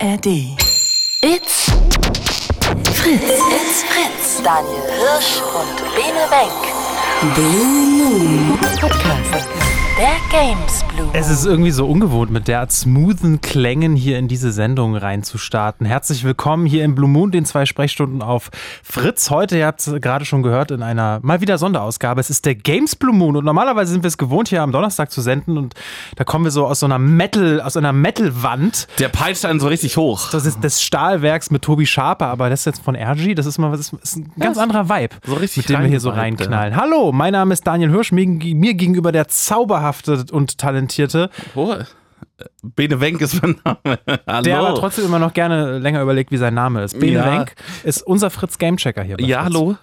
ARD. It's Fritz. It's Fritz. Daniel Hirsch und Bene Wenk. Blue Moon Podcast. Der Games Blue. Es ist irgendwie so ungewohnt, mit derart smoothen Klängen hier in diese Sendung reinzustarten. Herzlich willkommen hier im Blue Moon, den zwei Sprechstunden auf Fritz. Heute, ihr habt es gerade schon gehört, in einer mal wieder Sonderausgabe. Es ist der Games Blue Moon und normalerweise sind wir es gewohnt, hier am Donnerstag zu senden und da kommen wir so aus so einer Metal, aus einer Metal-Wand. Der peitscht einen so richtig hoch. Das ist des Stahlwerks mit Tobi Schaper, aber das ist jetzt von RG, das ist mal das ist ein ganz anderer Vibe, so richtig mit dem wir hier so reinknallen. Hallo, mein Name ist Daniel Hirsch, mir, mir gegenüber der zauberhafte und talentierte, Oh, äh, Bene Wenk ist mein Name. Hallo. der aber trotzdem immer noch gerne länger überlegt, wie sein Name ist. Bene Ja. Wenk ist unser Fritz Gamechecker hier. ja, Fritz. hallo.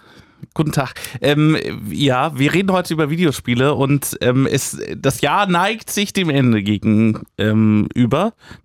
Guten Tag. Ähm, ja, wir reden heute über Videospiele und ähm, es, das Jahr neigt sich dem Ende gegenüber. Ähm.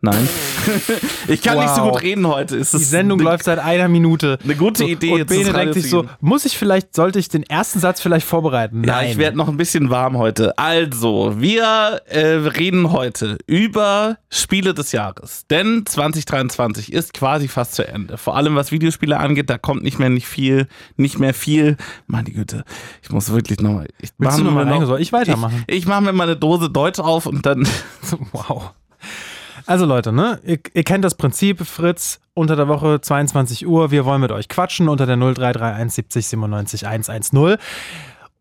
Nein. ich kann nicht so Wow. gut reden heute. Die Sendung eine, läuft seit einer Minute. Eine gute Idee, Und Bene denkt sich so, muss ich vielleicht, sollte ich den ersten Satz vielleicht vorbereiten? Ja, ich werde noch ein bisschen warm heute. Also, wir äh, reden heute über Spiele des Jahres. Denn 2023 ist quasi fast zu Ende. Vor allem was Videospiele angeht, da kommt nicht mehr nicht viel, nicht mehr viel. Meine Güte, ich muss wirklich nochmal. Ich Willst du mach noch? Soll ich weitermachen? Ich, ich mache mir mal eine Dose Deutsch auf und dann. Wow. Also Leute, ne? Ihr, ihr kennt das Prinzip, Fritz, unter der Woche 22 Uhr, wir wollen mit euch quatschen unter der 0331 70 97 110.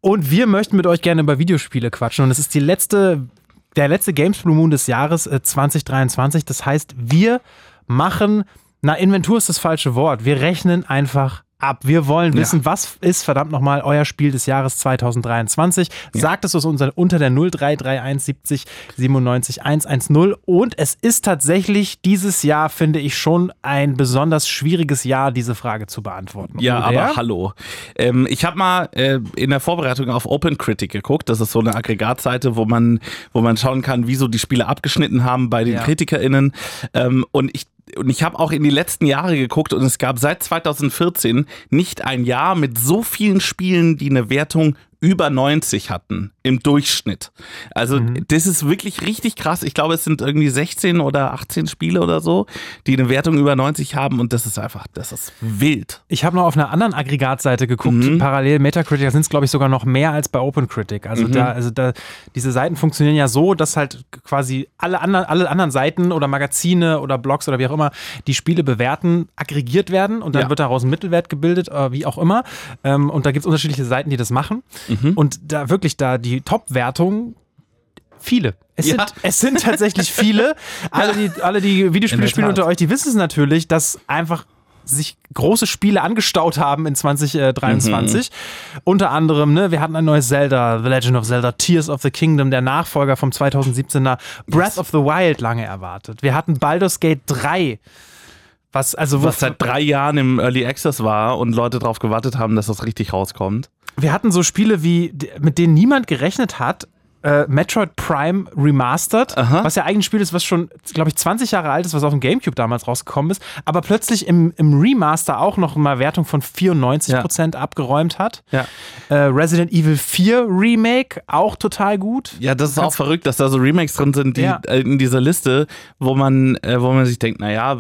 Und wir möchten mit euch gerne über Videospiele quatschen. Und es ist die letzte, der letzte Games Blue Moon des Jahres äh, 2023. Das heißt, wir machen, na, Inventur ist das falsche Wort. Wir rechnen einfach ab. Wir wollen wissen, was ist verdammt nochmal euer Spiel des Jahres 2023. Sagt es uns unter, unter der 0331 70 97 110. Und es ist tatsächlich dieses Jahr, finde ich, schon ein besonders schwieriges Jahr, diese Frage zu beantworten. Ja, Oder? aber hallo. Ähm, ich habe mal äh, in der Vorbereitung auf OpenCritic geguckt. Das ist so eine Aggregatseite, wo man, wo man schauen kann, wie so die Spiele abgeschnitten haben bei den Ja. KritikerInnen. Ähm, und ich und ich habe auch in die letzten Jahre geguckt und es gab seit 2014 nicht ein Jahr mit so vielen Spielen, die eine Wertung über 90 hatten im Durchschnitt. Also das ist wirklich richtig krass. Ich glaube, es sind irgendwie 16 oder 18 Spiele oder so, die eine Wertung über 90 haben und das ist einfach, das ist wild. Ich habe noch auf einer anderen Aggregatseite geguckt, Mhm. parallel Metacritic, da sind es glaube ich sogar noch mehr als bei OpenCritic. Also Mhm. da, also da, diese Seiten funktionieren ja so, dass halt quasi alle anderen, alle anderen Seiten oder Magazine oder Blogs oder wie auch immer die Spiele bewerten, aggregiert werden und dann Ja. wird daraus ein Mittelwert gebildet, äh, wie auch immer. Ähm, und da gibt es unterschiedliche Seiten, die das machen. Mhm. Und da wirklich da die Top-Wertung Viele. Es, Ja. sind, es sind tatsächlich viele. Alle, die, alle, die Videospiele spielen unter euch, die wissen es natürlich, dass einfach sich große Spiele angestaut haben in 2023. Mhm. Unter anderem, ne, wir hatten ein neues Zelda, The Legend of Zelda, Tears of the Kingdom, der Nachfolger vom 2017er Breath of the Wild lange erwartet. Wir hatten Baldur's Gate 3. Was, also, was seit drei Jahren im Early Access war und Leute darauf gewartet haben, dass das richtig rauskommt. Wir hatten so Spiele wie, mit denen niemand gerechnet hat. Äh, Metroid Prime Remastered, Aha. was ja eigentlich ein Spiel ist, was schon, glaube ich, 20 Jahre alt ist, was auf dem Gamecube damals rausgekommen ist, aber plötzlich im, im Remaster auch noch mal Wertung von 94% abgeräumt hat. Ja. Äh, Resident Evil 4 Remake, auch total gut. Ja, das ist auch verrückt, dass da so Remakes drin sind, die Ja. äh, in dieser Liste, wo man, äh, wo man sich denkt, naja,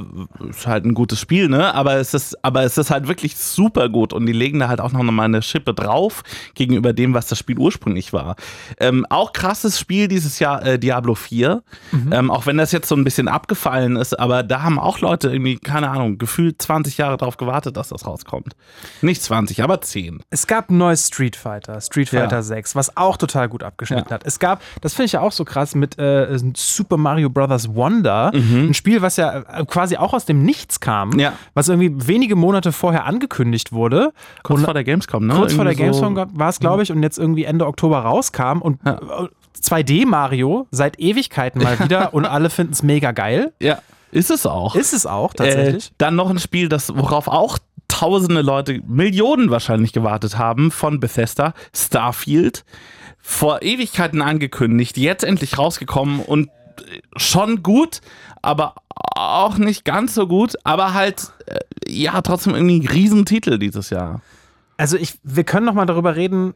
ist halt ein gutes Spiel, ne? Aber es ist, aber es ist halt wirklich super gut und die legen da halt auch noch mal eine Schippe drauf gegenüber dem, was das Spiel ursprünglich war. Ähm, auch krasses Spiel dieses Jahr, äh, Diablo 4. Ähm, auch wenn das jetzt so ein bisschen abgefallen ist, aber da haben auch Leute irgendwie, keine Ahnung, gefühlt 20 Jahre drauf gewartet, dass das rauskommt. Nicht 20, aber 10. Es gab ein neues Street Fighter, Street Ja. Fighter 6, was auch total gut abgeschnitten Ja. hat. Es gab, das finde ich ja auch so krass, mit äh, Super Mario Bros. Wonder, ein Spiel, was ja äh, quasi auch aus dem Nichts kam, Mhm. Ja. was irgendwie wenige Monate vorher angekündigt wurde. Kurz Und vor der Gamescom, ne? kurz vor der Irgendwie so- Gamescom war es, glaube ich, und jetzt irgendwie Ende Oktober rauskam und 2D Mario seit Ewigkeiten mal wieder und alle finden es mega geil. Ja, ist es auch. Ist es auch tatsächlich. Äh, dann noch ein Spiel, das, worauf auch tausende Leute, Millionen wahrscheinlich gewartet haben, von Bethesda, Starfield. Vor Ewigkeiten angekündigt, jetzt endlich rausgekommen und äh, schon gut, aber auch nicht ganz so gut, aber halt, äh, ja, trotzdem irgendwie ein Riesentitel dieses Jahr. Also ich, wir können noch mal darüber reden,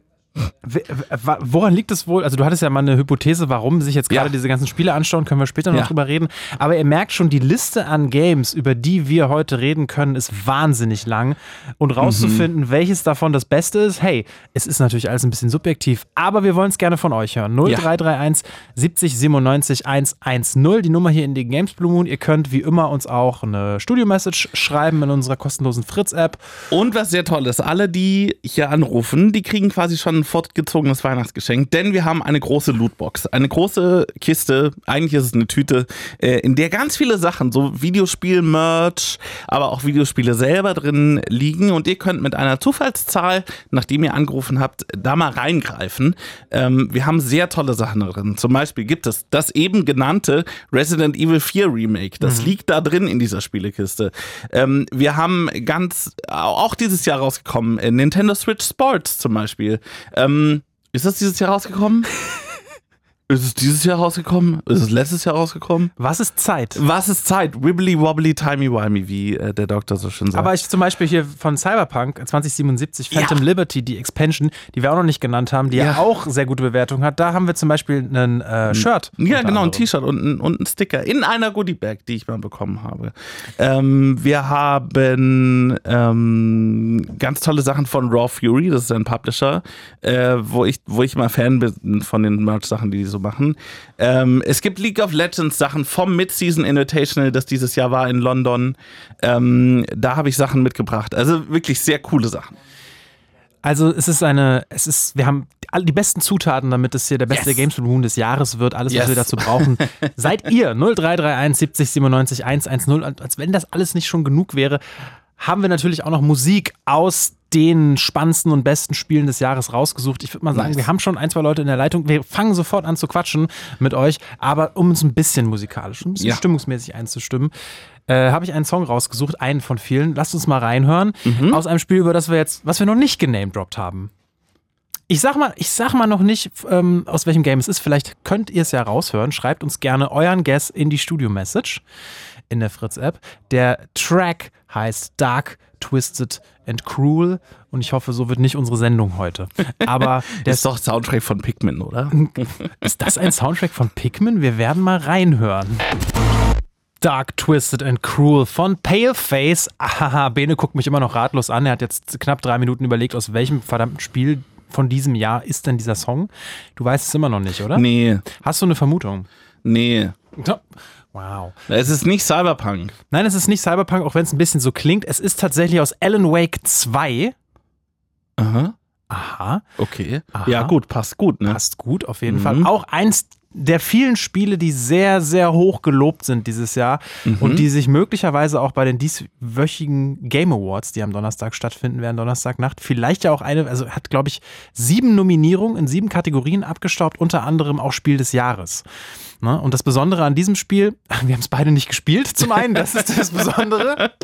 Woran liegt es wohl? Also du hattest ja mal eine Hypothese, warum sich jetzt gerade Ja. diese ganzen Spiele anschauen, können wir später noch Ja. drüber reden. Aber ihr merkt schon, die Liste an Games, über die wir heute reden können, ist wahnsinnig lang. Und rauszufinden, Mhm. welches davon das Beste ist, hey, es ist natürlich alles ein bisschen subjektiv, aber wir wollen es gerne von euch hören. 0331 70 97 110, die Nummer hier in den Games Blue Moon. Ihr könnt wie immer uns auch eine Studio-Message schreiben in unserer kostenlosen Fritz-App. Und was sehr toll ist, alle, die hier anrufen, die kriegen quasi schon fortgezogenes Weihnachtsgeschenk, denn wir haben eine große Lootbox, eine große Kiste, eigentlich ist es eine Tüte, äh, in der ganz viele Sachen, so Videospiel-Merch, aber auch Videospiele selber drin liegen und ihr könnt mit einer Zufallszahl, nachdem ihr angerufen habt, da mal reingreifen. Ähm, wir haben sehr tolle Sachen drin. Zum Beispiel gibt es das eben genannte Resident Evil 4 Remake. Das liegt da drin in dieser Spielekiste. Ähm, wir haben ganz, auch dieses Jahr rausgekommen, äh, Nintendo Switch Sports zum Beispiel. Ähm, ist das dieses Jahr rausgekommen? ist es dieses Jahr rausgekommen? Ist es letztes Jahr rausgekommen? Was ist Zeit? Was ist Zeit? Wibbly wobbly timey wimey, wie äh, der Doktor so schön sagt. Aber ich zum Beispiel hier von Cyberpunk 2077, Phantom Ja. Liberty, die Expansion, die wir auch noch nicht genannt haben, die ja, Ja. auch sehr gute Bewertung hat, da haben wir zum Beispiel ein äh, Shirt. Ja, genau, ein. T-Shirt und ein, und ein Sticker in einer Goodie-Bag, die ich mal bekommen habe. Ähm, wir haben ähm, ganz tolle Sachen von Raw Fury, das ist ein Publisher, äh, wo, ich, wo ich mal Fan bin von den Merch-Sachen, die die so machen. Ähm, es gibt League of Legends Sachen vom Mid-Season Invitational, das dieses Jahr war in London. Ähm, da habe ich Sachen mitgebracht. Also wirklich sehr coole Sachen. Also es ist eine, es ist, wir haben alle die besten Zutaten, damit es hier der beste Yes. Games Moon des Jahres wird, alles, was Yes. wir dazu brauchen. Seid ihr 0331 70 97 110, Und als wenn das alles nicht schon genug wäre, haben wir natürlich auch noch Musik aus den spannendsten und besten Spielen des Jahres rausgesucht. Ich würde mal sagen, Nice. wir haben schon ein, zwei Leute in der Leitung. Wir fangen sofort an zu quatschen mit euch, aber um uns ein bisschen musikalisch, ein bisschen Ja. stimmungsmäßig einzustimmen, äh, habe ich einen Song rausgesucht, einen von vielen. Lasst uns mal reinhören. Mhm. Aus einem Spiel, über das wir jetzt, was wir noch nicht genamedroppt haben. Ich sag mal, ich sag mal noch nicht, ähm, aus welchem Game es ist. Vielleicht könnt ihr es ja raushören. Schreibt uns gerne euren Guess in die Studio-Message in der Fritz-App. Der Track heißt Dark, Twisted and Cruel. Und ich hoffe, so wird nicht unsere Sendung heute. Aber der ist doch Soundtrack von Pikmin, oder? ist das ein Soundtrack von Pikmin? Wir werden mal reinhören. Dark, Twisted and Cruel von Paleface. Haha, Bene guckt mich immer noch ratlos an. Er hat jetzt knapp drei Minuten überlegt, aus welchem verdammten Spiel von diesem Jahr ist denn dieser Song? Du weißt es immer noch nicht, oder? Nee, Hast du eine Vermutung? nee. Wow. Es ist nicht Cyberpunk. Nein, es ist nicht Cyberpunk, auch wenn es ein bisschen so klingt. Es ist tatsächlich aus Alan Wake 2. Aha. Aha. Okay. Aha. Ja, gut, passt gut, ne? Passt gut, auf jeden Mhm. Fall. Auch eins der vielen Spiele, die sehr, sehr hoch gelobt sind dieses Jahr Mhm. und die sich möglicherweise auch bei den dieswöchigen Game Awards, die am Donnerstag stattfinden werden, Donnerstagnacht, vielleicht ja auch eine, also hat, glaube ich, sieben Nominierungen in sieben Kategorien abgestaubt, unter anderem auch Spiel des Jahres. Ne? Und das Besondere an diesem Spiel, wir haben es beide nicht gespielt, zum einen, das ist das Besondere.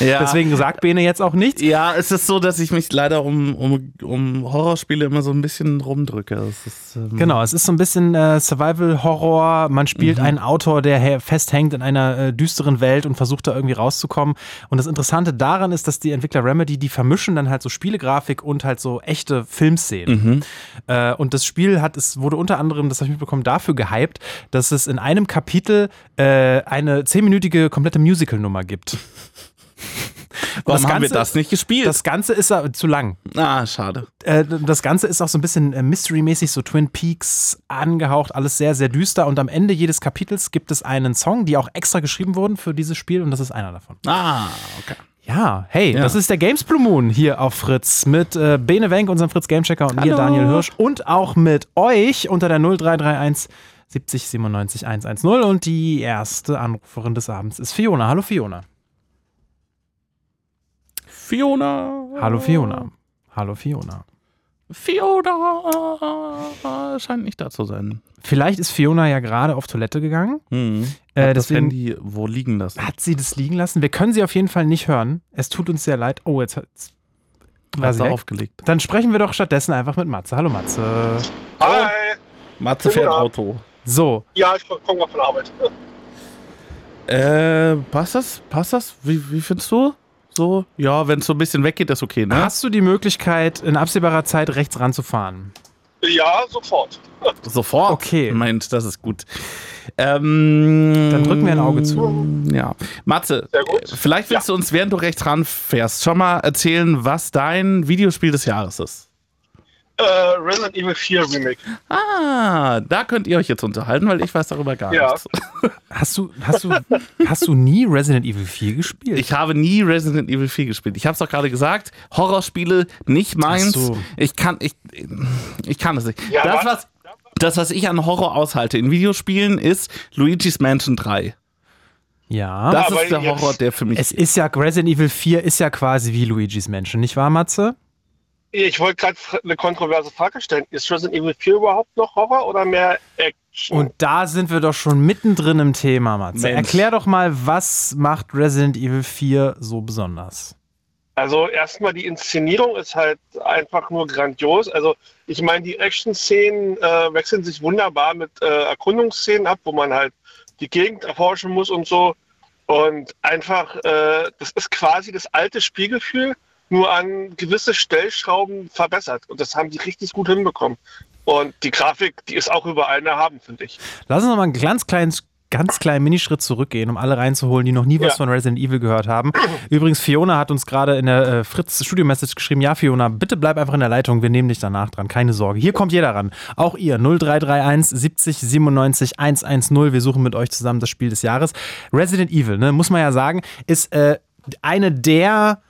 Ja. Deswegen sagt Bene jetzt auch nichts. Ja, es ist so, dass ich mich leider um, um, um Horrorspiele immer so ein bisschen rumdrücke. Es ist, ähm, Genau, es ist so ein bisschen äh, Survival-Horror. Man spielt einen Autor, der hä- festhängt in einer äh, düsteren Welt und versucht da irgendwie rauszukommen. Und das Interessante daran ist, dass die Entwickler Remedy, die vermischen dann halt so Spielegrafik und halt so echte Filmszenen. Äh, und das Spiel hat, es wurde unter anderem, das habe ich mitbekommen, dafür gehypt, dass es in einem Kapitel äh, eine zehnminütige komplette Musical-Nummer gibt. Warum das haben wir Ganze- das nicht gespielt? Das Ganze ist äh, zu lang. ah, schade. Äh, das Ganze ist auch so ein bisschen äh, Mystery-mäßig, so Twin Peaks angehaucht, alles sehr, sehr düster. Und am Ende jedes Kapitels gibt es einen Song, die auch extra geschrieben wurden für dieses Spiel und das ist einer davon. Ah, okay. Ja, hey, Ja. das ist der Games Blue Moon hier auf Fritz mit äh, Bene Wenk, unserem Fritz Gamechecker und mir, Hallo. Daniel Hirsch und auch mit euch unter der 0331 70 97 110 und die erste Anruferin des Abends ist Fiona. Hallo Fiona. Fiona. Hallo Fiona. Hallo Fiona. Fiona scheint nicht da zu sein. Vielleicht ist Fiona ja gerade auf Toilette gegangen. Hm. Äh, Hat das deswegen- Handy wo liegen lassen? Hat sie das liegen lassen? Wir können sie auf jeden Fall nicht hören. Es tut uns sehr leid. Oh, jetzt, jetzt war Hat sie aufgelegt. Dann sprechen wir doch stattdessen einfach mit Matze. Hallo Matze. Hi. Matze fährt Fiona. Auto. So, Ja, ich komme mal von der Arbeit. Äh, passt das? Passt das? Wie, wie findest du? So, ja, wenn es so ein bisschen weggeht, ist okay, ne? Hast du die Möglichkeit, in absehbarer Zeit rechts ranzufahren? Ja, sofort. Sofort. Okay. Meint, das ist gut. Ähm, Dann drücken wir ein Auge zu. Ja. Matze, Sehr gut. vielleicht willst du uns, während du rechts ranfährst, schon mal erzählen, was dein Videospiel des Jahres ist. Äh, Resident Evil 4 Remake. Ah, da könnt ihr euch jetzt unterhalten, weil ich weiß darüber gar Ja. nichts. Hast du, hast, du, hast du nie Resident Evil 4 gespielt? Ich habe nie Resident Evil 4 gespielt. Ich habe es doch gerade gesagt, Horrorspiele nicht meins. So. Ich kann ich, ich kann es nicht. Ja, das, was- das, was ich an Horror aushalte in Videospielen, ist Luigi's Mansion 3. ja. Das ist der Horror, der für mich es ist ja, Resident Evil 4 ist ja quasi wie Luigi's Mansion, nicht wahr, Matze? Ich wollte gerade eine kontroverse Frage stellen. Ist Resident Evil 4 überhaupt noch Horror oder mehr Action? Und da sind wir doch schon mittendrin im Thema, Matze. Mensch. Erklär doch mal, was macht Resident Evil 4 so besonders? Also erstmal die Inszenierung ist halt einfach nur grandios. Also ich meine, die Action-Szenen äh, wechseln sich wunderbar mit äh, Erkundungsszenen ab, wo man halt die Gegend erforschen muss und so. Und einfach, äh, das ist quasi das alte Spielgefühl, nur an gewisse Stellschrauben verbessert. Und das haben die richtig gut hinbekommen. Und die Grafik, die ist auch über allen erhaben, finde ich. Lass uns noch mal einen ganz kleinen, ganz kleinen Minischritt zurückgehen, um alle reinzuholen, die noch nie was Ja. von Resident Evil gehört haben. Übrigens, Fiona hat uns gerade in der äh, Fritz Studio Message geschrieben: Ja, Fiona, bitte bleib einfach in der Leitung, wir nehmen dich danach dran, keine Sorge. Hier kommt jeder ran. Auch ihr, 0331 70 97 110. Wir suchen mit euch zusammen das Spiel des Jahres. Resident Evil, ne, muss man ja sagen, ist äh, eine der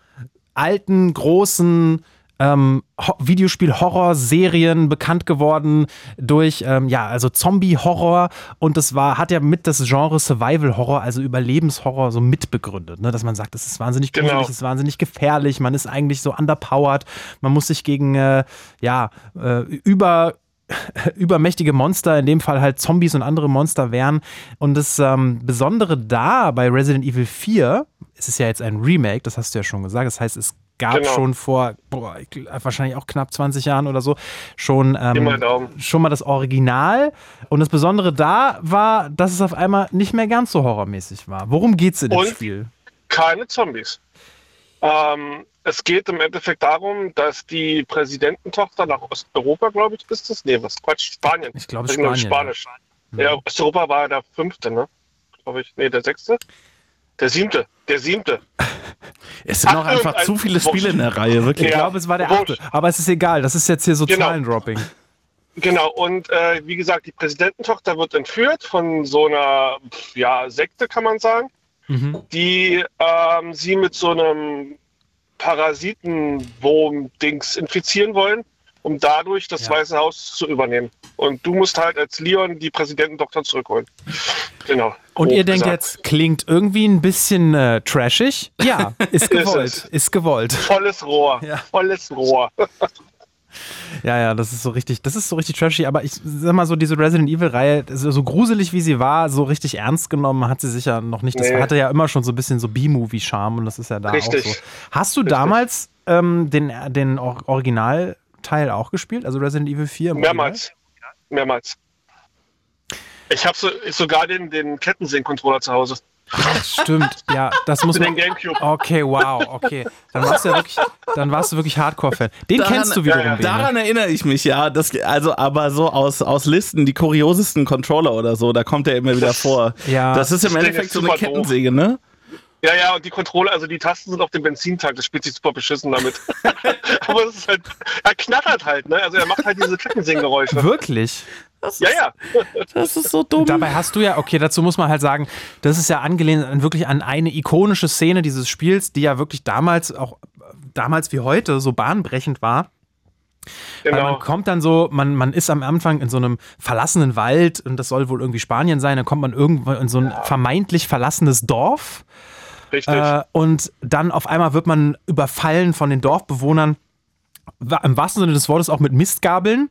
alten, großen ähm, Ho- Videospiel-Horror-Serien bekannt geworden durch, ähm, ja, also Zombie-Horror und das war, hat ja mit das Genre Survival-Horror, also Überlebenshorror so mitbegründet, ne? dass man sagt, das ist wahnsinnig gruselig, Genau. das ist wahnsinnig gefährlich, man ist eigentlich so underpowered, man muss sich gegen, äh, ja, äh, über übermächtige Monster, in dem Fall halt Zombies und andere Monster wären. Und das ähm, Besondere da bei Resident Evil 4, es ist ja jetzt ein Remake, das hast du ja schon gesagt, das heißt, es gab Genau. schon vor, boah, wahrscheinlich auch knapp 20 Jahren oder so, schon, ähm, schon mal das Original. Und das Besondere da war, dass es auf einmal nicht mehr ganz so horrormäßig war. Worum geht's in dem Und? Spiel? keine Zombies. Ähm, es geht im Endeffekt darum, dass die Präsidententochter nach Osteuropa, glaube ich, ist es? Nee, was Quatsch, Spanien. Ich glaube, Spanien. Spanisch. Ja, Osteuropa war der fünfte, ne? Glaube ich. Nee, der sechste? Der siebte. Der siebte. Es sind Ach, noch einfach zu viele Spiele in der Reihe, wirklich. Ich Ja. glaube, es war der Wurscht. achte. Aber es ist egal, das ist jetzt hier so Genau. Zahlendropping. Genau, und äh, wie gesagt, die Präsidententochter wird entführt von so einer ja, Sekte, kann man sagen, Mhm. die ähm, sie mit so einem Parasitenwurm-Dings infizieren wollen, um dadurch das Ja. Weiße Haus zu übernehmen. Und du musst halt als Leon die Präsidententochter zurückholen. Genau. Und ihr denkt jetzt, klingt irgendwie ein bisschen äh, trashig? Ja, ist gewollt. es. ist gewollt. Volles Rohr. Ja. Volles Rohr. Ja, ja, das ist so richtig, das ist so richtig trashy, aber ich sag mal so, diese Resident Evil-Reihe, so so gruselig wie sie war, so richtig ernst genommen hat sie sicher noch nicht. Das Nee. hatte ja immer schon so ein bisschen so B-Movie-Charme und das ist ja da Richtig. auch so. Hast du damals ähm, den, den Or- Originalteil auch gespielt? Also Resident Evil 4? im Mehrmals. Mehrmals. Ich habe so, sogar den, den Kettensägen-Controller zu Hause. Original? Stimmt, ja, das muss man. Gamecube. Okay, wow, okay. Dann warst du ja wirklich, dann warst du wirklich Hardcore-Fan. Den Daran- kennst du wiederum. ja, ja. Daran erinnere ich mich, ja. Das, also, aber so aus, aus Listen, die kuriosesten Controller oder so, da kommt er immer wieder vor. Ja. Das ist im Das Endeffekt ist so eine super doof. Kettensäge, ne? Ja, ja, und die Controller, also die Tasten sind auf dem Benzintank, das spielt sich super beschissen damit. Aber es ist halt, er knattert halt, ne? Also er macht halt diese Kettensägengeräusche. Wirklich? Ja, ja. Das ist so dumm. Dabei hast du ja, okay, dazu muss man halt sagen, das ist ja angelehnt an wirklich an eine ikonische Szene dieses Spiels, die ja wirklich damals auch damals wie heute so bahnbrechend war. Weil Genau. man kommt dann so, man, man ist am Anfang in so einem verlassenen Wald und das soll wohl irgendwie Spanien sein, dann kommt man irgendwo in so ein vermeintlich verlassenes Dorf Richtig. äh, und dann auf einmal wird man überfallen von den Dorfbewohnern, im wahrsten Sinne des Wortes auch mit Mistgabeln.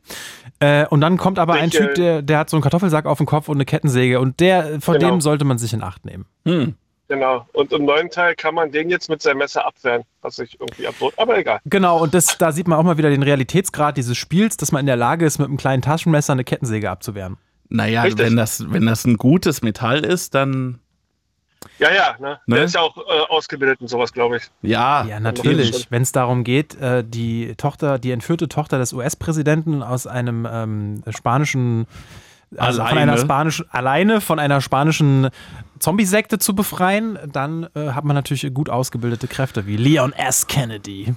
Äh, und dann kommt aber ein Typ, der, der hat so einen Kartoffelsack auf dem Kopf und eine Kettensäge und der, vor Genau. dem sollte man sich in Acht nehmen. Hm. Genau. Und im neuen Teil kann man den jetzt mit seinem Messer abwehren, was ich irgendwie absurd, aber egal. Genau, und das, da sieht man auch mal wieder den Realitätsgrad dieses Spiels, dass man in der Lage ist, mit einem kleinen Taschenmesser eine Kettensäge abzuwehren. Naja, Richtig. wenn das, wenn das ein gutes Metall ist, dann. Ja, ja, ne? Ne? Der ist ja auch äh, ausgebildet und sowas, glaube ich. Ja, Ja, natürlich. Wenn es darum geht, äh, die Tochter, die entführte Tochter des US-Präsidenten aus einem ähm, spanischen, also von Alleine. einer spanischen, alleine von einer spanischen Zombie-Sekte zu befreien, dann äh, hat man natürlich gut ausgebildete Kräfte wie Leon S. Kennedy.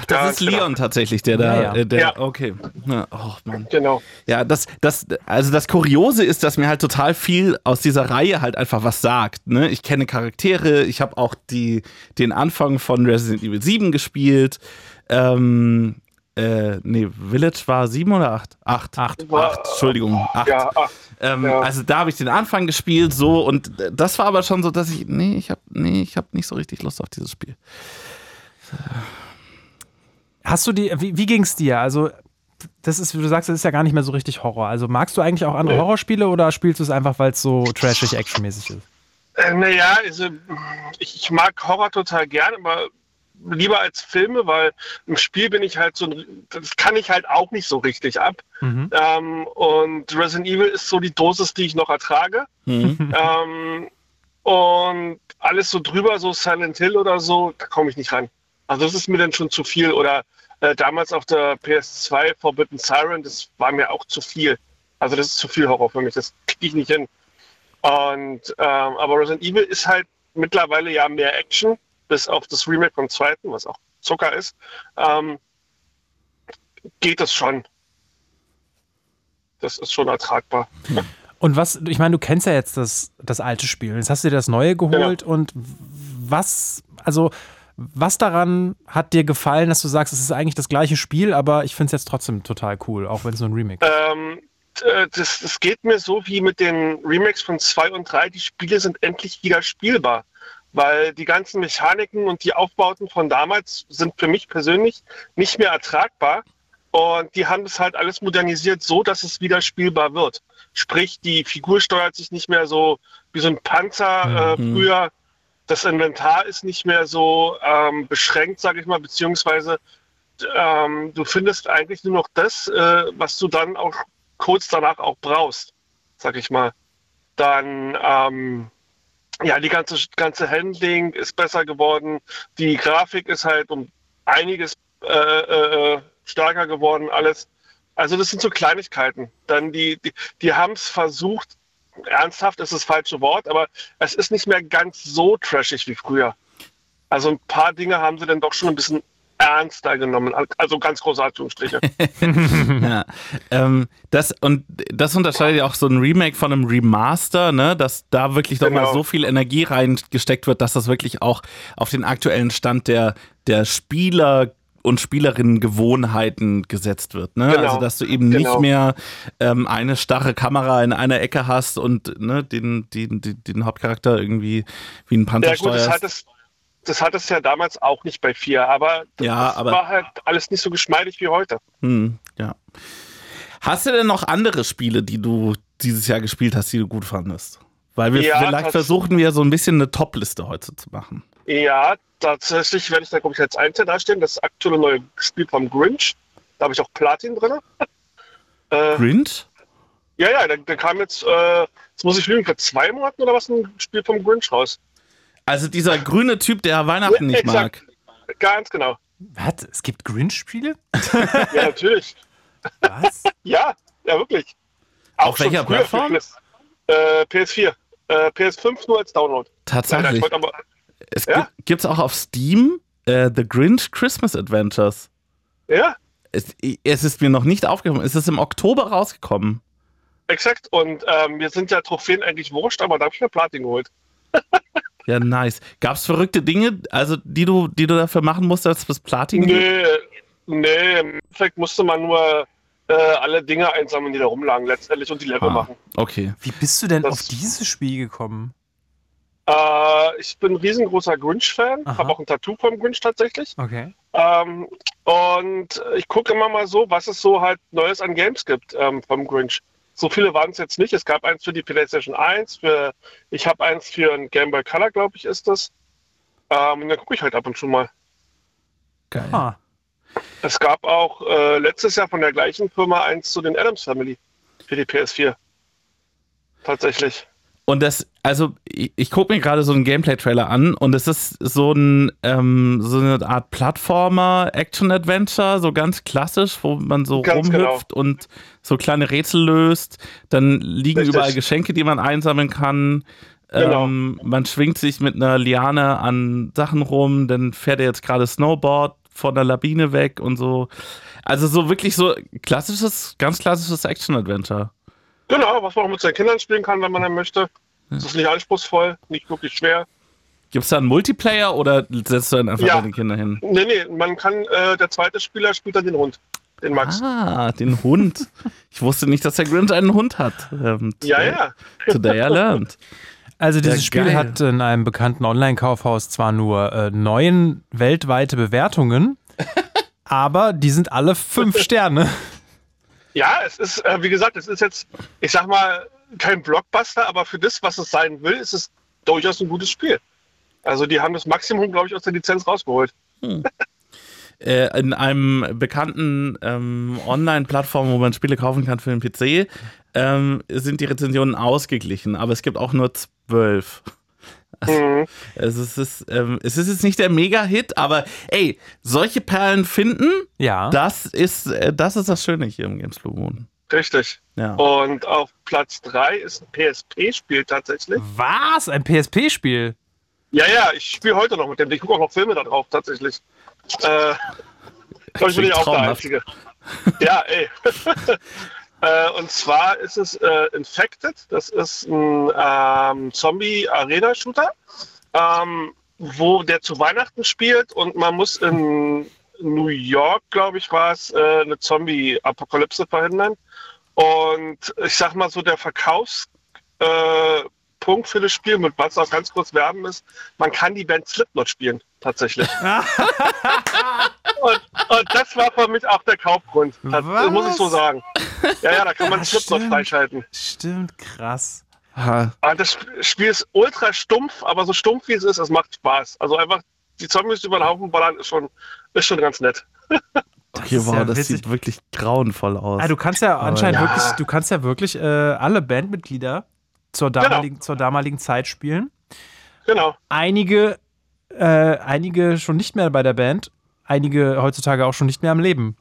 Ach, das Ja, ist genau. Leon tatsächlich, der da, Ja, ja. äh, der, Ja. okay. Ja, oh Mann. Genau. Ja, das, das, also das Kuriose ist, dass mir halt total viel aus dieser Reihe halt einfach was sagt. Ne? Ich kenne Charaktere, ich habe auch die, den Anfang von Resident Evil 7 gespielt. Ähm, äh, nee, Village war 7 oder 8? 8. Acht. War- 8, Entschuldigung, 8. Ja, ach, Ähm, Ja. Also da habe ich den Anfang gespielt, so und das war aber schon so, dass ich nee, ich habe nee, ich habe nicht so richtig Lust auf dieses Spiel. Hast du die, wie, wie ging es dir? Also, das ist, wie du sagst, das ist ja gar nicht mehr so richtig Horror. Also, magst du eigentlich auch andere Nee. Horrorspiele oder spielst du es einfach, weil es so trashig, actionmäßig ist? Äh, naja, also ich, ich mag Horror total gern, aber lieber als Filme, weil im Spiel bin ich halt so, ein- das kann ich halt auch nicht so richtig ab. Mhm. Ähm, und Resident Evil ist so die Dosis, die ich noch ertrage. Mhm. ähm, und alles so drüber, so Silent Hill oder so, da komme ich nicht ran. Also das ist mir dann schon zu viel. Oder äh, damals auf der PS2 Forbidden Siren, das war mir auch zu viel. Also das ist zu viel Horror für mich, das kriege ich nicht hin. Und ähm, aber Resident Evil ist halt mittlerweile ja mehr Action, bis auf das Remake vom zweiten, was auch Zucker ist. Ähm, geht es schon. Das ist schon ertragbar. Und was, ich meine, du kennst ja jetzt das, das alte Spiel. Jetzt hast du dir das neue geholt und was, also, was daran hat dir gefallen, dass du sagst, es ist eigentlich das gleiche Spiel, aber ich finde es jetzt trotzdem total cool, auch wenn es nur ein Remake ist? Ähm, äh, das, das geht mir so wie mit den Remakes von 2 und 3. Die Spiele sind endlich wieder spielbar. Weil die ganzen Mechaniken und die Aufbauten von damals sind für mich persönlich nicht mehr ertragbar. Und die haben das halt alles modernisiert, so dass es wieder spielbar wird. Sprich, die Figur steuert sich nicht mehr so wie so ein Panzer äh, Mhm. früher. Das Inventar ist nicht mehr so ähm, beschränkt, sage ich mal, beziehungsweise ähm, du findest eigentlich nur noch das, äh, was du dann auch kurz danach auch brauchst, sag ich mal. Dann, ähm, ja, die ganze, ganze Handling ist besser geworden. Die Grafik ist halt um einiges äh, äh, stärker geworden, alles. Also das sind so Kleinigkeiten. Dann die, die, die haben es versucht, ernsthaft ist das falsche Wort, aber es ist nicht mehr ganz so trashig wie früher. Also ein paar Dinge haben sie dann doch schon ein bisschen ernster genommen. Also ganz große Anführungsstriche. ja. ähm, das, und das unterscheidet ja auch so ein Remake von einem Remaster, ne? dass da wirklich doch mal Genau. so viel Energie reingesteckt wird, dass das wirklich auch auf den aktuellen Stand der, der Spieler und Spielerinnen Gewohnheiten gesetzt wird. Ne? Genau. Also, dass du eben nicht Genau. mehr ähm, eine starre Kamera in einer Ecke hast und ne, den, den, den, den Hauptcharakter irgendwie wie ein Panzer Ja gut, das hat es, das hat es ja damals auch nicht bei vier, aber das Ja, aber- war halt alles nicht so geschmeidig wie heute. Hm, ja. Hast du denn noch andere Spiele, die du dieses Jahr gespielt hast, die du gut fandest? Weil wir Ja, vielleicht versuchen wir so ein bisschen eine Top-Liste heute zu machen. Ja, tatsächlich werde ich da, glaube ich, als Einzel darstellen. Das aktuelle neue Spiel vom Grinch. Da habe ich auch Platin drin. Äh, Grinch? ja, ja, da, da kam jetzt, äh, jetzt muss ich lügen, vor zwei Monaten oder was ein Spiel vom Grinch raus. Also dieser grüne Typ, der Weihnachten nicht Exakt. mag. Ganz genau. Was? Es gibt Grinch-Spiele? Ja, natürlich. Was? Ja, ja, wirklich. Auf schon welcher Plattform? für PS, äh, PS4. Äh, PS5 nur als Download. Leider, ich Tatsächlich. wollte aber, Es Ja? gibt es auch auf Steam äh, The Grinch Christmas Adventures. ja, Es, es ist mir noch nicht aufgekommen. Es ist im Oktober rausgekommen. exakt. Und ähm, mir sind ja Trophäen eigentlich wurscht, aber da habe ich mir Platin geholt. Ja, nice. Gab es verrückte Dinge, also die du, die du dafür machen musstest, dass das Platin gibt? Nee, nee, im Endeffekt musste man nur äh, alle Dinge einsammeln, die da rumlagen letztendlich und die Level Ah, machen. okay. Wie bist du denn Das- auf dieses Spiel gekommen? Äh, ich bin ein riesengroßer Grinch-Fan, habe auch ein Tattoo vom Grinch tatsächlich. Okay. Ähm, und ich gucke immer mal so, was es so halt Neues an Games gibt ähm, vom Grinch. So viele waren es jetzt nicht. Es gab eins für die PlayStation 1, für, ich habe eins für ein Game Boy Color, glaube ich, ist das. Ähm, und dann gucke ich halt ab und zu mal. Geil. Ah. Es gab auch äh, letztes Jahr von der gleichen Firma eins zu den Adams Family für die PS4. Tatsächlich. Und das, also ich, ich gucke mir gerade so einen Gameplay-Trailer an und es ist so ein ähm, so eine Art Plattformer, Action-Adventure, so ganz klassisch, wo man so Ganz rumhüpft und so kleine Rätsel löst. Dann liegen Richtig. überall Geschenke, die man einsammeln kann. Genau. Ähm, man schwingt sich mit einer Liane an Sachen rum, dann fährt er jetzt gerade Snowboard von der Lawine weg und so. Also so wirklich so klassisches, ganz klassisches Action-Adventure. Genau, was man auch mit seinen Kindern spielen kann, wenn man dann möchte. Das ist nicht anspruchsvoll, nicht wirklich schwer. Gibt es da einen Multiplayer oder setzt du dann einfach Ja. deine Kinder hin? Nee, nee, man kann, äh, der zweite Spieler spielt dann den Hund, den Max. Ah, den Hund. Ich wusste nicht, dass der Grinch einen Hund hat. Ähm, Ja, today- ja. Today I learned. Also dieses Ja, Spiel hat in einem bekannten Online-Kaufhaus zwar nur äh, neun weltweite Bewertungen, aber die sind alle fünf Sterne. Ja, es ist, äh, wie gesagt, es ist jetzt, ich sag mal, kein Blockbuster, aber für das, was es sein will, ist es durchaus ein gutes Spiel. Also die haben das Maximum, glaube ich, aus der Lizenz rausgeholt. Äh, in einem bekannten ähm, Online-Plattform, wo man Spiele kaufen kann für den PC, ähm, sind die Rezensionen ausgeglichen, aber es gibt auch nur zwölf. Mhm. Also es ist, ähm, es ist jetzt nicht der Mega-Hit, aber ey, solche Perlen finden, Ja. das ist, äh, das ist das Schöne hier im Games Blue Moon. Richtig. Ja. Und auf Platz 3 ist ein PSP-Spiel tatsächlich. Was? Ein PSP-Spiel? Ja, ja, ich spiele heute noch mit dem. Ich gucke auch noch Filme da drauf, tatsächlich. Äh, glaube ich, bin ich auch der. Einzige. Ja, ey. äh, und zwar ist es äh, Infected. Das ist ein ähm, Zombie-Arena-Shooter, ähm, wo der zu Weihnachten spielt und man muss in New York, glaube ich, war es, äh, eine Zombie-Apokalypse verhindern. Und ich sag mal so, der Verkaufs äh, für das Spiel, mit was auch ganz kurz werben ist, man kann die Band Slipknot spielen, tatsächlich. und, und das war für mich auch der Kaufgrund, das Was? muss ich so sagen. Ja, ja, da kann man Slipknot freischalten. Stimmt, krass. Ha. Das Sp- Spiel ist ultra stumpf, aber so stumpf wie es ist, es macht Spaß. Also einfach die Zombies über den Haufen ballern ist schon, ist schon ganz nett. Okay, ist wow, ja das witzig. sieht wirklich grauenvoll aus. Ah, du kannst ja anscheinend ja. wirklich, du kannst ja wirklich äh, alle Bandmitglieder zur damaligen, zur damaligen Zeit spielen. Genau. Einige, äh, einige schon nicht mehr bei der Band, einige heutzutage auch schon nicht mehr am Leben.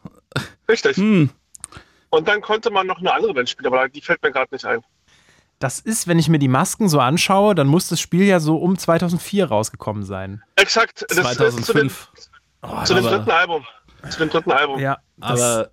Richtig. hm. Und dann konnte man noch eine andere Band spielen, aber die fällt mir gerade nicht ein. Das ist, wenn ich mir die Masken so anschaue, dann muss das Spiel ja so um 2004 rausgekommen sein. Exakt. Das ist zu dem, 2005. zu dem dritten Album. Zu dem dritten Album. Ja, Aber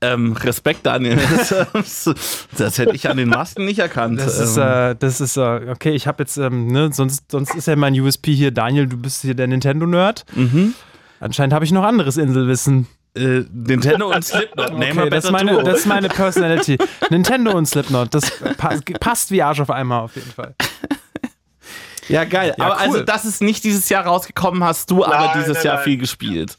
ähm, Respekt, Daniel. Das, das hätte ich an den Masken nicht erkannt. das ist, ähm, äh, das ist, äh, okay, ich habe jetzt, ähm, ne, sonst, sonst ist ja mein USP hier, Daniel, du bist hier der Nintendo-Nerd. mhm. Anscheinend habe ich noch anderes Inselwissen. äh, Nintendo und Slipknot. Name Okay, das, ist meine, das ist meine Personality. Nintendo und Slipknot, das pa passt wie Arsch auf einmal auf jeden Fall. ja, geil. Ja, aber cool. also, das ist nicht dieses Jahr rausgekommen, hast du aber Nein, dieses nein, Jahr nein. viel gespielt.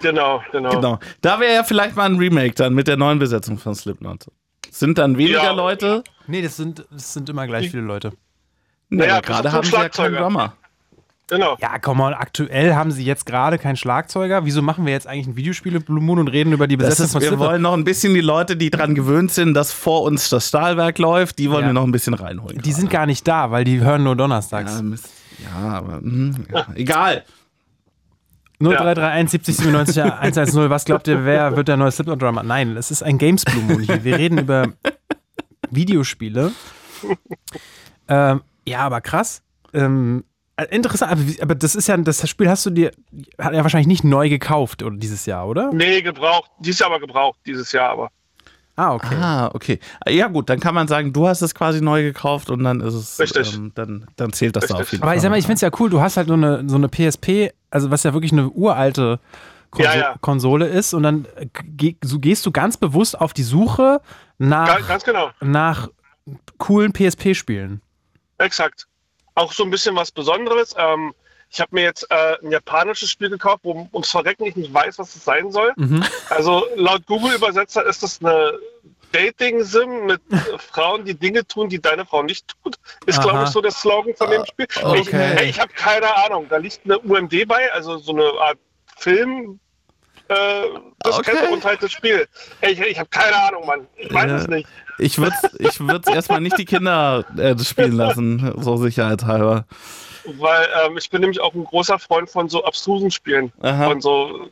Genau, genau. Genau. Da wäre ja vielleicht mal ein Remake dann mit der neuen Besetzung von Slipknot. Sind dann weniger Ja. Leute? Nee, das sind, das sind immer gleich viele Leute. Naja, Naja, gerade haben sie ja keinen. Drummer. Genau. Ja, komm mal, aktuell haben sie jetzt gerade keinen Schlagzeuger. Wieso machen wir jetzt eigentlich ein Videospiele Blue Moon und reden über die Das Besetzung ist, von wir Slipknot? wollen noch ein bisschen die Leute, die dran gewöhnt sind, dass vor uns das Stahlwerk läuft, die wollen Ja. wir noch ein bisschen reinholen. Die sind gar nicht da, weil die hören nur donnerstags. ja, Mist. ja, aber hm, ja. egal. 0331 70 97 110. Was glaubt ihr, wer wird der neue Slipknot-Drummer? Nein, es ist ein Games Blue Moon hier. Wir reden über Videospiele. ähm, ja, aber krass. Ähm, äh, interessant, aber, aber das ist ja, das Spiel hast du dir, hat er wahrscheinlich nicht neu gekauft oder dieses Jahr, oder? Nee, gebraucht. Dieses Jahr aber gebraucht, dieses Jahr aber. Ah, okay. Ah, okay. Ja, gut, dann kann man sagen, du hast es quasi neu gekauft und dann ist es. Richtig. Ähm, dann, dann zählt das da Richtig. auf jeden Aber Fall. ich sag mal, ich finde es ja cool, du hast halt so eine, so eine PSP, also was ja wirklich eine uralte Konso Ja, ja. Konsole ist und dann äh, ge so gehst du ganz bewusst auf die Suche nach, Ga- Ganz genau. nach coolen PSP-Spielen. Exakt. Auch so ein bisschen was Besonderes. Ähm, ich habe mir jetzt äh, ein japanisches Spiel gekauft, wo ums Verrecken ich nicht weiß, was es sein soll. Mhm. Also laut Google-Übersetzer ist das eine Dating-Sim mit äh, Frauen, die Dinge tun, die deine Frau nicht tut. Ist, glaube ich, so der Slogan von dem Spiel. Ich, okay. ey, ich habe keine Ahnung. Da liegt eine UMD bei, also so eine Art Film. Äh, das Okay. kennt und halt das Spiel. Ey, ich, ich habe keine Ahnung, Mann. Ich weiß Ja. es nicht. Ich würde ich würd's erstmal nicht die Kinder äh, spielen lassen, so sicherheitshalber. Weil ähm, ich bin nämlich auch ein großer Freund von so abstrusen Spielen. Aha. Von so,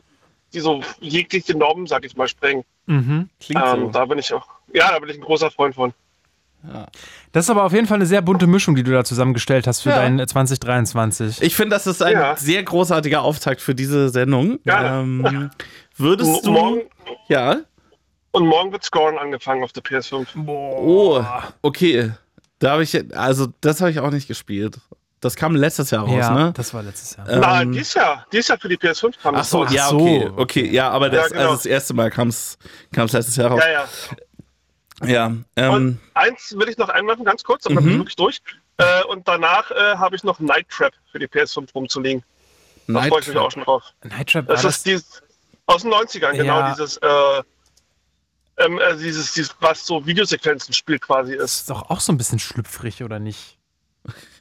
die so jegliche Normen, sag ich mal, sprengen. Mhm. Klingt Ähm, so. Da bin ich auch. Ja, da bin ich ein großer Freund von. Das ist aber auf jeden Fall eine sehr bunte Mischung, die du da zusammengestellt hast für Ja. dein äh, 2023. Ich finde, das ist ein Ja. sehr großartiger Auftakt für diese Sendung. Ja. Ähm, würdest M- du. morgen, Ja. Und morgen wird Scoren angefangen auf der PS5. Oh, okay. Da habe ich, also das habe ich auch nicht gespielt. Das kam letztes Jahr raus, ja, ne? das war letztes Jahr. Ähm, Nein, dies Jahr. Dies Jahr für die PS5 kam Ach das so, raus. ja, Ach so, okay, okay. okay, ja, aber das, Ja, genau. also das erste Mal kam es letztes Jahr raus. Ja, ja. Ja, ähm, Und eins will ich noch einwerfen, ganz kurz, dann bin Mhm. ich wirklich durch. Äh, und danach äh, habe ich noch Night Trap für die PS5 rumzuliegen. Da freue ich mich auch schon drauf. Night Trap Das das, ist dieses aus den 90ern, genau, Ja. dieses, äh, ähm, äh, dieses, dieses, was so Videosequenzen spielt quasi ist. ist doch auch so ein bisschen schlüpfrig, oder nicht?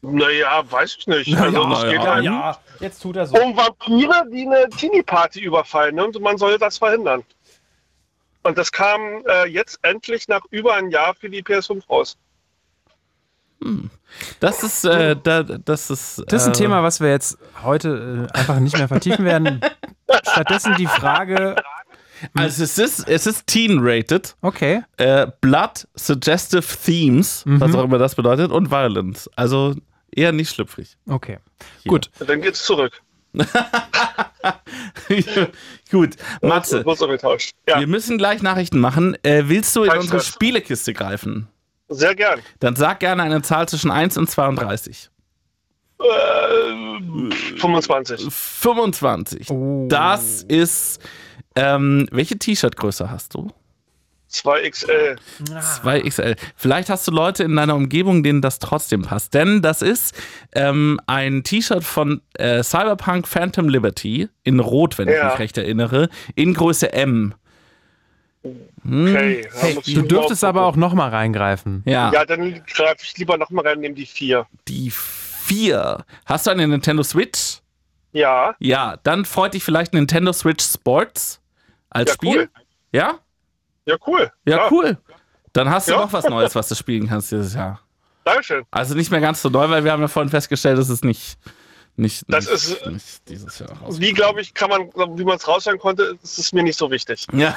Naja, weiß ich nicht. Also ja, es geht ja, halt ja, jetzt tut er so. um Vampire, die eine Teenie-Party überfallen ne? und man soll das verhindern. Und das kam äh, jetzt endlich nach über einem Jahr für die PS5 raus. das ist, äh, da, das ist. Das ist ein äh, Thema, was wir jetzt heute äh, einfach nicht mehr vertiefen werden. Stattdessen die Frage, Also es ist, es ist teen-rated. okay, Äh, Blood, Suggestive Themes, was Mhm. auch immer das bedeutet, und Violence. Also eher nicht schlüpfrig. okay. Hier. Gut, Dann geht's zurück. Gut, Matze, getauscht. Ja, wir müssen gleich Nachrichten machen. Äh, willst du in unsere das. Spielekiste greifen? sehr gern. Dann sag gerne eine Zahl zwischen 1 und 32. Äh, 25. 25. Oh. Das ist. Ähm, welche T-Shirt-Größe hast du? 2XL. 2XL. Vielleicht hast du Leute in deiner Umgebung, denen das trotzdem passt. Denn das ist ähm, ein T-Shirt von äh, Cyberpunk Phantom Liberty in Rot, wenn ich Ja. mich recht erinnere, in Größe M. Hm. Okay. Hey, ich du dürftest gucken. aber auch nochmal reingreifen. Ja, Ja, dann greife ich lieber nochmal rein, nehme die 4. die 4. Hast du eine Nintendo Switch? Ja, Ja, dann freut dich vielleicht Nintendo Switch Sports als Ja, Spiel. cool. Ja? ja, cool. Ja, cool. Dann hast du Ja. noch was Neues, was du spielen kannst dieses Jahr. Dankeschön. Also nicht mehr ganz so neu, weil wir haben ja vorhin festgestellt, dass es nicht, nicht, Das nicht, ist- nicht dieses Jahr raus. Wie, glaube ich, kann man, wie man es raushören konnte, ist es mir nicht so wichtig. Ja,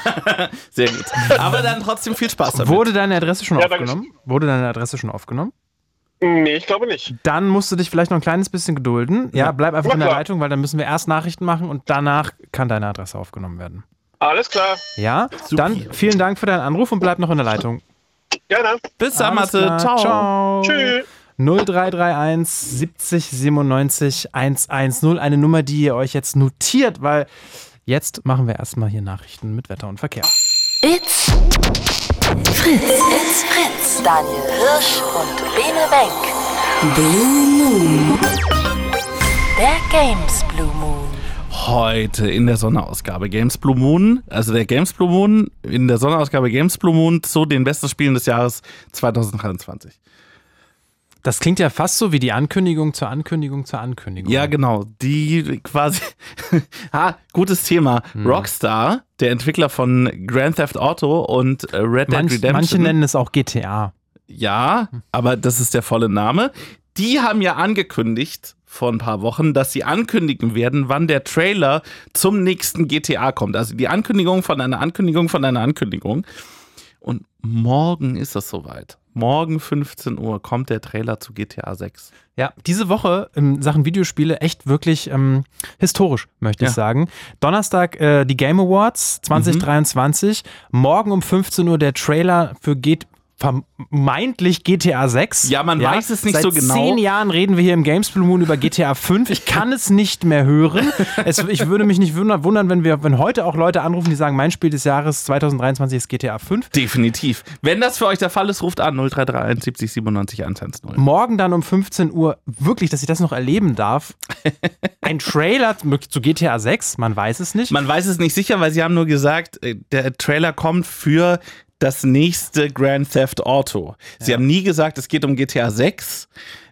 sehr gut. Aber dann trotzdem viel Spaß damit. Wurde deine Adresse schon Ja, aufgenommen? Wurde deine Adresse schon aufgenommen? Nee, ich glaube nicht. Dann musst du dich vielleicht noch ein kleines bisschen gedulden. Ja, bleib einfach Na in der klar. Leitung, weil dann müssen wir erst Nachrichten machen und danach kann deine Adresse aufgenommen werden. Alles klar. Ja, dann vielen Dank für deinen Anruf und bleib noch in der Leitung. Gerne. Bis dann, Mathe. Ciao. Ciao. Tschüss. 0331 70 97 110. Eine Nummer, die ihr euch jetzt notiert, weil jetzt machen wir erstmal hier Nachrichten mit Wetter und Verkehr. It's Fritz. It's Fritz. Daniel Hirsch und Bene Wenk. Blue Moon. Der Games Blue Moon. Heute in der Sonderausgabe Games Blue Moon, also der Games Blue Moon, in der Sonderausgabe Games Blue Moon zu den besten Spielen des Jahres 2023. Das klingt ja fast so wie die Ankündigung zur Ankündigung zur Ankündigung. Ja, genau. Die quasi. ha, gutes Thema. Hm. Rockstar, der Entwickler von Grand Theft Auto und äh, Red Dead Manch, Redemption. manche nennen es auch GTA. Ja, aber das ist der volle Name. Die haben ja angekündigt vor ein paar Wochen, dass sie ankündigen werden, wann der Trailer zum nächsten GTA kommt. Also die Ankündigung von einer Ankündigung von einer Ankündigung. Und morgen ist es soweit. Morgen 15 Uhr kommt der Trailer zu GTA 6. Ja, diese Woche in Sachen Videospiele echt wirklich ähm, historisch, möchte ich Ja. sagen. Donnerstag äh, die Game Awards 2023. Morgen um 15 Uhr der Trailer für geht vermeintlich GTA 6. Ja, man weiß es nicht Seit so genau. zehn Jahren reden wir hier im Games Blue Moon über GTA 5. Ich kann es nicht mehr hören. Es, ich würde mich nicht wundern, wundern, wenn wir, wenn heute auch Leute anrufen, die sagen, mein Spiel des Jahres 2023 ist GTA 5. Definitiv. Wenn das für euch der Fall ist, ruft an 0331 70 97 110. Morgen dann um 15 Uhr, wirklich, dass ich das noch erleben darf. Ein Trailer zu GTA 6, man weiß es nicht. Man weiß es nicht sicher, weil sie haben nur gesagt, äh, der Trailer kommt für das nächste Grand Theft Auto. Sie haben nie gesagt, es geht um GTA 6.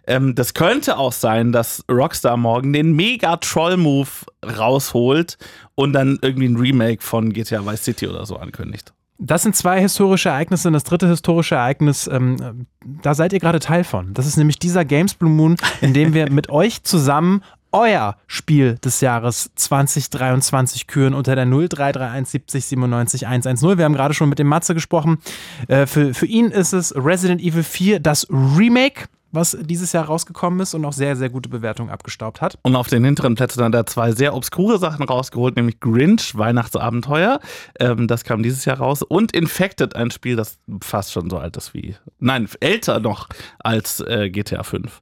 Ähm, das könnte auch sein, dass Rockstar morgen den Mega-Troll-Move rausholt und dann irgendwie ein Remake von GTA Vice City oder so ankündigt. Das sind zwei historische Ereignisse und das dritte historische Ereignis, ähm, da seid ihr gerade Teil von. Das ist nämlich dieser Games Blue Moon, in dem wir mit euch zusammen euer Spiel des Jahres 2023 küren unter der 0331 70 97 110. Wir haben gerade schon mit dem Matze gesprochen. Äh, für, für ihn ist es Resident Evil 4, das Remake was dieses Jahr rausgekommen ist und auch sehr, sehr gute Bewertungen abgestaubt hat. Und auf den hinteren Plätzen hat er zwei sehr obskure Sachen rausgeholt, nämlich Grinch, Weihnachtsabenteuer. Ähm, das kam dieses Jahr raus. Und Infected, ein Spiel, das fast schon so alt ist wie, nein, älter noch als äh, GTA 5.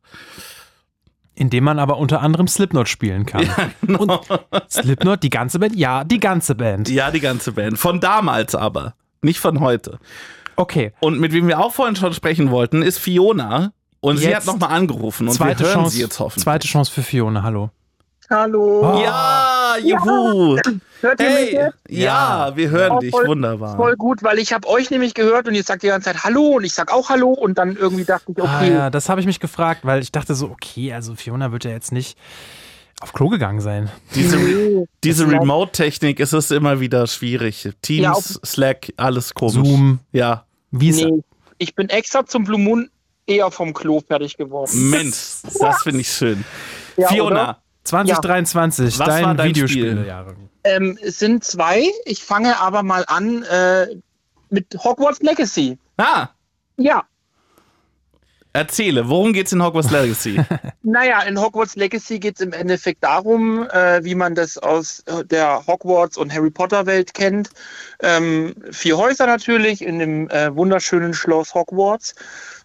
In dem man aber unter anderem Slipknot spielen kann. Ja, genau. Und Slipknot, die ganze Band? Ja, die ganze Band. Ja, die ganze Band. Von damals aber, nicht von heute. Okay. Und mit wem wir auch vorhin schon sprechen wollten, ist Fiona. Und jetzt sie hat nochmal angerufen und zweite wir hören Chance, sie jetzt hoffen. Zweite Chance für Fiona, hallo. Hallo. Oh. Ja, juhu. Ja. Hört ihr hey. mich jetzt? Ja, wir hören Oh, dich, voll- wunderbar. Voll gut, weil ich habe euch nämlich gehört und ihr sagt die ganze Zeit Hallo und ich sag auch Hallo und dann irgendwie dachte ich, Ah, okay, ja, das habe ich mich gefragt, weil ich dachte so, okay, also Fiona wird ja jetzt nicht auf Klo gegangen sein. Diese, nee, diese Remote-Technik ist es immer wieder schwierig. Teams, Ja, Slack, alles komisch. Zoom, Ja, wie nee, ich bin extra zum Blue Moon eher vom Klo fertig geworden. Mensch, das finde ich schön. Ja, Fiona, oder? 2023, Was dein, war dein Videospiel. Ähm, es sind zwei. Ich fange aber mal an äh, mit Hogwarts Legacy. ah, Ja, erzähle, worum geht's in Hogwarts Legacy? Naja, in Hogwarts Legacy geht es im Endeffekt darum, äh, wie man das aus äh, der Hogwarts- und Harry Potter-Welt kennt. Ähm, vier Häuser natürlich in dem äh, wunderschönen Schloss Hogwarts.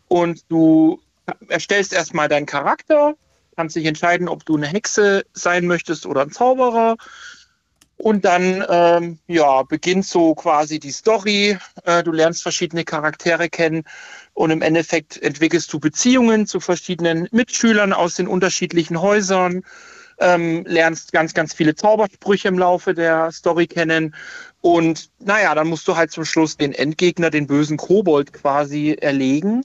Und du erstellst erstmal deinen Charakter, kannst dich entscheiden, ob du eine Hexe sein möchtest oder ein Zauberer. Und dann ähm, ja, beginnt so quasi die Story. Äh, du lernst verschiedene Charaktere kennen und im Endeffekt entwickelst du Beziehungen zu verschiedenen Mitschülern aus den unterschiedlichen Häusern, ähm, lernst ganz, ganz viele Zaubersprüche im Laufe der Story kennen. Und naja, dann musst du halt zum Schluss den Endgegner, den bösen Kobold quasi erlegen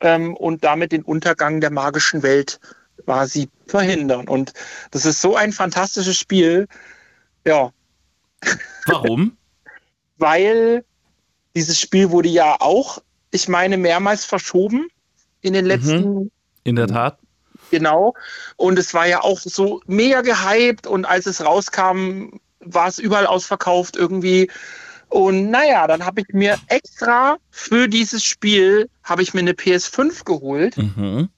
ähm, und damit den Untergang der magischen Welt quasi verhindern. Und das ist so ein fantastisches Spiel. Ja, Warum? weil dieses Spiel wurde ja auch, ich meine, mehrmals verschoben in den letzten, In der Tat. genau. Und es war ja auch so mega gehypt und als es rauskam, war es überall ausverkauft irgendwie. Und naja, dann habe ich mir extra für dieses Spiel, habe ich mir eine PS5 geholt, Mhm.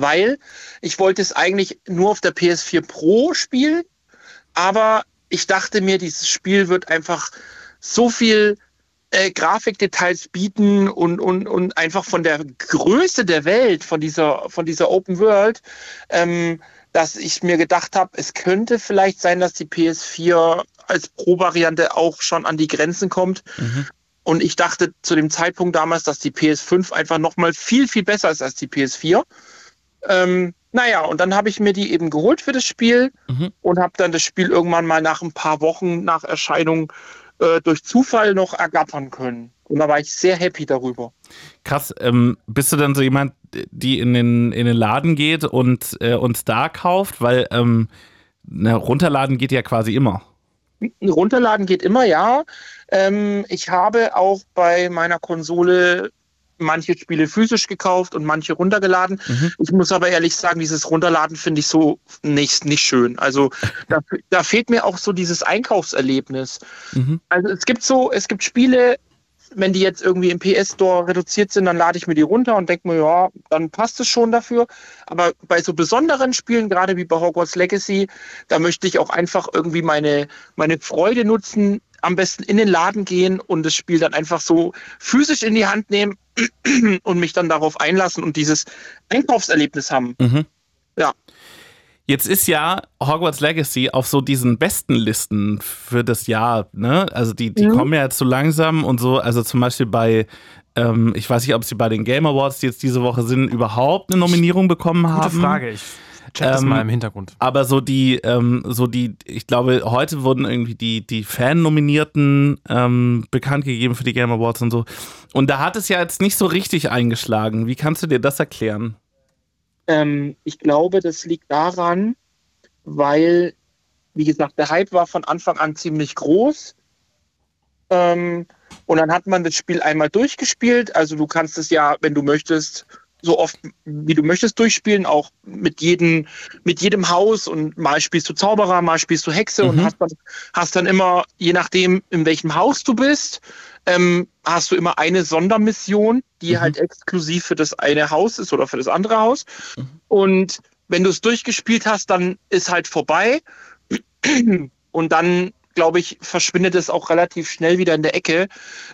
Weil ich wollte es eigentlich nur auf der PS4 Pro spielen, aber ich dachte mir, dieses Spiel wird einfach so viel äh, Grafikdetails bieten und, und, und einfach von der Größe der Welt, von dieser, von dieser Open World, ähm, dass ich mir gedacht habe, es könnte vielleicht sein, dass die PS4 als Pro-Variante auch schon an die Grenzen kommt. Mhm. Und ich dachte zu dem Zeitpunkt damals, dass die PS5 einfach nochmal viel, viel besser ist als die PS4. Ähm, naja, und dann habe ich mir die eben geholt für das Spiel Mhm. und habe dann das Spiel irgendwann mal nach ein paar Wochen nach Erscheinung äh, durch Zufall noch ergattern können. Und da war ich sehr happy darüber. Krass, ähm, bist du dann so jemand, die in den, in den Laden geht und, äh, und da kauft? Weil ähm, na, runterladen geht ja quasi immer. Runterladen geht immer, ja. Ähm, ich habe auch bei meiner Konsole manche Spiele physisch gekauft und manche runtergeladen. Mhm. Ich muss aber ehrlich sagen, dieses Runterladen finde ich so nicht, nicht schön. Also da, da fehlt mir auch so dieses Einkaufserlebnis. Mhm. Also es gibt so, es gibt Spiele, wenn die jetzt irgendwie im PS Store reduziert sind, dann lade ich mir die runter und denke mir, ja, dann passt es schon dafür. Aber bei so besonderen Spielen, gerade wie bei Hogwarts Legacy, da möchte ich auch einfach irgendwie meine, meine Freude nutzen, am besten in den Laden gehen und das Spiel dann einfach so physisch in die Hand nehmen und mich dann darauf einlassen und dieses Einkaufserlebnis haben. Mhm. Ja. Jetzt ist ja Hogwarts Legacy auf so diesen besten Listen für das Jahr, ne? Also die, die Mhm. kommen ja jetzt so langsam und so, also zum Beispiel bei, ähm, ich weiß nicht, ob sie bei den Game Awards, die jetzt diese Woche sind, überhaupt eine Nominierung bekommen haben. Gute Frage. Ich check das Ähm, mal im Hintergrund. Aber so die, ähm, so die, ich glaube, heute wurden irgendwie die, die Fan-Nominierten ähm, bekannt gegeben für die Game Awards und so. Und da hat es ja jetzt nicht so richtig eingeschlagen. Wie kannst du dir das erklären? Ähm, ich glaube, das liegt daran, weil, wie gesagt, der Hype war von Anfang an ziemlich groß. Ähm, Und dann hat man das Spiel einmal durchgespielt. Also du kannst es ja, wenn du möchtest, so oft wie du möchtest durchspielen, auch mit jedem, mit jedem Haus und mal spielst du Zauberer, mal spielst du Hexe mhm. und hast dann, hast dann immer, je nachdem, in welchem Haus du bist, ähm, hast du immer eine Sondermission, die mhm. halt exklusiv für das eine Haus ist oder für das andere Haus. Mhm. Und wenn du es durchgespielt hast, dann ist halt vorbei. Und dann, glaube ich, verschwindet es auch relativ schnell wieder in der Ecke,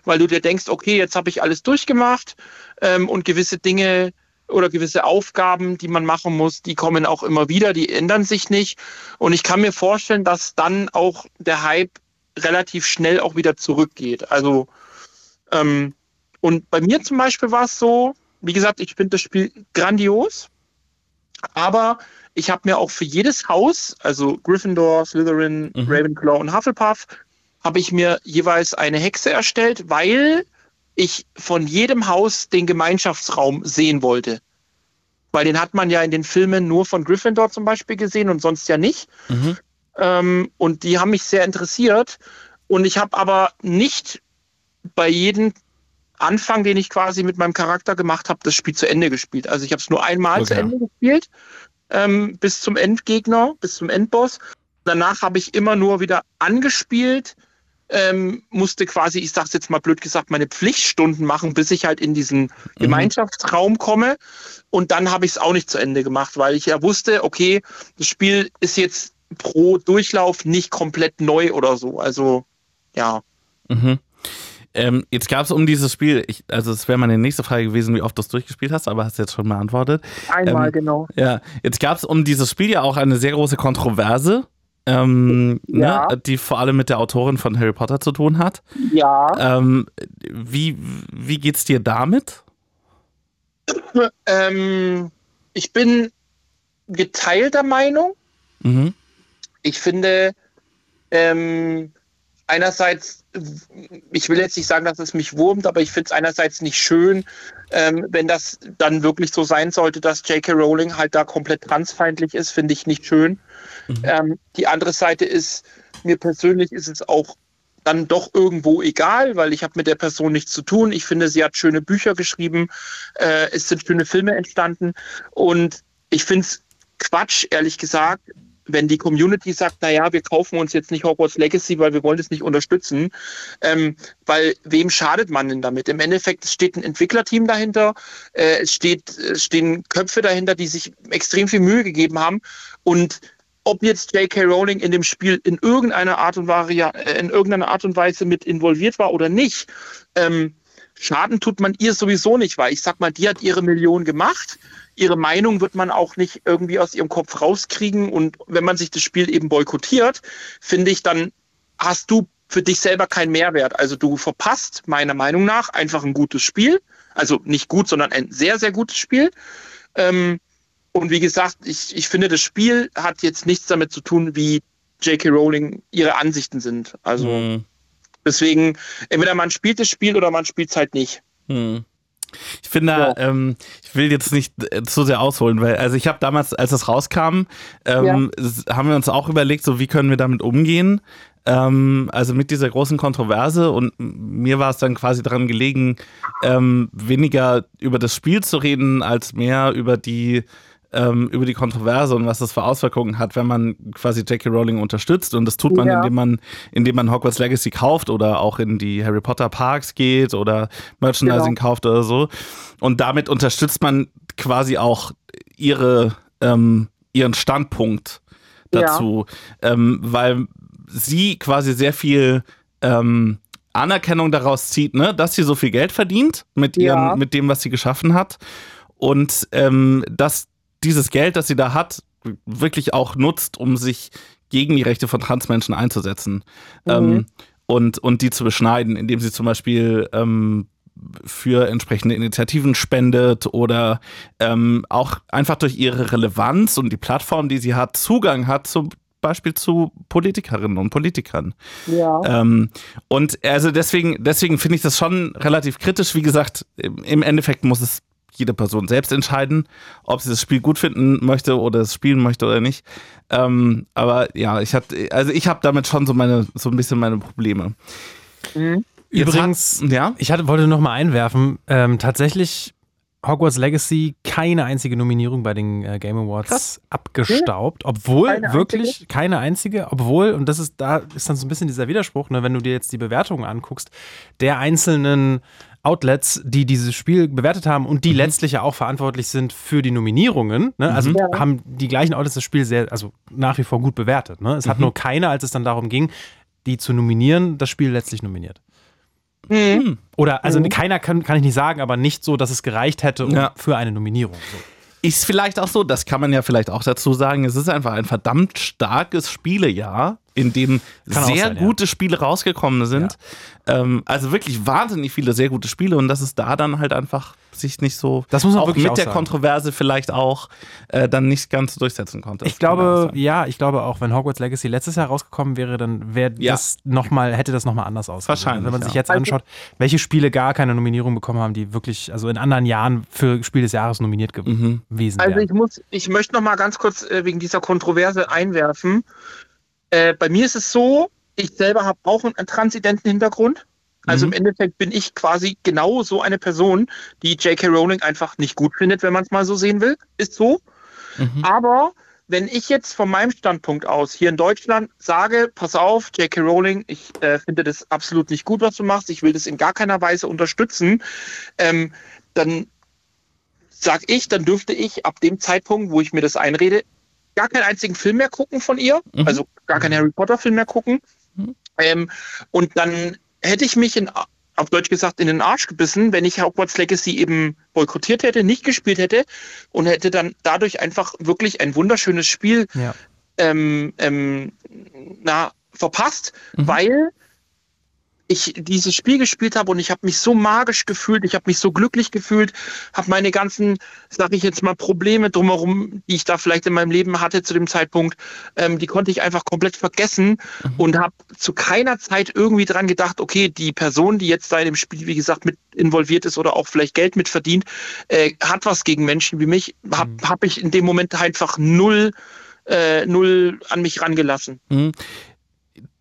weil du dir denkst, okay, jetzt habe ich alles durchgemacht ähm, und gewisse Dinge oder gewisse Aufgaben, die man machen muss, die kommen auch immer wieder, die ändern sich nicht. Und ich kann mir vorstellen, dass dann auch der Hype relativ schnell auch wieder zurückgeht. Also ähm, und bei mir zum Beispiel war es so, wie gesagt, ich finde das Spiel grandios, aber ich habe mir auch für jedes Haus, also Gryffindor, Slytherin, mhm. Ravenclaw und Hufflepuff, habe ich mir jeweils eine Hexe erstellt, weil ich von jedem Haus den Gemeinschaftsraum sehen wollte. Weil den hat man ja in den Filmen nur von Gryffindor zum Beispiel gesehen und sonst ja nicht. Mhm. Ähm, und die haben mich sehr interessiert. Und ich habe aber nicht bei jedem Anfang, den ich quasi mit meinem Charakter gemacht habe, das Spiel zu Ende gespielt. Also ich habe es nur einmal okay. zu Ende gespielt, ähm, bis zum Endgegner, bis zum Endboss. Danach habe ich immer nur wieder angespielt, ähm, musste quasi, ich sag's jetzt mal blöd gesagt, meine Pflichtstunden machen, bis ich halt in diesen mhm. Gemeinschaftsraum komme. Und dann habe ich es auch nicht zu Ende gemacht, weil ich ja wusste, okay, das Spiel ist jetzt pro Durchlauf nicht komplett neu oder so. Also ja. Mhm. Ähm, jetzt gab es um dieses Spiel, ich, also es wäre meine nächste Frage gewesen, wie oft du es durchgespielt hast, aber hast du jetzt schon beantwortet. Einmal, ähm, genau. Ja, jetzt gab es um dieses Spiel ja auch eine sehr große Kontroverse. Ähm, ne, ja. ne, die vor allem mit der Autorin von Harry Potter zu tun hat. Ja. Ähm, wie, wie geht's dir damit? Ähm, ich bin geteilter Meinung. Mhm. Ich finde, ähm, einerseits, ich will jetzt nicht sagen, dass es mich wurmt, aber ich finde es einerseits nicht schön, ähm, wenn das dann wirklich so sein sollte, dass J.K. Rowling halt da komplett transfeindlich ist, finde ich nicht schön. Mhm. Ähm, die andere Seite ist, mir persönlich ist es auch dann doch irgendwo egal, weil ich habe mit der Person nichts zu tun. Ich finde, sie hat schöne Bücher geschrieben, äh, es sind schöne Filme entstanden und ich finde es Quatsch, ehrlich gesagt, wenn die Community sagt, naja, wir kaufen uns jetzt nicht Hogwarts Legacy, weil wir wollen es nicht unterstützen, ähm, weil wem schadet man denn damit? Im Endeffekt steht ein Entwicklerteam dahinter, äh, es steht, es stehen Köpfe dahinter, die sich extrem viel Mühe gegeben haben und ob jetzt J.K. Rowling in dem Spiel in irgendeiner Art und, Varia äh, in irgendeiner Art und Weise mit involviert war oder nicht, ähm, Schaden tut man ihr sowieso nicht, weil ich sag mal, die hat ihre Million gemacht ihre Meinung wird man auch nicht irgendwie aus ihrem Kopf rauskriegen. Und wenn man sich das Spiel eben boykottiert, finde ich, dann hast du für dich selber keinen Mehrwert. Also du verpasst meiner Meinung nach einfach ein gutes Spiel. Also nicht gut, sondern ein sehr, sehr gutes Spiel. Ähm, und wie gesagt, ich, ich finde, das Spiel hat jetzt nichts damit zu tun, wie J.K. Rowling ihre Ansichten sind. Also hm. deswegen, entweder man spielt das Spiel oder man spielt es halt nicht. Hm. Ich finde, ja. ähm, ich will jetzt nicht äh, zu sehr ausholen, weil, also ich habe damals, als das rauskam, ähm, ja. haben wir uns auch überlegt, so wie können wir damit umgehen. Ähm, also mit dieser großen Kontroverse und mir war es dann quasi daran gelegen, ähm, weniger über das Spiel zu reden, als mehr über die ähm, über die Kontroverse und was das für Auswirkungen hat, wenn man quasi J.K. Rowling unterstützt. Und das tut man, ja. indem man, indem man Hogwarts Legacy kauft oder auch in die Harry Potter Parks geht oder Merchandising genau. kauft oder so. Und damit unterstützt man quasi auch ihre, ähm, ihren Standpunkt dazu, ja. ähm, weil sie quasi sehr viel ähm, Anerkennung daraus zieht, ne, dass sie so viel Geld verdient mit ihren, ja. mit dem, was sie geschaffen hat. Und ähm, dass dieses Geld, das sie da hat, wirklich auch nutzt, um sich gegen die Rechte von Transmenschen einzusetzen mhm. ähm, und, und die zu beschneiden, indem sie zum Beispiel ähm, für entsprechende Initiativen spendet oder ähm, auch einfach durch ihre Relevanz und die Plattform, die sie hat, Zugang hat zum Beispiel zu Politikerinnen und Politikern. Ja. Ähm, und also deswegen, deswegen finde ich das schon relativ kritisch. Wie gesagt, im Endeffekt muss es jede Person selbst entscheiden, ob sie das Spiel gut finden möchte oder es spielen möchte oder nicht. Ähm, aber ja, ich hatte, also ich habe damit schon so meine, so ein bisschen meine Probleme. Mhm. Übrigens, hat, ja? ich hatte, wollte noch mal einwerfen, ähm, tatsächlich Hogwarts Legacy keine einzige Nominierung bei den äh, Game Awards Krass. abgestaubt, obwohl Keine wirklich einzige? keine einzige, obwohl und das ist da ist dann so ein bisschen dieser Widerspruch, ne, wenn du dir jetzt die Bewertungen anguckst der einzelnen Outlets, die dieses Spiel bewertet haben und die letztlich ja auch verantwortlich sind für die Nominierungen, ne? also Ja. haben die gleichen Outlets das Spiel sehr, also nach wie vor gut bewertet. Ne? Es hat nur keiner, als es dann darum ging, die zu nominieren, das Spiel letztlich nominiert. Mhm. Oder, also keiner kann, kann ich nicht sagen, aber nicht so, dass es gereicht hätte um, Ja. für eine Nominierung. So. Ist vielleicht auch so, das kann man ja vielleicht auch dazu sagen, es ist einfach ein verdammt starkes Spielejahr, in dem Kann sehr sein, ja. gute Spiele rausgekommen sind. Ähm, also wirklich wahnsinnig viele sehr gute Spiele und dass es da dann halt einfach sich nicht so Das muss man auch wirklich mit auch der sagen. Kontroverse vielleicht auch äh, dann nicht ganz durchsetzen konnte. Ich glaube, ja, ich glaube auch, wenn Hogwarts Legacy letztes Jahr rausgekommen wäre, dann wäre Ja. das noch mal, hätte das nochmal anders ausgesehen. Wahrscheinlich, Wenn man sich ja. jetzt anschaut, welche Spiele gar keine Nominierung bekommen haben, die wirklich, also in anderen Jahren für Spiel des Jahres nominiert Mhm. gewesen Also wären. ich muss, ich möchte noch mal ganz kurz äh, wegen dieser Kontroverse einwerfen. Äh, bei mir ist es so, ich selber habe auch einen, transidenten Hintergrund. Also Mhm. im Endeffekt bin ich quasi genau so eine Person, die J.K. Rowling einfach nicht gut findet, wenn man es mal so sehen will. Ist so. Mhm. Aber wenn ich jetzt von meinem Standpunkt aus hier in Deutschland sage, pass auf, J.K. Rowling, ich äh, finde das absolut nicht gut, was du machst, ich will das in gar keiner Weise unterstützen, ähm, dann sag ich, dann dürfte ich ab dem Zeitpunkt, wo ich mir das einrede, gar keinen einzigen Film mehr gucken von ihr, Mhm. also gar keinen Harry Potter Film mehr gucken. Mhm. Ähm, und dann hätte ich mich in, auf Deutsch gesagt in den Arsch gebissen, wenn ich Hogwarts Legacy eben boykottiert hätte, nicht gespielt hätte und hätte dann dadurch einfach wirklich ein wunderschönes Spiel ja. ähm, ähm, na, verpasst, Mhm. weil ich dieses Spiel gespielt habe und ich habe mich so magisch gefühlt, ich habe mich so glücklich gefühlt, habe meine ganzen, sage ich jetzt mal, Probleme drumherum, die ich da vielleicht in meinem Leben hatte zu dem Zeitpunkt, ähm, die konnte ich einfach komplett vergessen und habe zu keiner Zeit irgendwie dran gedacht, okay, die Person, die jetzt da in dem Spiel, wie gesagt, mit involviert ist oder auch vielleicht Geld mit verdient, äh, hat was gegen Menschen wie mich, habe hab ich in dem Moment einfach null äh, null an mich rangelassen. Mhm.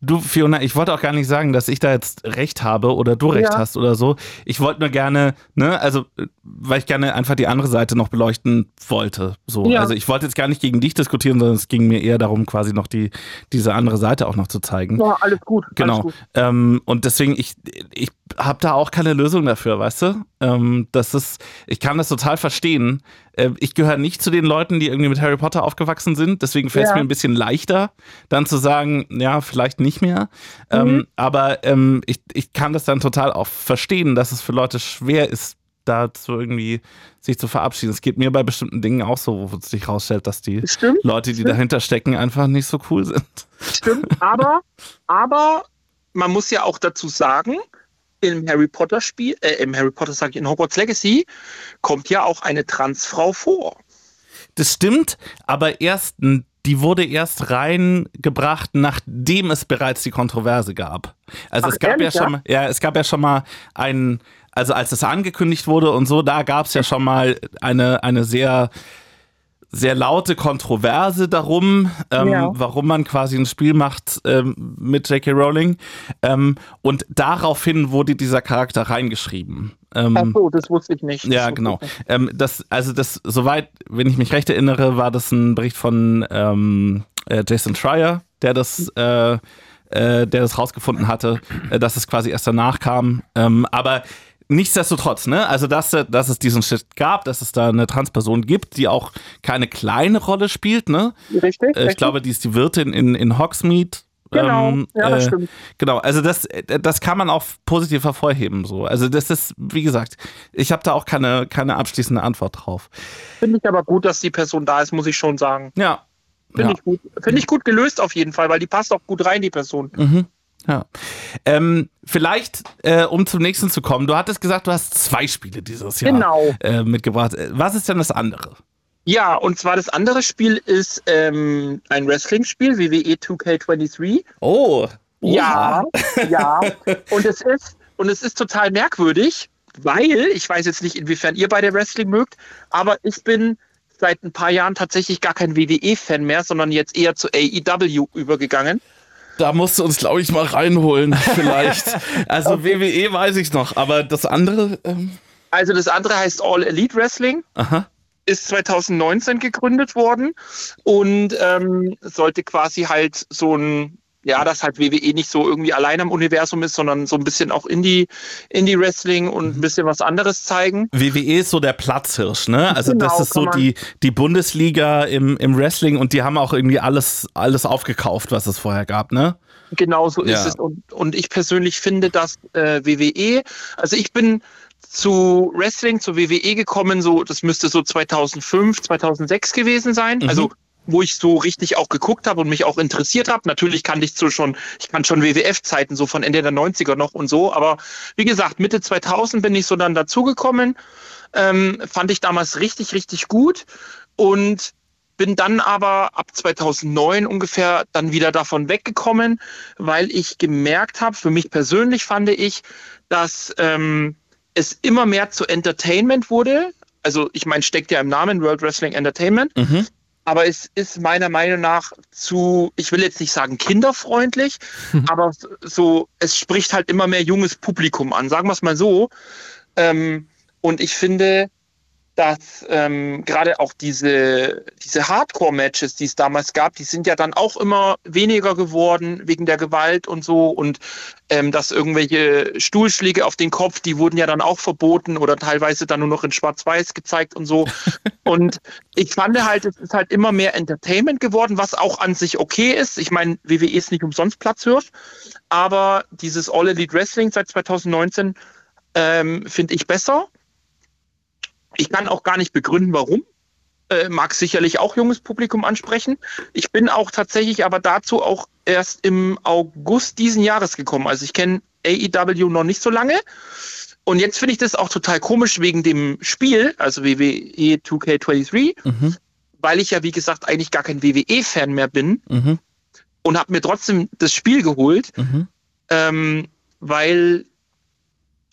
Du, Fiona, ich wollte auch gar nicht sagen, dass ich da jetzt recht habe oder du recht Ja. hast oder so. Ich wollte nur gerne, ne, also, weil ich gerne einfach die andere Seite noch beleuchten wollte. So. Ja. Also ich wollte jetzt gar nicht gegen dich diskutieren, sondern es ging mir eher darum, quasi noch die, diese andere Seite auch noch zu zeigen. Ja, alles gut. Alles Genau. gut. Ähm, und deswegen, ich, ich habe da auch keine Lösung dafür, weißt du? Ähm, das ist, ich kann das total verstehen. Äh, ich gehöre nicht zu den Leuten, die irgendwie mit Harry Potter aufgewachsen sind. Deswegen fällt es Ja. mir ein bisschen leichter, dann zu sagen, ja, vielleicht nicht mehr. Ähm, Mhm. aber ähm, ich, ich kann das dann total auch verstehen, dass es für Leute schwer ist, dazu irgendwie sich zu verabschieden. Es geht mir bei bestimmten Dingen auch so, wo es sich rausstellt, dass die Stimmt, Leute, die dahinter stecken, einfach nicht so cool sind. stimmt. Aber, aber man muss ja auch dazu sagen, im Harry Potter Spiel, äh, im Harry Potter sage ich, in Hogwarts Legacy kommt ja auch eine Transfrau vor. Das stimmt, aber erst, die wurde erst reingebracht, nachdem es bereits die Kontroverse gab. Also Ach, es gab ehrlich, ja schon ja? mal, ja, es gab ja schon mal einen, also als es angekündigt wurde und so, da gab es ja schon mal eine, eine sehr sehr laute Kontroverse darum, ähm, Ja. warum man quasi ein Spiel macht ähm, mit J.K. Rowling. Ähm, und daraufhin wurde dieser Charakter reingeschrieben. Ähm, Ach so, das wusste ich nicht. Das ja, genau. Ähm, das, also das, soweit, wenn ich mich recht erinnere, war das ein Bericht von ähm, äh, Jason Schreier, der das, äh, äh, der das rausgefunden hatte, äh, dass es quasi erst danach kam. Ähm, aber nichtsdestotrotz, ne, also dass, äh, dass es diesen Shit gab, dass es da eine Transperson gibt, die auch keine kleine Rolle spielt, ne? Richtig? Äh, ich richtig? glaube, die ist die Wirtin in, in Hogsmeade. Genau, Ähm, ja, das äh, stimmt. Genau, also das, das kann man auch positiv hervorheben. So. Also das ist, wie gesagt, ich habe da auch keine, keine abschließende Antwort drauf. Finde ich aber gut, dass die Person da ist, muss ich schon sagen. Ja. Finde Ja. ich gut. Finde ich gut gelöst auf jeden Fall, weil die passt auch gut rein, die Person. Mhm. Ja. Ähm, vielleicht, äh, um zum nächsten zu kommen, du hattest gesagt, du hast zwei Spiele dieses Jahr Genau. äh, mitgebracht. Äh, Was ist denn das andere? Ja, und zwar das andere Spiel ist ähm, ein Wrestling-Spiel, WWE 2K23. Oh. Ja, ja. Und es ist, und es ist total merkwürdig, weil, ich weiß jetzt nicht, inwiefern ihr beide Wrestling mögt, aber ich bin seit ein paar Jahren tatsächlich gar kein WWE-Fan mehr, sondern jetzt eher zu AEW übergegangen. Da musst du uns, glaube ich, mal reinholen, vielleicht. Also WWE weiß ich noch, aber das andere. Ähm also das andere heißt All Elite Wrestling. Aha. Ist 2019 gegründet worden und ähm, sollte quasi halt so ein ja, dass halt WWE nicht so irgendwie allein am Universum ist, sondern so ein bisschen auch Indie, Indie-Wrestling und ein bisschen was anderes zeigen. WWE ist so der Platzhirsch, ne? Also genau, das ist so die, die Bundesliga im, im Wrestling und die haben auch irgendwie alles, alles aufgekauft, was es vorher gab, ne? Genau so ja. ist es. Und, und ich persönlich finde, dass äh, WWE, also ich bin zu Wrestling, zu WWE gekommen, so, das müsste so 2005, 2006 gewesen sein. Mhm. Also wo ich so richtig auch geguckt habe und mich auch interessiert habe. Natürlich kannte ich so schon, ich kann schon WWF-Zeiten so von Ende der 90er noch und so, aber wie gesagt, Mitte 2000 bin ich so dann dazugekommen, ähm, fand ich damals richtig, richtig gut und bin dann aber ab 2009 ungefähr dann wieder davon weggekommen, weil ich gemerkt habe, für mich persönlich fand ich, dass ähm, es immer mehr zu Entertainment wurde. Also ich meine, steckt ja im Namen World Wrestling Entertainment. Mhm aber es ist meiner Meinung nach zu, ich will jetzt nicht sagen kinderfreundlich, mhm. aber so, es spricht halt immer mehr junges Publikum an, sagen wir es mal so. Ähm, und ich finde, dass ähm, gerade auch diese, diese Hardcore-Matches, die es damals gab, die sind ja dann auch immer weniger geworden wegen der Gewalt und so. Und ähm, dass irgendwelche Stuhlschläge auf den Kopf, die wurden ja dann auch verboten oder teilweise dann nur noch in Schwarz-Weiß gezeigt und so. und ich fand halt, es ist halt immer mehr Entertainment geworden, was auch an sich okay ist. Ich meine, WWE ist nicht umsonst Platzhirsch, aber dieses All Elite Wrestling seit 2019 ähm, finde ich besser. Ich kann auch gar nicht begründen, warum. Äh, mag sicherlich auch junges Publikum ansprechen. Ich bin auch tatsächlich aber dazu auch erst im August diesen Jahres gekommen. Also ich kenne AEW noch nicht so lange. Und jetzt finde ich das auch total komisch wegen dem Spiel, also WWE 2K23, mhm. weil ich ja, wie gesagt, eigentlich gar kein WWE-Fan mehr bin mhm. und habe mir trotzdem das Spiel geholt, mhm. ähm, weil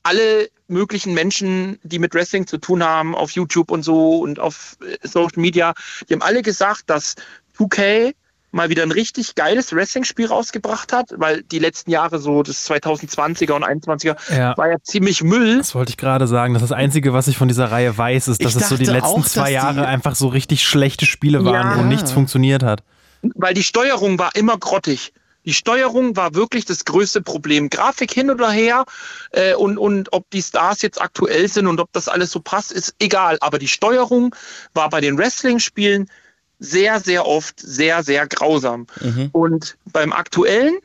alle möglichen Menschen, die mit Wrestling zu tun haben, auf YouTube und so und auf äh, Social Media, die haben alle gesagt, dass 2K mal wieder ein richtig geiles Wrestling-Spiel rausgebracht hat, weil die letzten Jahre so das 2020er und 21er ja. war ja ziemlich Müll. Das wollte ich gerade sagen. Das ist das Einzige, was ich von dieser Reihe weiß, ist, dass es so die letzten auch, zwei Jahre einfach so richtig schlechte Spiele waren, ja. wo nichts funktioniert hat. Weil die Steuerung war immer grottig. Die Steuerung war wirklich das größte Problem. Grafik hin oder her äh, und, und ob die Stars jetzt aktuell sind und ob das alles so passt, ist egal. Aber die Steuerung war bei den Wrestling-Spielen sehr, sehr oft sehr, sehr grausam. Mhm. Und beim aktuellen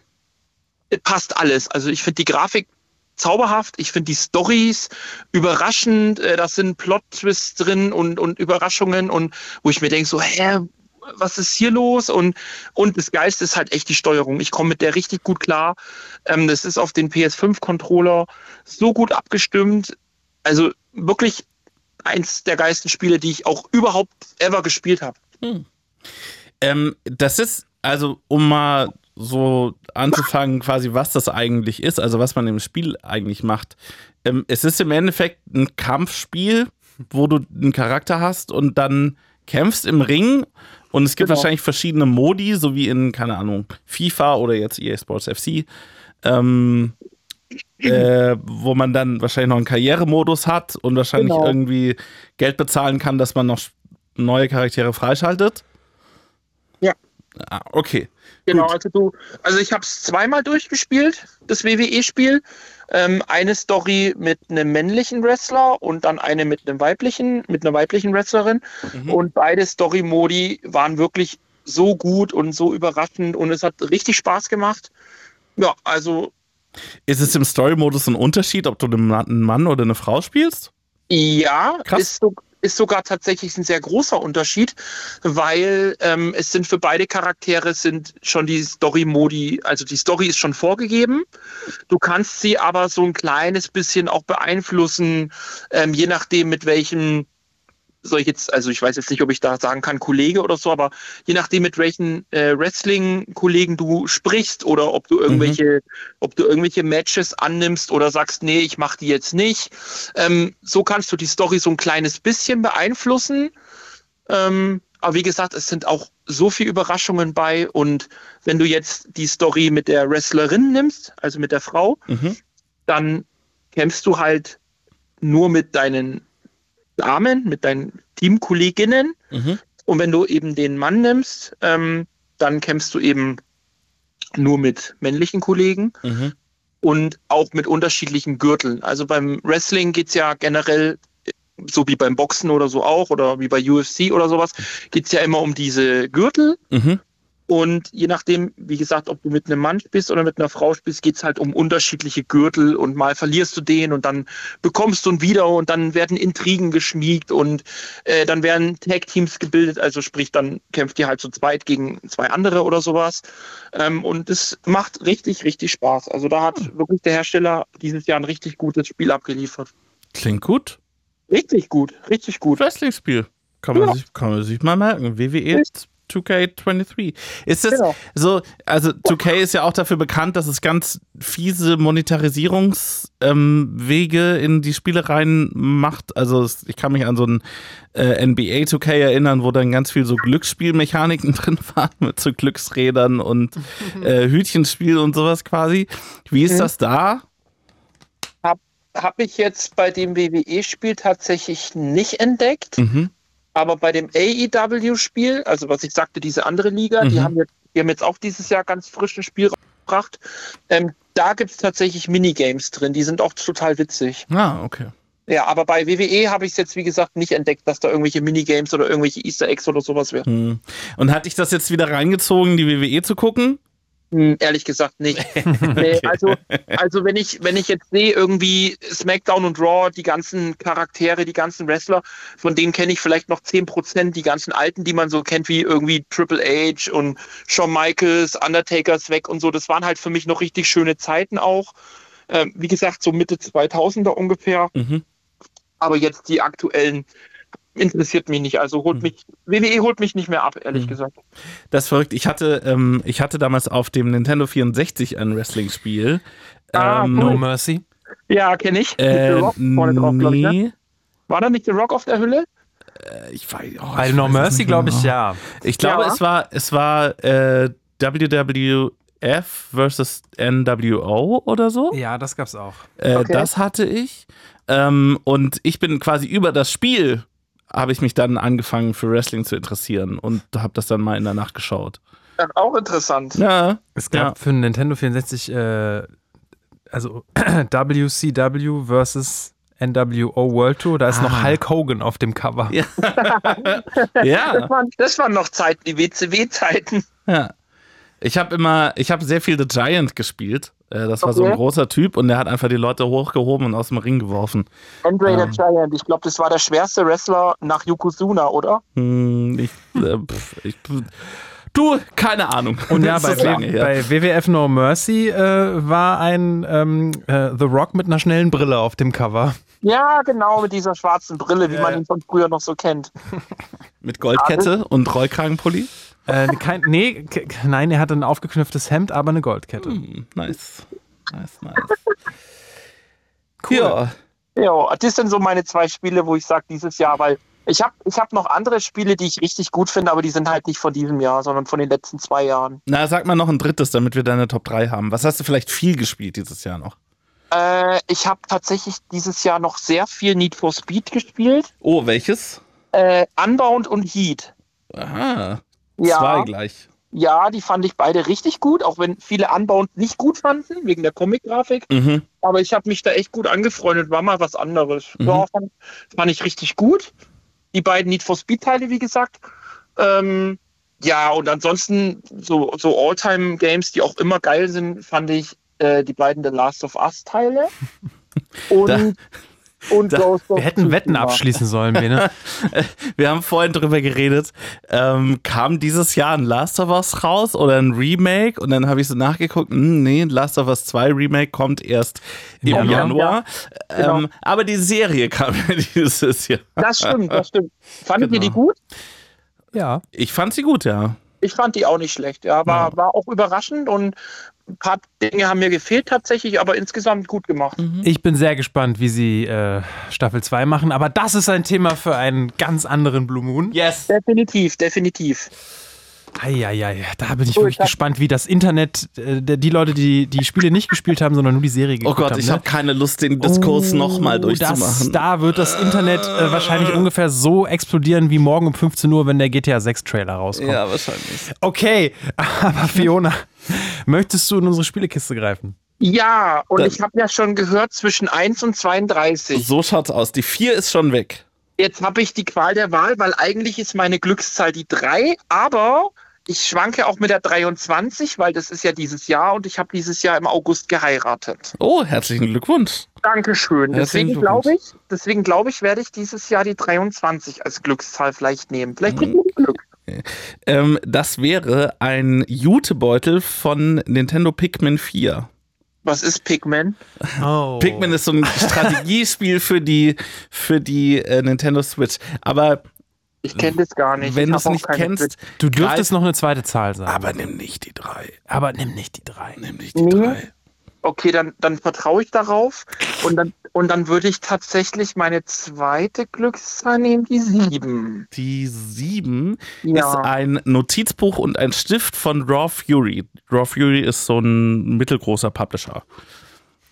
äh, passt alles. Also ich finde die Grafik zauberhaft. Ich finde die Stories überraschend. Äh, das sind Plot-Twists drin und, und Überraschungen und wo ich mir denke so, hä, was ist hier los? Und, und das Geilste ist halt echt die Steuerung. Ich komme mit der richtig gut klar. Ähm, das ist auf den PS5-Controller so gut abgestimmt. Also wirklich eins der geilsten Spiele, die ich auch überhaupt ever gespielt habe. Hm. Ähm, das ist, also um mal so anzufangen, quasi, was das eigentlich ist, also was man im Spiel eigentlich macht. Ähm, es ist im Endeffekt ein Kampfspiel, wo du einen Charakter hast und dann kämpfst im Ring und es gibt genau. wahrscheinlich verschiedene Modi, so wie in, keine Ahnung, FIFA oder jetzt EA Sports FC, ähm, äh, wo man dann wahrscheinlich noch einen Karrieremodus hat und wahrscheinlich genau. irgendwie Geld bezahlen kann, dass man noch neue Charaktere freischaltet. Ah, okay. Genau, Gut. also du, also ich habe es zweimal durchgespielt, das WWE-Spiel ähm, eine Story mit einem männlichen Wrestler und dann eine mit einem weiblichen, mit einer weiblichen Wrestlerin. Mhm. Und beide Story-Modi waren wirklich so gut und so überraschend und es hat richtig Spaß gemacht. Ja, also. Ist es im Story-Modus ein Unterschied, ob du einen Mann oder eine Frau spielst? Ja, Krass. ist so, ist sogar tatsächlich ein sehr großer Unterschied, weil ähm, es sind für beide Charaktere sind schon die Story-Modi, also die Story ist schon vorgegeben. Du kannst sie aber so ein kleines bisschen auch beeinflussen, ähm, je nachdem mit welchem soll ich jetzt, also ich weiß jetzt nicht, ob ich da sagen kann, Kollege oder so, aber je nachdem, mit welchen äh, Wrestling-Kollegen du sprichst oder ob du irgendwelche, mhm. ob du irgendwelche Matches annimmst oder sagst, nee, ich mach die jetzt nicht. Ähm, so kannst du die Story so ein kleines bisschen beeinflussen. Ähm, Aber wie gesagt, es sind auch so viele Überraschungen bei. Und wenn du jetzt die Story mit der Wrestlerin nimmst, also mit der Frau, Mhm. dann kämpfst du halt nur mit deinen Damen, mit deinen Teamkolleginnen. Mhm. Und wenn du eben den Mann nimmst, ähm, dann kämpfst du eben nur mit männlichen Kollegen Mhm. und auch mit unterschiedlichen Gürteln. Also beim Wrestling geht's ja generell, so wie beim Boxen oder so auch, oder wie bei UFC oder sowas, geht's ja immer um diese Gürtel. Mhm. Und je nachdem, wie gesagt, ob du mit einem Mann spielst oder mit einer Frau spielst, geht's halt um unterschiedliche Gürtel und mal verlierst du den und dann bekommst du ihn wieder und dann werden Intrigen geschmiegt und äh, dann werden Tag-Teams gebildet, also sprich, dann kämpft ihr halt zu zweit gegen zwei andere oder sowas. Ähm, und es macht richtig, richtig Spaß. Also da hat wirklich der Hersteller dieses Jahr ein richtig gutes Spiel abgeliefert. Klingt gut. Richtig gut, richtig gut. Wrestling-Spiel. Kann man, Ja. sich, kann man sich mal merken. WWE 2K23. Ist das Genau. so, also 2K ist ja auch dafür bekannt, dass es ganz fiese Monetarisierungswege ähm, in die Spiele rein macht. Also es, ich kann mich an so ein äh, NBA 2K erinnern, wo dann ganz viel so Glücksspielmechaniken drin waren mit so Glücksrädern und äh, Hütchenspiel und sowas quasi. Wie ist Mhm. das da? Habe ich jetzt bei dem WWE-Spiel tatsächlich nicht entdeckt. Mhm. Aber bei dem AEW-Spiel, also was ich sagte, diese andere Liga, die, Mhm. haben jetzt, die haben jetzt auch dieses Jahr ganz frisches Spiel gebracht. Ähm, da gibt es tatsächlich Minigames drin, die sind auch total witzig. Ah, okay. Ja, aber bei WWE habe ich es jetzt, wie gesagt, nicht entdeckt, dass da irgendwelche Minigames oder irgendwelche Easter Eggs oder sowas wäre. Hm. Und hat dich das jetzt wieder reingezogen, die WWE zu gucken? Hm, ehrlich gesagt nicht. nee, also, also wenn ich, wenn ich jetzt sehe, irgendwie SmackDown und Raw, die ganzen Charaktere, die ganzen Wrestler, von denen kenne ich vielleicht noch 10%, die ganzen alten, die man so kennt, wie irgendwie Triple H und Shawn Michaels, Undertakers weg und so. Das waren halt für mich noch richtig schöne Zeiten auch. Ähm, wie gesagt, so Mitte 2000er ungefähr. Mhm. Aber jetzt die aktuellen interessiert mich nicht. Also holt mich, WWE holt mich nicht mehr ab, ehrlich Mhm. gesagt. Das ist verrückt. Ich hatte, ähm, ich hatte damals auf dem Nintendo 64 ein Wrestling-Spiel. Ah, ähm, No cool. Mercy. Ja, kenne ich. Äh, Rock vorne drauf, ich, ne? War da nicht The Rock auf der Hülle? äh, ich weiß, oh, Bei ich No Mercy glaube ich genau. ja. Ich glaube, Ja. es war, es war äh, WWF versus NWO oder so. Ja, das gab's auch. Äh, Okay. Das hatte ich. Ähm, und ich bin quasi über das Spiel habe ich mich dann angefangen für Wrestling zu interessieren und habe das dann mal in der Nacht geschaut. Ach, auch interessant. Ja, Es gab Ja. für den Nintendo 64 äh, also WCW versus NWO World Tour. Da ist noch Ah. Hulk Hogan auf dem Cover. Ja. ja. Das, waren, das waren noch Zeiten, die WCW-Zeiten. Ja. Ich habe immer, ich habe sehr viel The Giant gespielt. Äh, Das war so ein Okay. großer Typ und der hat einfach die Leute hochgehoben und aus dem Ring geworfen. Andre Ja. the Giant, ich glaube, das war der schwerste Wrestler nach Yokozuna, oder? Hm, ich, äh, pf, ich, du, keine Ahnung. Und ja, bei, lange her. bei WWF No Mercy äh, war ein ähm, äh, The Rock mit einer schnellen Brille auf dem Cover. Ja, genau, mit dieser schwarzen Brille, wie Ja, man ja. ihn von früher noch so kennt. Mit Goldkette und Rollkragenpulli. Äh, kein, nee, nein, er hatte ein aufgeknüpftes Hemd, aber eine Goldkette. Hm, nice. Nice, nice. Cool. Ja. Ja, das sind so meine zwei Spiele, wo ich sage, dieses Jahr, weil ich habe ich hab noch andere Spiele, die ich richtig gut finde, aber die sind halt nicht von diesem Jahr, sondern von den letzten zwei Jahren. Na, sag mal noch ein drittes, damit wir deine Top 3 haben. Was hast du vielleicht viel gespielt dieses Jahr noch? Äh, ich habe tatsächlich dieses Jahr noch sehr viel Need for Speed gespielt. Oh, welches? Äh, Unbound und Heat. Aha. Ja. Zwei gleich. Ja, die fand ich beide richtig gut, auch wenn viele Unbound nicht gut fanden, wegen der Comic-Grafik. Mhm. Aber ich habe mich da echt gut angefreundet, war mal was anderes. Mhm. Ja, fand, fand ich richtig gut. Die beiden Need for Speed-Teile, wie gesagt. Ähm, ja, und ansonsten so, so All-Time-Games, die auch immer geil sind, fand ich äh, die beiden The Last of Us-Teile. Und, und da- Wir hätten Wetten abschließen sollen, Bene. Wir haben vorhin drüber geredet. Ähm, kam dieses Jahr ein Last of Us raus oder ein Remake? Und dann habe ich so nachgeguckt, hm, nee, Last of Us 2 Remake kommt erst im Januar. Januar. Genau. Ähm, aber die Serie kam ja dieses Jahr. Das stimmt, das stimmt. Fandet ihr die Genau. gut? Ja. Ich fand sie gut, ja. Ich fand die auch nicht schlecht. Ja, war, Ja. war auch überraschend und ein paar Dinge haben mir gefehlt tatsächlich, aber insgesamt gut gemacht. Ich bin sehr gespannt, wie sie äh, Staffel 2 machen, aber das ist ein Thema für einen ganz anderen Blue Moon. Yes. Definitiv, definitiv. Eieiei, da bin ich Oh, wirklich ich gespannt, wie das Internet, äh, die Leute, die die Spiele nicht gespielt haben, sondern nur die Serie Oh geguckt Gott, haben. ich ne? habe keine Lust, den Diskurs Oh, nochmal Das, durchzumachen. da wird das Internet äh, wahrscheinlich ungefähr so explodieren wie morgen um 15 Uhr, wenn der GTA 6 Trailer rauskommt. ja, wahrscheinlich. Okay, aber Fiona, möchtest du in unsere Spielekiste greifen? Ja, und Das- ich habe ja schon gehört zwischen 1 und 32. So schaut's aus. Die 4 ist schon weg. Jetzt habe ich die Qual der Wahl, weil eigentlich ist meine Glückszahl die 3, aber ich schwanke auch mit der 23, weil das ist ja dieses Jahr und ich habe dieses Jahr im August geheiratet. Oh, herzlichen Glückwunsch. Dankeschön. Herzlichen Deswegen glaube ich, deswegen glaube ich, werde ich dieses Jahr die 23 als Glückszahl vielleicht nehmen. Vielleicht bringt mir Glück. Ähm, das wäre ein Jutebeutel von Nintendo Pikmin 4. Was ist Pigman? Oh. Pikmin ist so ein Strategiespiel für die, für die äh, Nintendo Switch. Aber Ich kenne das gar nicht. wenn du es nicht kennst. Du dürftest greif- noch eine zweite Zahl sagen. Aber nimm nicht die 3. aber nimm nicht die drei. Nimm nicht die Nee. 3. Okay, dann, dann vertraue ich darauf. Und dann, und dann würde ich tatsächlich meine zweite Glückszahl nehmen, die 7. Die 7 Ja. ist ein Notizbuch und ein Stift von Raw Fury. Raw Fury ist so ein mittelgroßer Publisher.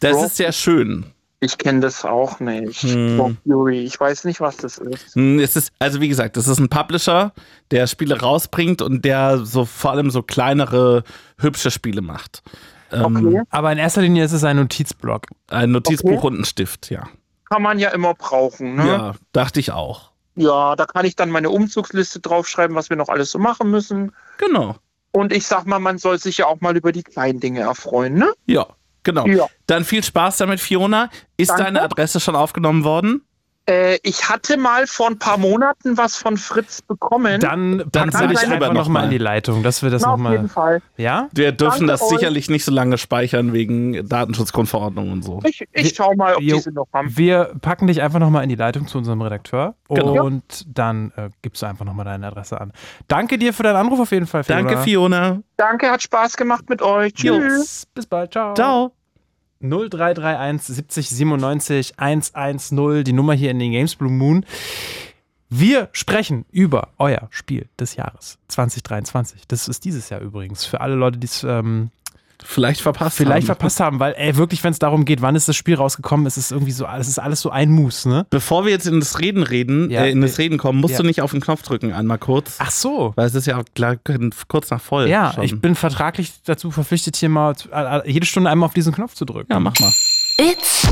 Das Raw- ist sehr schön. Ich kenne das auch nicht. Hm. Bob Fury. Ich weiß nicht, was das ist. Hm, Es ist, also wie gesagt, das ist ein Publisher, der Spiele rausbringt und der so vor allem so kleinere, hübsche Spiele macht. Ähm, Okay. Aber in erster Linie ist es ein Notizblock. Ein Notizbuch Okay. und ein Stift, ja. Kann man ja immer brauchen. Ne? Ja, dachte ich auch. ja, da kann ich dann meine Umzugsliste draufschreiben, was wir noch alles so machen müssen. Genau. Und ich sag mal, man soll sich ja auch mal über die kleinen Dinge erfreuen, ne? Ja, genau. Ja. Dann viel Spaß damit, Fiona. Ist Danke. deine Adresse schon aufgenommen worden? Äh, ich hatte mal vor ein paar Monaten was von Fritz bekommen. Dann Dann wir ich einfach noch nochmal mal. in die Leitung, dass wir das Na, auf jeden nochmal. Fall. Ja? Wir dürfen Danke das euch. sicherlich nicht so lange speichern wegen Datenschutzgrundverordnung und so. Ich, ich schau mal, ob Jo. die sie noch haben. Wir packen dich einfach nochmal in die Leitung zu unserem Redakteur Genau. und dann äh, gibst du einfach nochmal deine Adresse an. Danke dir für deinen Anruf auf jeden Fall, Fiona. Danke, Fiona. Danke, hat Spaß gemacht mit euch. Jo. Tschüss. Bis bald, ciao. Ciao. 0331 70 97 110, die Nummer hier in den Games Blue Moon. Wir sprechen über euer Spiel des Jahres 2023. Das ist dieses Jahr übrigens. Für alle Leute, die es ähm, Vielleicht verpasst vielleicht haben. verpasst haben, weil ey, wirklich, wenn es darum geht, wann ist das Spiel rausgekommen, ist es irgendwie so, es ist alles so ein Mus, ne? Bevor wir jetzt in das Reden reden, Ja, äh, in das äh, Reden kommen, musst ja. du nicht auf den Knopf drücken, einmal kurz. Ach so. Weil es ist ja auch kurz nach voll. Ja, schon. ich bin vertraglich dazu verpflichtet, hier mal äh, äh, jede Stunde einmal auf diesen Knopf zu drücken. Ja, mach mal. It's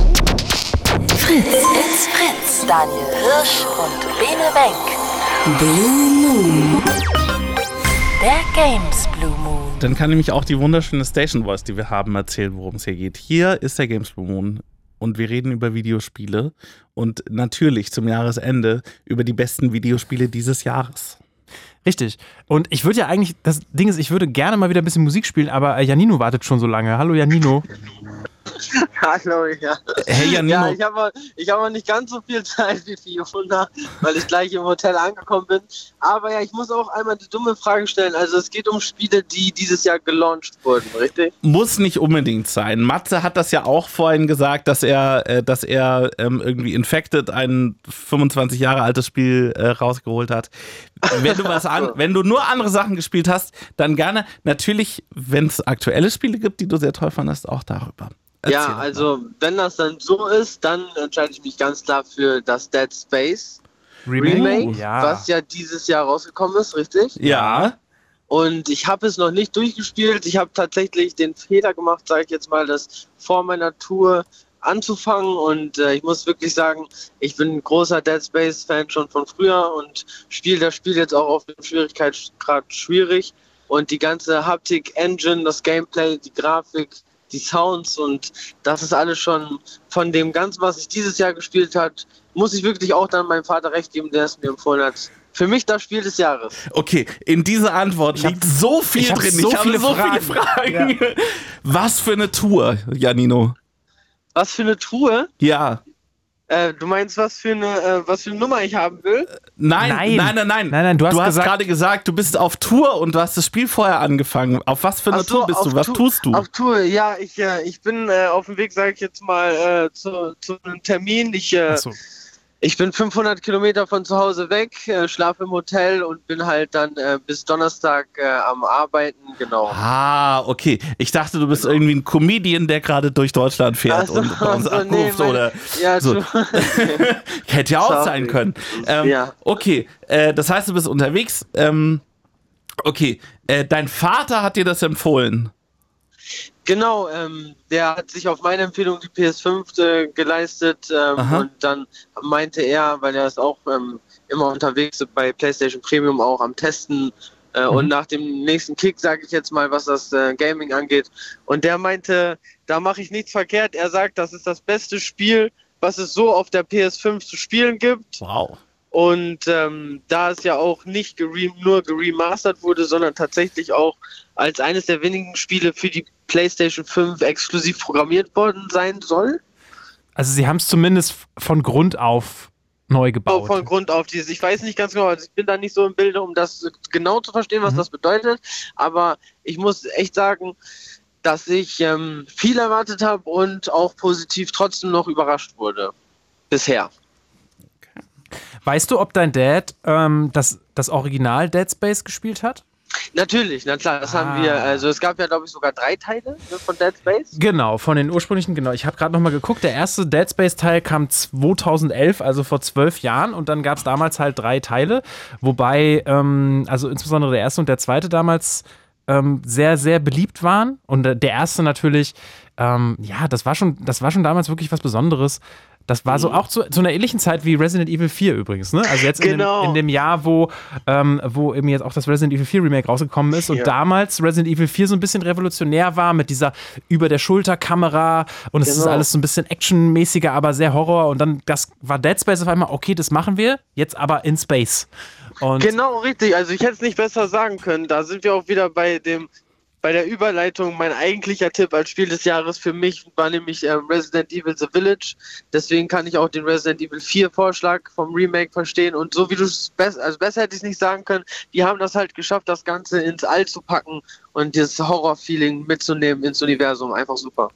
Fritz. It's Fritz. Daniel Hirsch und Bene Wenk. Blue Moon. Der Games Blue Moon. Dann kann nämlich auch die wunderschöne Station Voice, die wir haben, erzählen, worum es hier geht. Hier ist der Games Moon und wir reden über Videospiele und natürlich zum Jahresende über die besten Videospiele dieses Jahres. Richtig. Und ich würde ja eigentlich, das Ding ist, ich würde gerne mal wieder ein bisschen Musik spielen, aber äh, Janino wartet schon so lange. Hallo Janino. Hallo, ja. Hey Janino, Ja, ich habe ich hab nicht ganz so viel Zeit wie Fiona, weil ich gleich im Hotel angekommen bin. Aber ja, ich muss auch einmal die dumme Frage stellen. Also es geht um Spiele, die dieses Jahr gelauncht wurden, richtig? muss nicht unbedingt sein. Matze hat das ja auch vorhin gesagt, dass er, äh, dass er ähm, irgendwie Infected ein 25 Jahre altes Spiel äh, rausgeholt hat. Wenn du was an, wenn du nur andere Sachen gespielt hast, dann gerne. Natürlich, wenn es aktuelle Spiele gibt, die du sehr toll fandest, auch darüber. Erzähl ja, also wenn das dann so ist, dann entscheide ich mich ganz klar für das Dead Space Remake, Ja. was ja dieses Jahr rausgekommen ist, richtig? Ja, Und ich habe es noch nicht durchgespielt. Ich habe tatsächlich den Fehler gemacht, sage ich jetzt mal, das vor meiner Tour anzufangen. Und äh, ich muss wirklich sagen, ich bin ein großer Dead Space-Fan schon von früher und spiele das Spiel jetzt auch auf dem Schwierigkeitsgrad schwierig. Und die ganze Haptik-Engine, das Gameplay, die Grafik, die Sounds und das ist alles schon von dem Ganzen, was ich dieses Jahr gespielt hat, muss ich wirklich auch dann meinem Vater recht geben, der es mir empfohlen hat. Für mich das Spiel des Jahres. okay. In dieser Antwort Ich hab- liegt so viel ich drin. so ich habe viele so Fragen. viele Fragen. Was für eine Tour, Janino. Was für eine Truhe? Ja. Äh, du meinst, was für eine, äh, was für eine Nummer ich haben will? Nein, Nein. nein, nein, nein. Nein, nein, du hast gesagt- gerade gesagt, du bist auf Tour und du hast das Spiel vorher angefangen. Auf was für eine so, Tour bist du? Was Tour- tust du? Auf Tour, ja, ich, äh, ich bin äh, auf dem Weg, sage ich jetzt mal, äh, zu, zu einem Termin. Ich, äh, Achso. Ich bin 500 Kilometer von zu Hause weg, äh, schlafe im Hotel und bin halt dann äh, bis Donnerstag äh, am Arbeiten, genau. Ah, okay. Ich dachte, du bist irgendwie ein Comedian, der gerade durch Deutschland fährt so, und bei uns so, nee, anruft mein- oder Ja, so. du- hätte ja auch Sorry. sein können. Ähm, Ja. Okay, äh, das heißt, du bist unterwegs. Ähm, okay, äh, dein Vater hat dir das empfohlen. Genau, ähm, der hat sich auf meine Empfehlung die PS5 äh, geleistet ähm, und dann meinte er, weil er ist auch ähm, immer unterwegs bei PlayStation Premium auch am Testen äh, und nach dem nächsten Kick sage ich jetzt mal, was das äh, Gaming angeht. Und der meinte, da mache ich nichts verkehrt. Er sagt, das ist das beste Spiel, was es so auf der PS5 zu spielen gibt. Wow. Und ähm, da es ja auch nicht gere nur geremastert wurde, sondern tatsächlich auch als eines der wenigen Spiele für die PlayStation 5 exklusiv programmiert worden sein soll. Also sie haben es zumindest von Grund auf neu Oh, gebaut. von Grund auf dieses. Ich weiß nicht ganz genau, also ich bin da nicht so im Bilde, um das genau zu verstehen, was Mhm. das bedeutet. Aber ich muss echt sagen, dass ich ähm, viel erwartet habe und auch positiv trotzdem noch überrascht wurde. Bisher. Weißt du, ob dein Dad ähm, das, das Original Dead Space gespielt hat? Natürlich, na klar, das haben wir. Ah. Also es gab ja, glaube ich, sogar drei Teile ne, von Dead Space. Genau, von den ursprünglichen, genau. Ich habe gerade nochmal geguckt, der erste Dead Space-Teil kam 2011, also vor zwölf Jahren. Und dann gab es damals halt drei Teile, wobei, ähm, also insbesondere der erste und der zweite damals ähm, sehr, sehr beliebt waren. Und der erste natürlich, ähm, ja, das war, schon, das war schon damals wirklich was Besonderes. Das war Mhm. so auch zu, zu einer ähnlichen Zeit wie Resident Evil 4 übrigens, ne? Also jetzt in, Genau. dem, in dem Jahr, wo, ähm, wo eben jetzt auch das Resident Evil 4 Remake rausgekommen ist und Ja. damals Resident Evil 4 so ein bisschen revolutionär war mit dieser über der Schulter Kamera und es ist Genau. alles so ein bisschen actionmäßiger, aber sehr Horror und dann das war Dead Space auf einmal okay, das machen wir, jetzt aber in Space. Und Genau, richtig. Also ich hätte es nicht besser sagen können. Da sind wir auch wieder bei dem bei der Überleitung. Mein eigentlicher Tipp als Spiel des Jahres für mich war nämlich ähm, Resident Evil The Village. Deswegen kann ich auch den Resident Evil 4 Vorschlag vom Remake verstehen. Und so wie du es besser, also besser hätte ich es nicht sagen können, die haben das halt geschafft, das Ganze ins All zu packen und dieses Horror-Feeling mitzunehmen ins Universum. Einfach super.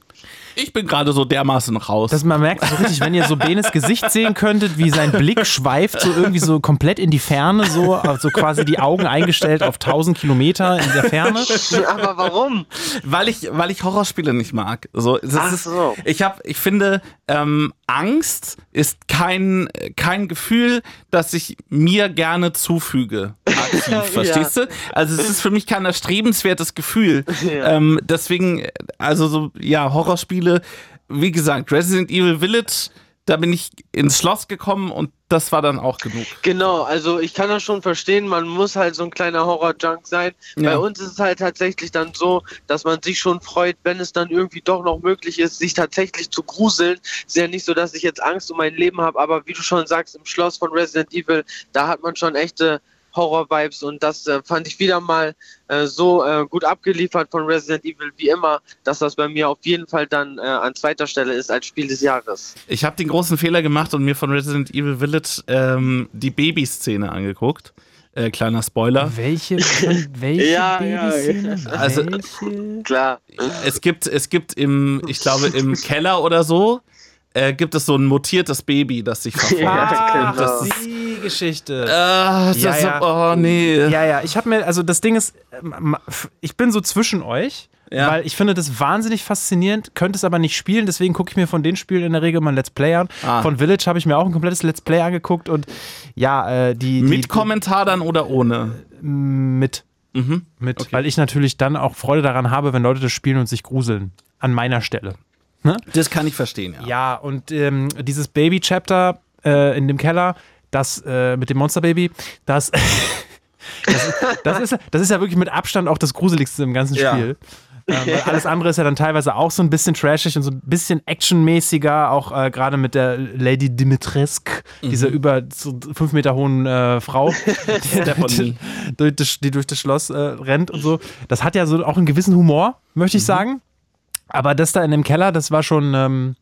Ich bin gerade so dermaßen raus. das, man merkt so richtig, wenn ihr so Benes Gesicht sehen könntet, wie sein Blick schweift so irgendwie so komplett in die Ferne, so also quasi die Augen eingestellt auf 1000 Kilometer in der Ferne. Aber warum? weil ich, weil ich Horrorspiele nicht mag. So, das Ach ist, so. Ich habe, ich finde, ähm, Angst ist kein, kein Gefühl, das ich mir gerne zufüge. Aktiv, Ja. verstehst du? Also es ist für mich kein erstrebenswertes Gefühl. Ja. Ähm, deswegen, also so, ja, Horrorspiele, wie gesagt, Resident Evil Village, da bin ich ins Schloss gekommen und das war dann auch genug. Genau, also ich kann das schon verstehen, man muss halt so ein kleiner Horror-Junk sein. Ja. Bei uns ist es halt tatsächlich dann so, dass man sich schon freut, wenn es dann irgendwie doch noch möglich ist, sich tatsächlich zu gruseln. Ist ja nicht so, dass ich jetzt Angst um mein Leben habe, aber wie du schon sagst, im Schloss von Resident Evil, da hat man schon echte Horror-Vibes und das äh, fand ich wieder mal äh, so äh, gut abgeliefert von Resident Evil wie immer, dass das bei mir auf jeden Fall dann äh, an zweiter Stelle ist als Spiel des Jahres. Ich habe den großen Fehler gemacht und mir von Resident Evil Village ähm, die Babyszene angeguckt. Äh, kleiner Spoiler. Welche, welche Ja, ja, Babyszene? Also- welche? Klar. Es gibt, es gibt im, ich glaube, im Keller oder so, äh, gibt es so ein mutiertes Baby, das sich verfolgt. Ja, Und das genau. ist, die Geschichte. ah, das Ja, ist ja. so, oh nee. Ja, ja, ich habe mir, also das Ding ist, ähm, ich bin so zwischen euch, Ja. weil ich finde das wahnsinnig faszinierend, könnte es aber nicht spielen, deswegen gucke ich mir von den Spielen in der Regel mal ein Let's Play an. Ah. Von Village habe ich mir auch ein komplettes Let's Play angeguckt und ja, äh, die, die Mit Kommentar dann oder ohne? mit, Mhm. mit Okay. weil ich natürlich dann auch Freude daran habe, wenn Leute das spielen und sich gruseln. An meiner Stelle. Das kann ich verstehen, ja. Ja, und ähm, dieses Baby-Chapter äh, in dem Keller, das äh, mit dem Monster-Baby, das, das, das, ist, das ist ja wirklich mit Abstand auch das Gruseligste im ganzen Ja. Spiel. Ähm, weil alles andere ist ja dann teilweise auch so ein bisschen trashig und so ein bisschen actionmäßiger, auch äh, gerade mit der Lady Dimitrescu, dieser über so fünf Meter hohen äh, Frau, die, das, die durch das Schloss äh, rennt und so. Das hat ja so auch einen gewissen Humor, möchte ich sagen. Aber das da in dem Keller, das war schon, ähm,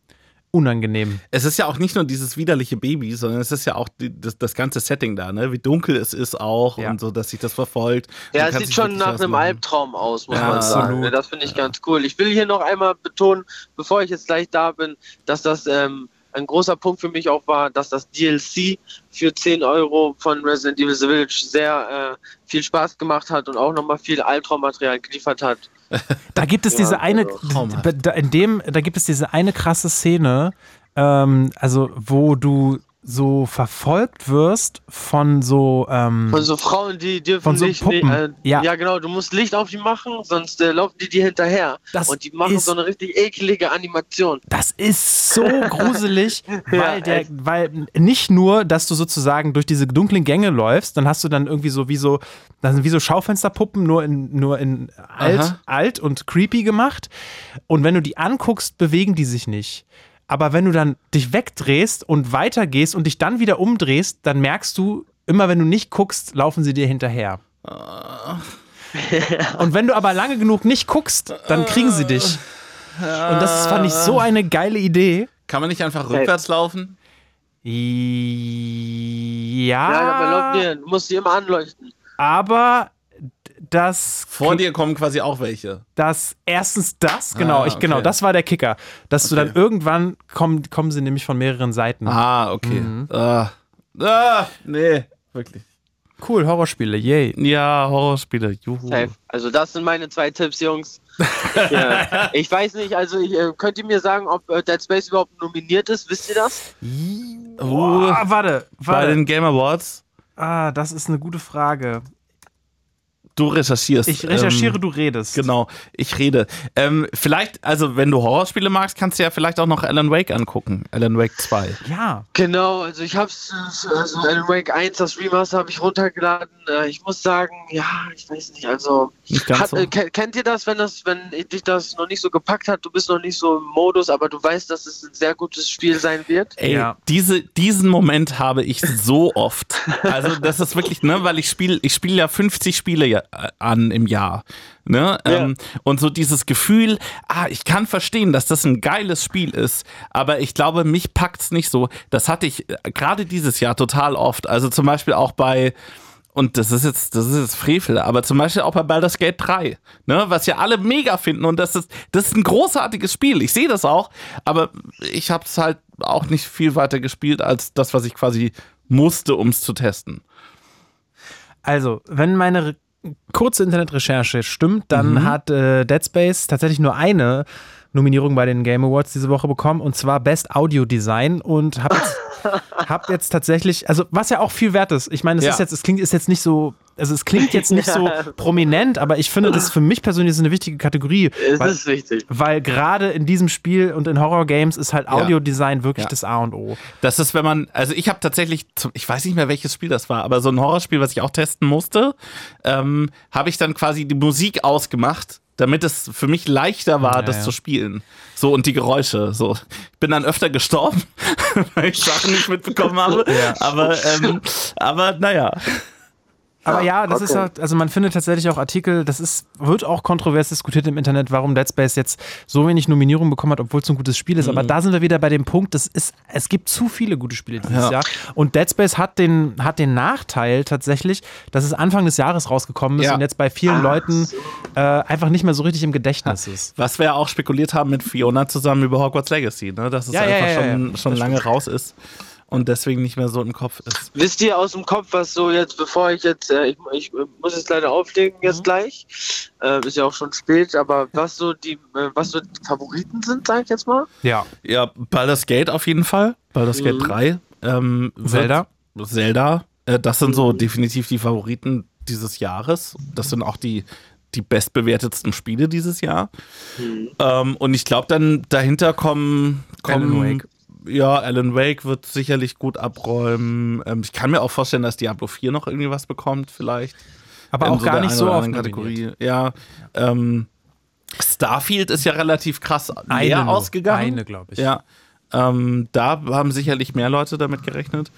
unangenehm. Es ist ja auch nicht nur dieses widerliche Baby, sondern es ist ja auch die, das, das ganze Setting da, ne? Wie dunkel es ist auch Ja. und so, dass sich das verfolgt. Ja, es sieht schon nach einem. Albtraum aus, muss Ja, man sagen. absolut. Ja, Das finde ich ganz cool. Ich will hier noch einmal betonen, bevor ich jetzt gleich da bin, dass das ähm, ein großer Punkt für mich auch war, dass das DLC für 10 Euro von Resident Evil The Village sehr äh, viel Spaß gemacht hat und auch nochmal viel Albtraummaterial geliefert hat. Da gibt es Ja, diese eine, traumhaft. da, in dem, da gibt es diese eine krasse Szene, ähm, also wo du so verfolgt wirst von so, ähm, Von so Frauen, die dürfen Von so nicht. Puppen. Äh, Ja. ja. genau, du musst Licht auf die machen, sonst äh, laufen die dir hinterher. Das und die machen ist- so eine richtig eklige Animation. Das ist so gruselig, weil, Ja, der, echt. weil nicht nur, dass du sozusagen durch diese dunklen Gänge läufst, dann hast du dann irgendwie so wie so, das sind wie so Schaufensterpuppen, nur in, nur in alt, Aha. alt und creepy gemacht. Und wenn du die anguckst, bewegen die sich nicht. Aber wenn du dann dich wegdrehst und weitergehst und dich dann wieder umdrehst, dann merkst du, immer wenn du nicht guckst, laufen sie dir hinterher. Und wenn du aber lange genug nicht guckst, dann kriegen sie dich. Und das fand ich so eine geile Idee. Kann man nicht einfach rückwärts laufen? Ja, Ja, aber laut mir, du musst die immer anleuchten. aber das, Vor dir kommen quasi auch welche. das erstens das, genau, Ah, ich, genau, okay. das war der Kicker, dass du Okay. dann irgendwann kommen, kommen sie nämlich von mehreren Seiten. Ah, okay. Mhm. Ah, ah, nee, wirklich. Cool, Horrorspiele, yay. Ja, Horrorspiele, juhu. Safe. Also das sind meine zwei Tipps, Jungs. ja. Ich weiß nicht, also ich, äh, könnt ihr mir sagen, ob äh, Dead Space überhaupt nominiert ist? Wisst ihr das? Uh, Ah, warte, bei warte. den Game Awards, Ah, das ist eine gute Frage. Du recherchierst. Ich recherchiere, ähm, du redest. Genau, ich rede. Ähm, vielleicht, also wenn du Horrorspiele magst, kannst du ja vielleicht auch noch Alan Wake angucken. Alan Wake 2. Ja. Genau, also ich hab's, also Alan Wake 1, das Remaster habe ich runtergeladen. Äh, ich muss sagen, ja, ich weiß nicht, also hat, so. äh, ke- kennt ihr das, wenn das, wenn dich das noch nicht so gepackt hat, du bist noch nicht so im Modus, aber du weißt, dass es ein sehr gutes Spiel sein wird? Ey, Ja. diese, diesen Moment habe ich so oft. Also das ist wirklich, ne, weil ich spiele, ich spiele ja 50 Spiele ja, äh, an im Jahr. Ne? Ähm, und so dieses Gefühl, ah, ich kann verstehen, dass das ein geiles Spiel ist, aber ich glaube, mich packt's nicht so. Das hatte ich äh, gerade dieses Jahr total oft. Also zum Beispiel auch bei und das ist jetzt, das ist jetzt Frevel, aber zum Beispiel auch bei Baldur's Gate 3, ne, was ja alle mega finden und das ist, das ist ein großartiges Spiel. Ich sehe das auch, aber ich habe es halt auch nicht viel weiter gespielt als das, was ich quasi musste, um es zu testen. Also, wenn meine re kurze Internetrecherche stimmt, dann Mhm. hat äh, Dead Space tatsächlich nur eine Nominierung bei den Game Awards diese Woche bekommen und zwar Best Audio Design und hab jetzt, hab jetzt tatsächlich, also was ja auch viel wert ist. Ich meine, es Ja. ist jetzt, es klingt ist jetzt nicht so, also es klingt jetzt nicht so prominent, aber ich finde, das für mich persönlich ist eine wichtige Kategorie, Es weil, ist wichtig. weil gerade in diesem Spiel und in Horror Games ist halt Audiodesign wirklich Ja. das A und O. Das ist, wenn man, also ich habe tatsächlich, ich weiß nicht mehr, welches Spiel das war, aber so ein Horrorspiel, was ich auch testen musste, ähm, habe ich dann quasi die Musik ausgemacht, damit es für mich leichter war, Ja, das ja. zu spielen. So und die Geräusche. So, ich bin dann öfter gestorben, weil ich Sachen nicht mitbekommen habe. Aber, ähm, aber naja. Aber ja, das okay. ist halt, also man findet tatsächlich auch Artikel, das ist, wird auch kontrovers diskutiert im Internet, warum Dead Space jetzt so wenig Nominierungen bekommen hat, obwohl es ein gutes Spiel ist. Mhm. Aber da sind wir wieder bei dem Punkt, das ist, es gibt zu viele gute Spiele dieses Ja. Jahr. Und Dead Space hat den, hat den Nachteil tatsächlich, dass es Anfang des Jahres rausgekommen ist Ja. und jetzt bei vielen Leuten äh, einfach nicht mehr so richtig im Gedächtnis ist. Was wir ja auch spekuliert haben mit Fiona zusammen über Hogwarts Legacy, ne? dass es einfach ja, ja, schon, ja. schon Das lange raus ist und deswegen nicht mehr so im Kopf ist. Wisst ihr aus dem Kopf, was so jetzt, bevor ich jetzt, äh, ich, ich äh, muss jetzt leider auflegen Mhm. jetzt gleich, äh, ist ja auch schon spät, aber was so die, äh, was so die Favoriten sind, sag ich jetzt mal? Ja. Ja, Baldur's Gate auf jeden Fall. Baldur's Gate 3. Ähm, Zelda? Zelda. Äh, das sind so definitiv die Favoriten dieses Jahres. Das sind auch die, die bestbewertetsten Spiele dieses Jahr. Ähm, und ich glaube, dann dahinter kommen, kommen Alan Wake. Ja, Alan Wake wird sicherlich gut abräumen. Ähm, ich kann mir auch vorstellen, dass Diablo 4 noch irgendwie was bekommt, vielleicht. Aber auch gar der nicht so nominiert. Kategorie. Ja. Ähm, Starfield ist ja relativ krass Eine leer nur. ausgegangen. Eine, glaub ich. Ja. Ähm, da haben sicherlich mehr Leute damit gerechnet.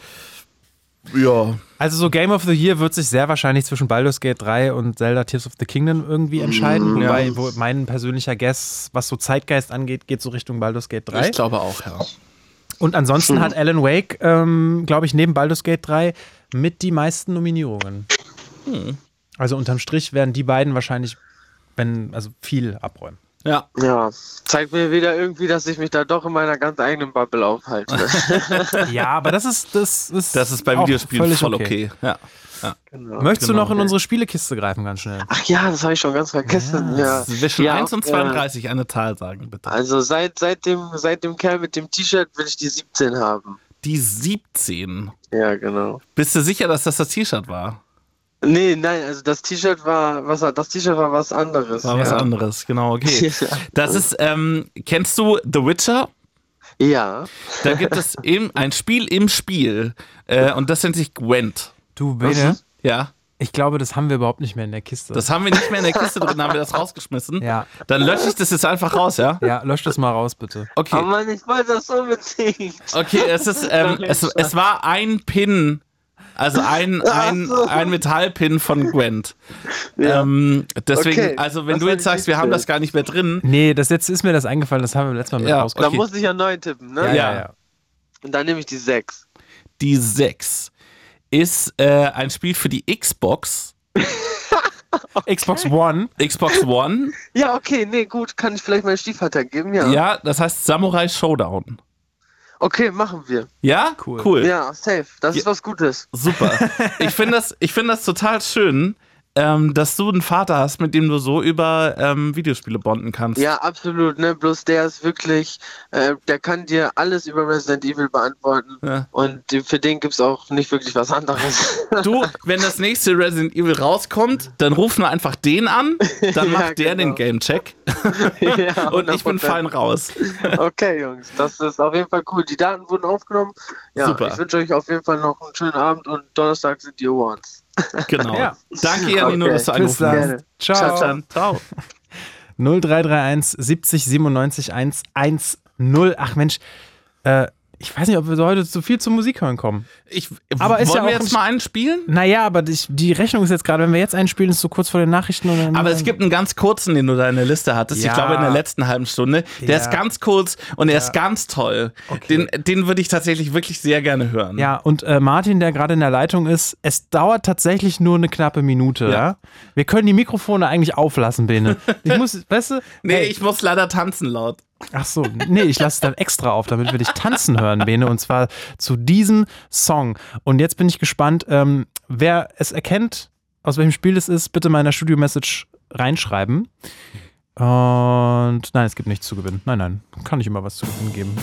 Ja. Also so Game of the Year wird sich sehr wahrscheinlich zwischen Baldur's Gate 3 und Zelda Tears of the Kingdom irgendwie entscheiden. Ja. Wobei wo mein persönlicher Guess, was so Zeitgeist angeht, geht so Richtung Baldur's Gate 3. Ich glaube auch, ja. Und ansonsten hat Alan Wake, ähm, glaube ich, neben Baldur's Gate 3 mit die meisten Nominierungen. Also unterm Strich werden die beiden wahrscheinlich, wenn, also viel abräumen. Ja. Ja, zeigt mir wieder irgendwie, dass ich mich da doch in meiner ganz eigenen Bubble aufhalte. Ja, aber das ist, das ist, Das ist bei Videospielen völlig voll okay. Ja. Genau. Möchtest du Genau. noch in unsere Spielekiste greifen, ganz schnell? Ach ja, das habe ich schon ganz vergessen. Ja. Zwischen Ja, 1 und äh, 32 eine Zahl sagen, bitte. Also seit, seit, dem, seit dem Kerl mit dem T-Shirt will ich die 17 haben. Die 17. Ja, genau. Bist du sicher, dass das das T-Shirt war? Nee, nein, also das T-Shirt war was das T-Shirt war was anderes. War was ja. anderes, genau, okay. Das ist, ähm, kennst du The Witcher? Ja. Da gibt es eben ein Spiel im Spiel äh, und das nennt sich Gwent. Du, Bene, Ja, ich glaube, das haben wir überhaupt nicht mehr in der Kiste. das haben wir nicht mehr in der Kiste drin, haben wir das rausgeschmissen. ja. Dann lösche ich das jetzt einfach raus, ja? ja, lösch das mal raus, bitte. Okay. Aber Mann, ich wollte das unbedingt. Okay, es ist, ähm, es, es war ein Pin, also ein, ein, ein Metallpin von Gwent. Ähm, deswegen, Okay, also wenn das du jetzt sagst, wir haben das gar nicht mehr drin. Nee, das jetzt ist mir das eingefallen, das haben wir letztes Mal mit Ja, rausgekommen. Da Okay. muss ich ja neu tippen, ne? Ja, Ja. ja, ja. Und dann nehme ich die 6. Die 6 ist äh, ein Spiel für die Xbox, Xbox One. Xbox One. Ja, okay, nee, gut, kann ich vielleicht meinen Stiefvater geben, ja. Ja, das heißt Samurai Showdown. Okay, machen wir. Ja? Cool. Cool. Ja, safe. Das ist Ja. was Gutes. Super. Ich finde das, ich find das total schön, ähm, dass du einen Vater hast, mit dem du so über ähm, Videospiele bonden kannst. Ja, absolut, ne? Bloß der ist wirklich, äh, der kann dir alles über Resident Evil beantworten. Ja. Und für den gibt's auch nicht wirklich was anderes. Du, wenn das nächste Resident Evil rauskommt, dann ruf nur einfach den an, dann Ja, macht der genau. den Gamecheck ja, und ich bin 100%. fein raus. Okay, Jungs, das ist auf jeden Fall cool. Die Daten wurden aufgenommen. Ja, Super. ich wünsche euch auf jeden Fall noch einen schönen Abend und Donnerstag sind die Awards. Genau. Ja. Danke, Janino, Okay. dass du angerufen hast. Ciao. Ciao, ciao. 0331 70 97 110. Ach Mensch, äh, ich weiß nicht, ob wir heute zu viel zur Musik hören kommen. Ich, Aber ist wollen ja wir jetzt mal einen spielen? Naja, aber die, die Rechnung ist jetzt gerade, wenn wir jetzt einspielen, ist so kurz vor den Nachrichten. Und dann, Aber es gibt einen ganz kurzen, den du da in der Liste hattest. Ich Ja. glaube, in der letzten halben Stunde. Der Ja. ist ganz kurz und er ist ganz toll. Den, den würde ich tatsächlich wirklich sehr gerne hören. Ja, und äh, Martin, der gerade in der Leitung ist, es dauert tatsächlich nur eine knappe Minute. Ja. Wir können die Mikrofone eigentlich auflassen, Bene. Ich muss, weißt du? Nee, hey, ich muss leider tanzen laut. Ach so, nee, ich lasse es dann extra auf, damit wir dich tanzen hören, Bene, und zwar zu diesem Song. Und jetzt bin ich gespannt, ähm, wer es erkennt, aus welchem Spiel es ist, bitte meiner Studio-Message reinschreiben. Und nein, es gibt nichts zu gewinnen. Nein, nein, kann ich immer was zu gewinnen geben.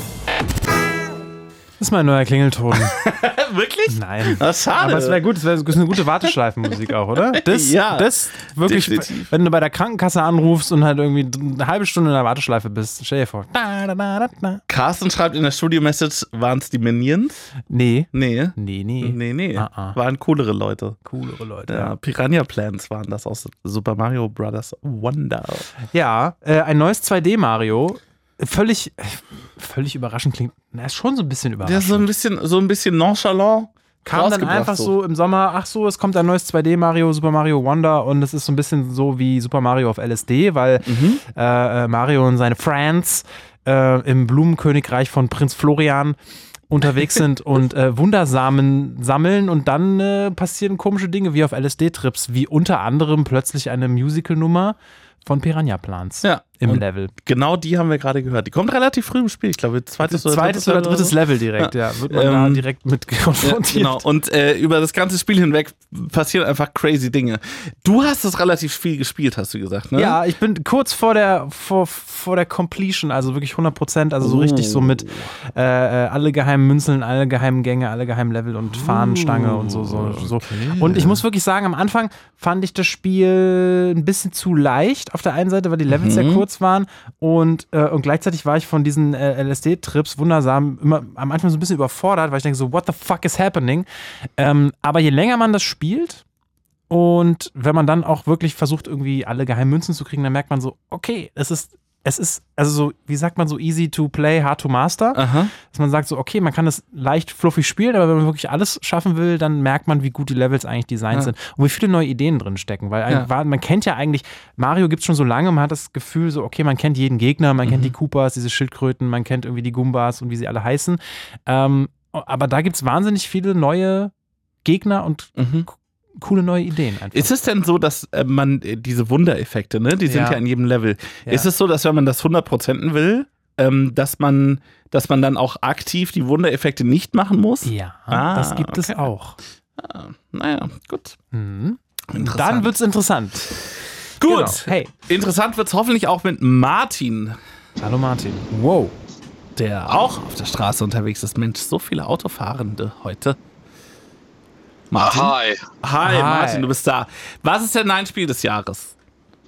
Das ist mein neuer Klingelton. Wirklich? Nein. Das schade. Aber es wäre gut, es wäre eine gute Warteschleifenmusik auch, oder? Das, Ja, das wirklich, definitiv. wenn du bei der Krankenkasse anrufst und halt irgendwie eine halbe Stunde in der Warteschleife bist, stell dir vor. Da, da, da, da, da. Carsten schreibt in der Studio-Message, waren es die Minions? Nee. Nee. Nee, nee. Nee, nee. Ah, ah. Waren coolere Leute. Coolere Leute. Ja, Piranha Plants waren das aus Super Mario Bros. Wonder. Ja, äh, ein neues 2D-Mario. Völlig, völlig überraschend klingt. Na, ist schon so ein bisschen Der ist überraschend. so ein bisschen, so ein bisschen nonchalant. Kam dann einfach so. im Sommer, ach so, es kommt ein neues 2D-Mario, Super Mario Wonder und es ist so ein bisschen so wie Super Mario auf LSD, weil äh, äh, Mario und seine Friends äh, im Blumenkönigreich von Prinz Florian unterwegs sind und äh, Wundersamen sammeln und dann äh, passieren komische Dinge wie auf LSD-Trips, wie unter anderem plötzlich eine Musical-Nummer von Piranha Plants Ja. Im Und Level. Genau die haben wir gerade gehört. Die kommt relativ früh im Spiel. Ich glaube, zweites, Zweites oder drittes so. Level direkt, ja. Wird man da Ähm, direkt mit Ja, konfrontiert. genau. Und äh, über das ganze Spiel hinweg passieren einfach crazy Dinge. Du hast es relativ viel gespielt, hast du gesagt, ne? Ja, ich bin kurz vor der, vor, vor der Completion, also wirklich 100 Prozent, also so richtig so mit äh, äh, alle geheimen Münzeln, alle geheimen Gänge, alle geheimen Level und Fahnenstange und so. so, so. Und ich muss wirklich sagen, am Anfang fand ich das Spiel ein bisschen zu leicht auf der einen Seite, weil die Levels sehr kurz waren und, äh, und gleichzeitig war ich von diesen äh, LSD-Trips wundersam immer am Anfang so ein bisschen überfordert, weil ich denke so, what the fuck is happening? Ähm, aber je länger man das spielt, und wenn man dann auch wirklich versucht, irgendwie alle geheimen Münzen zu kriegen, dann merkt man so, okay, es ist es ist, also so, wie sagt man so, easy to play, hard to master. Aha. Dass man sagt so, okay, man kann das leicht fluffig spielen, aber wenn man wirklich alles schaffen will, dann merkt man, wie gut die Levels eigentlich designt Ja. sind und wie viele neue Ideen drin stecken. Weil Ja. man kennt ja eigentlich, Mario gibt es schon so lange, man hat das Gefühl so, okay, man kennt jeden Gegner, man Mhm. kennt die Koopas, diese Schildkröten, man kennt irgendwie die Goombas und wie sie alle heißen. Ähm, aber da gibt es wahnsinnig viele neue Gegner und Mhm. Coole neue Ideen einfach. Ist es denn so, dass äh, man äh, diese Wundereffekte, ne, die sind Ja. ja in jedem Level. Ja. Ist es so, dass wenn man das 100%en will, ähm, dass man dass man dann auch aktiv die Wundereffekte nicht machen muss? ja, Ah, das gibt es okay. auch. Naja, gut. Mhm. Dann wird es interessant. Gut. Genau. Hey, Interessant wird es hoffentlich auch mit Martin, hallo Martin. Wow. der auch auf der Straße unterwegs ist. Mensch, so viele Autofahrende heute. Martin. Hi. Hi, Hi. Martin, du bist da. Was ist denn dein Spiel des Jahres?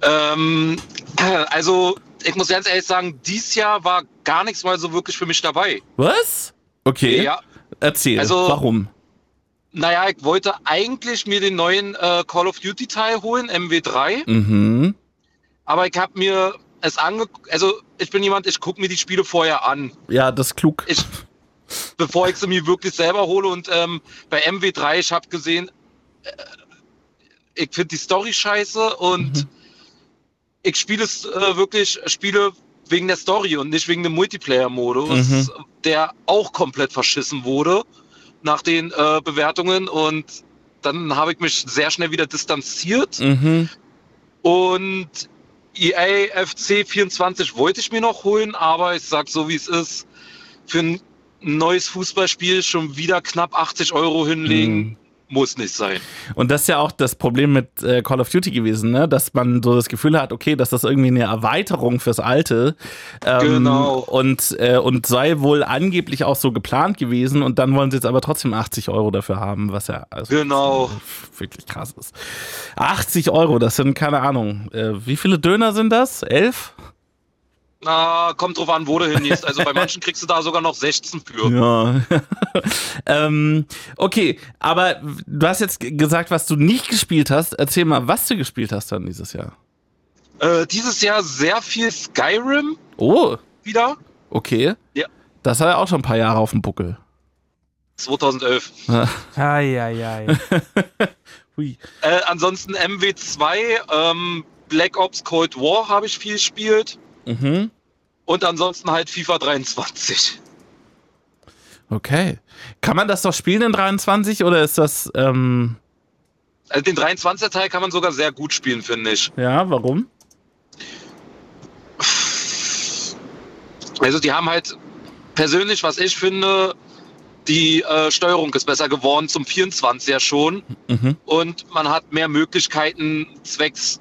Ähm, also, ich muss ganz ehrlich sagen, dieses Jahr war gar nichts mal so wirklich für mich dabei. Was? Okay. Ja. Erzähl. Also- Warum? Naja, ich wollte eigentlich mir den neuen äh, Call of Duty Teil holen, MW3, Mhm. aber ich habe mir es ange... Also, ich bin jemand, ich gucke mir die Spiele vorher an, Ja, das ist klug. ich, bevor ich sie mir wirklich selber hole. Und ähm, bei MW3, ich habe gesehen, äh, ich finde die Story scheiße und ich spiele es äh, wirklich, spiele wegen der Story und nicht wegen dem Multiplayer-Modus, der auch komplett verschissen wurde nach den äh, Bewertungen. Und dann habe ich mich sehr schnell wieder distanziert. Mhm. Und EA FC 24 wollte ich mir noch holen, aber ich sag so wie es ist, für ein neues Fußballspiel schon wieder knapp 80 Euro hinlegen, Mhm. muss nicht sein. Und das ist ja auch das Problem mit äh, Call of Duty gewesen, ne? dass man so das Gefühl hat, okay, dass das irgendwie eine Erweiterung fürs Alte. Ähm, Genau. Und, äh, und sei wohl angeblich auch so geplant gewesen und dann wollen sie jetzt aber trotzdem 80 Euro dafür haben, was ja also Genau. wirklich krass ist. 80 Euro, das sind keine Ahnung. Äh, wie viele Döner sind das? Elf? Na, kommt drauf an, wo du hingehst. Also bei manchen kriegst du da sogar noch 16 für. Ja. ähm, okay, aber du hast jetzt gesagt, was du nicht gespielt hast. Erzähl mal, was du gespielt hast dann dieses Jahr. Äh, dieses Jahr sehr viel Skyrim Oh, wieder. okay. Ja. Das hat ja auch schon ein paar Jahre auf dem Buckel. 2011. Eieiei. Hui. Äh, ansonsten MW2, ähm, Black Ops Cold War habe ich viel gespielt. Mhm. Und ansonsten halt FIFA 23. Okay. Kann man das doch spielen in 23 oder ist das, ähm, Also den 23er Teil kann man sogar sehr gut spielen, finde ich. ja, warum? Also die haben halt persönlich, was ich finde, die äh, Steuerung ist besser geworden zum 24er schon. Mhm. Und man hat mehr Möglichkeiten zwecks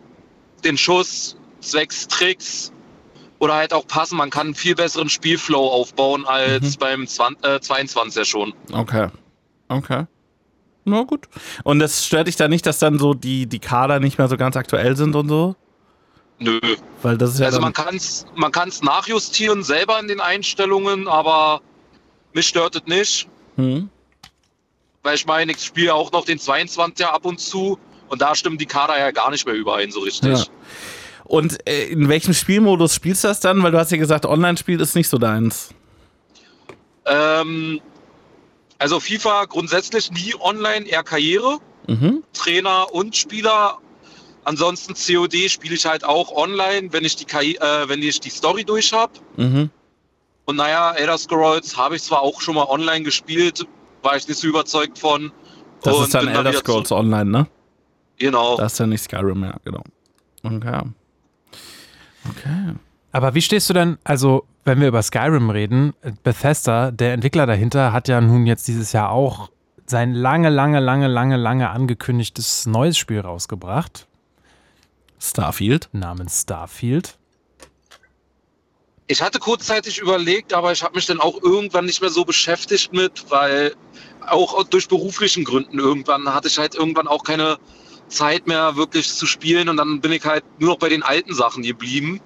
den Schuss, zwecks Tricks oder halt auch passen. Man kann einen viel besseren Spielflow aufbauen als beim 20, äh, 22er schon. Okay. Okay. Na gut. Und das stört dich da nicht, dass dann so die, die Kader nicht mehr so ganz aktuell sind und so? Nö. Weil das ist ja Also man kann es man kann's nachjustieren selber in den Einstellungen, aber mich stört es nicht. hm? Weil ich meine, ich spiele auch noch den 22er ab und zu und da stimmen die Kader ja gar nicht mehr überein so richtig. Ja. Und äh, in welchem Spielmodus spielst du das dann? Weil du hast ja gesagt, Online-Spiel ist nicht so deins. Ähm, also FIFA grundsätzlich nie online, eher Karriere, Mhm. Trainer und Spieler. Ansonsten COD spiele ich halt auch online, wenn ich die, KI, äh, wenn ich die Story durch habe. Mhm. Und naja, Elder Scrolls habe ich zwar auch schon mal online gespielt, war ich nicht so überzeugt von. Das ist dann Elder Scrolls Online, ne? Genau. Das ist ja nicht Skyrim, ja, genau. Okay. Okay. Aber wie stehst du denn, also wenn wir über Skyrim reden, Bethesda, der Entwickler dahinter, hat ja nun jetzt dieses Jahr auch sein lange, lange, lange, lange, lange angekündigtes neues Spiel rausgebracht, Starfield. namens Starfield. Ich hatte kurzzeitig überlegt, aber ich habe mich dann auch irgendwann nicht mehr so beschäftigt mit, weil auch durch beruflichen Gründen irgendwann hatte ich halt irgendwann auch keine Zeit mehr wirklich zu spielen und dann bin ich halt nur noch bei den alten Sachen geblieben.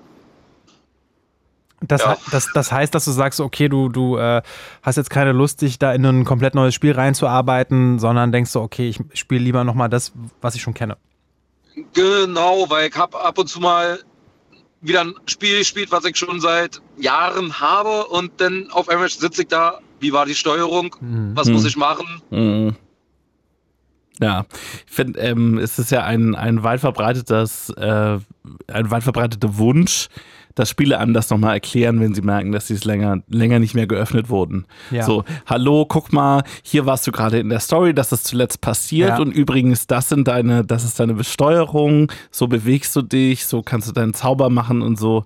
Das, Ja. das, das heißt, dass du sagst, okay, du, du äh, hast jetzt keine Lust, dich da in ein komplett neues Spiel reinzuarbeiten, sondern denkst so, okay, ich spiele lieber nochmal das, was ich schon kenne. Genau, weil ich habe ab und zu mal wieder ein Spiel gespielt, was ich schon seit Jahren habe und dann auf einmal sitze ich da, wie war die Steuerung, was Mhm. muss ich machen? Mhm. Ja, ich finde, ähm, es ist ja ein, ein weit verbreitetes, äh, ein weit verbreiteter Wunsch, dass Spiele das nochmal erklären, wenn sie merken, dass sie es länger, länger nicht mehr geöffnet wurden. Ja. So, hallo, guck mal, hier warst du gerade in der Story, das ist zuletzt passiert Ja. und übrigens, das sind deine, das ist deine Besteuerung, so bewegst du dich, so kannst du deinen Zauber machen und so.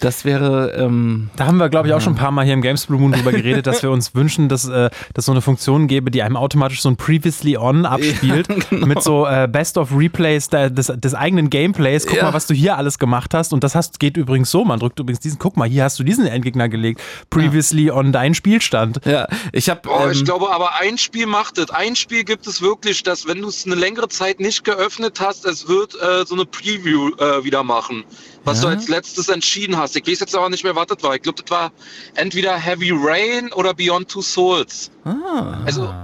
Das wäre, ähm, Da haben wir, glaube ich, auch schon ein paar Mal hier im Games Blue Moon drüber geredet, dass wir uns wünschen, dass äh, dass so eine Funktion gäbe, die einem automatisch so ein Previously On abspielt, genau. mit so äh, Best of Replays der, des, des eigenen Gameplays. Guck Ja. mal, was du hier alles gemacht hast. Und das hast, geht übrigens so. Man drückt übrigens diesen, guck mal, hier hast du diesen Endgegner gelegt. Previously On dein Spielstand. ja, ich habe, ich ähm, glaube aber ein Spiel macht es. Ein Spiel gibt es wirklich, dass wenn du es eine längere Zeit nicht geöffnet hast, es wird äh, so eine Preview äh, wieder machen. Was du als letztes entschieden hast. Ich weiß jetzt aber nicht mehr, was das war. Ich glaube, das war entweder Heavy Rain oder Beyond Two Souls. ah, Also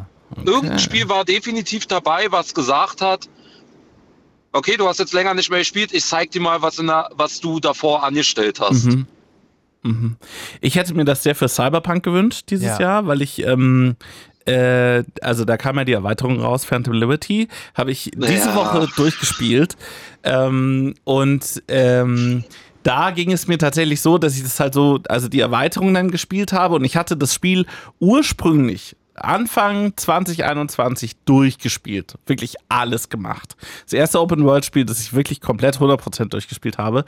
irgendein Spiel war definitiv dabei, was gesagt hat, okay, du hast jetzt länger nicht mehr gespielt, ich zeig dir mal, was, in der, was du davor angestellt hast. Mhm. Mhm. Ich hätte mir das sehr für Cyberpunk gewünscht dieses Ja. Jahr, weil ich, ähm, äh, also da kam ja die Erweiterung raus, Phantom Liberty, habe ich diese Ja. Woche durchgespielt. Ähm, und ähm, da ging es mir tatsächlich so, dass ich das halt so, also die Erweiterung dann gespielt habe und ich hatte das Spiel ursprünglich Anfang 2021 durchgespielt. Wirklich alles gemacht. Das erste Open-World-Spiel, das ich wirklich komplett 100% durchgespielt habe.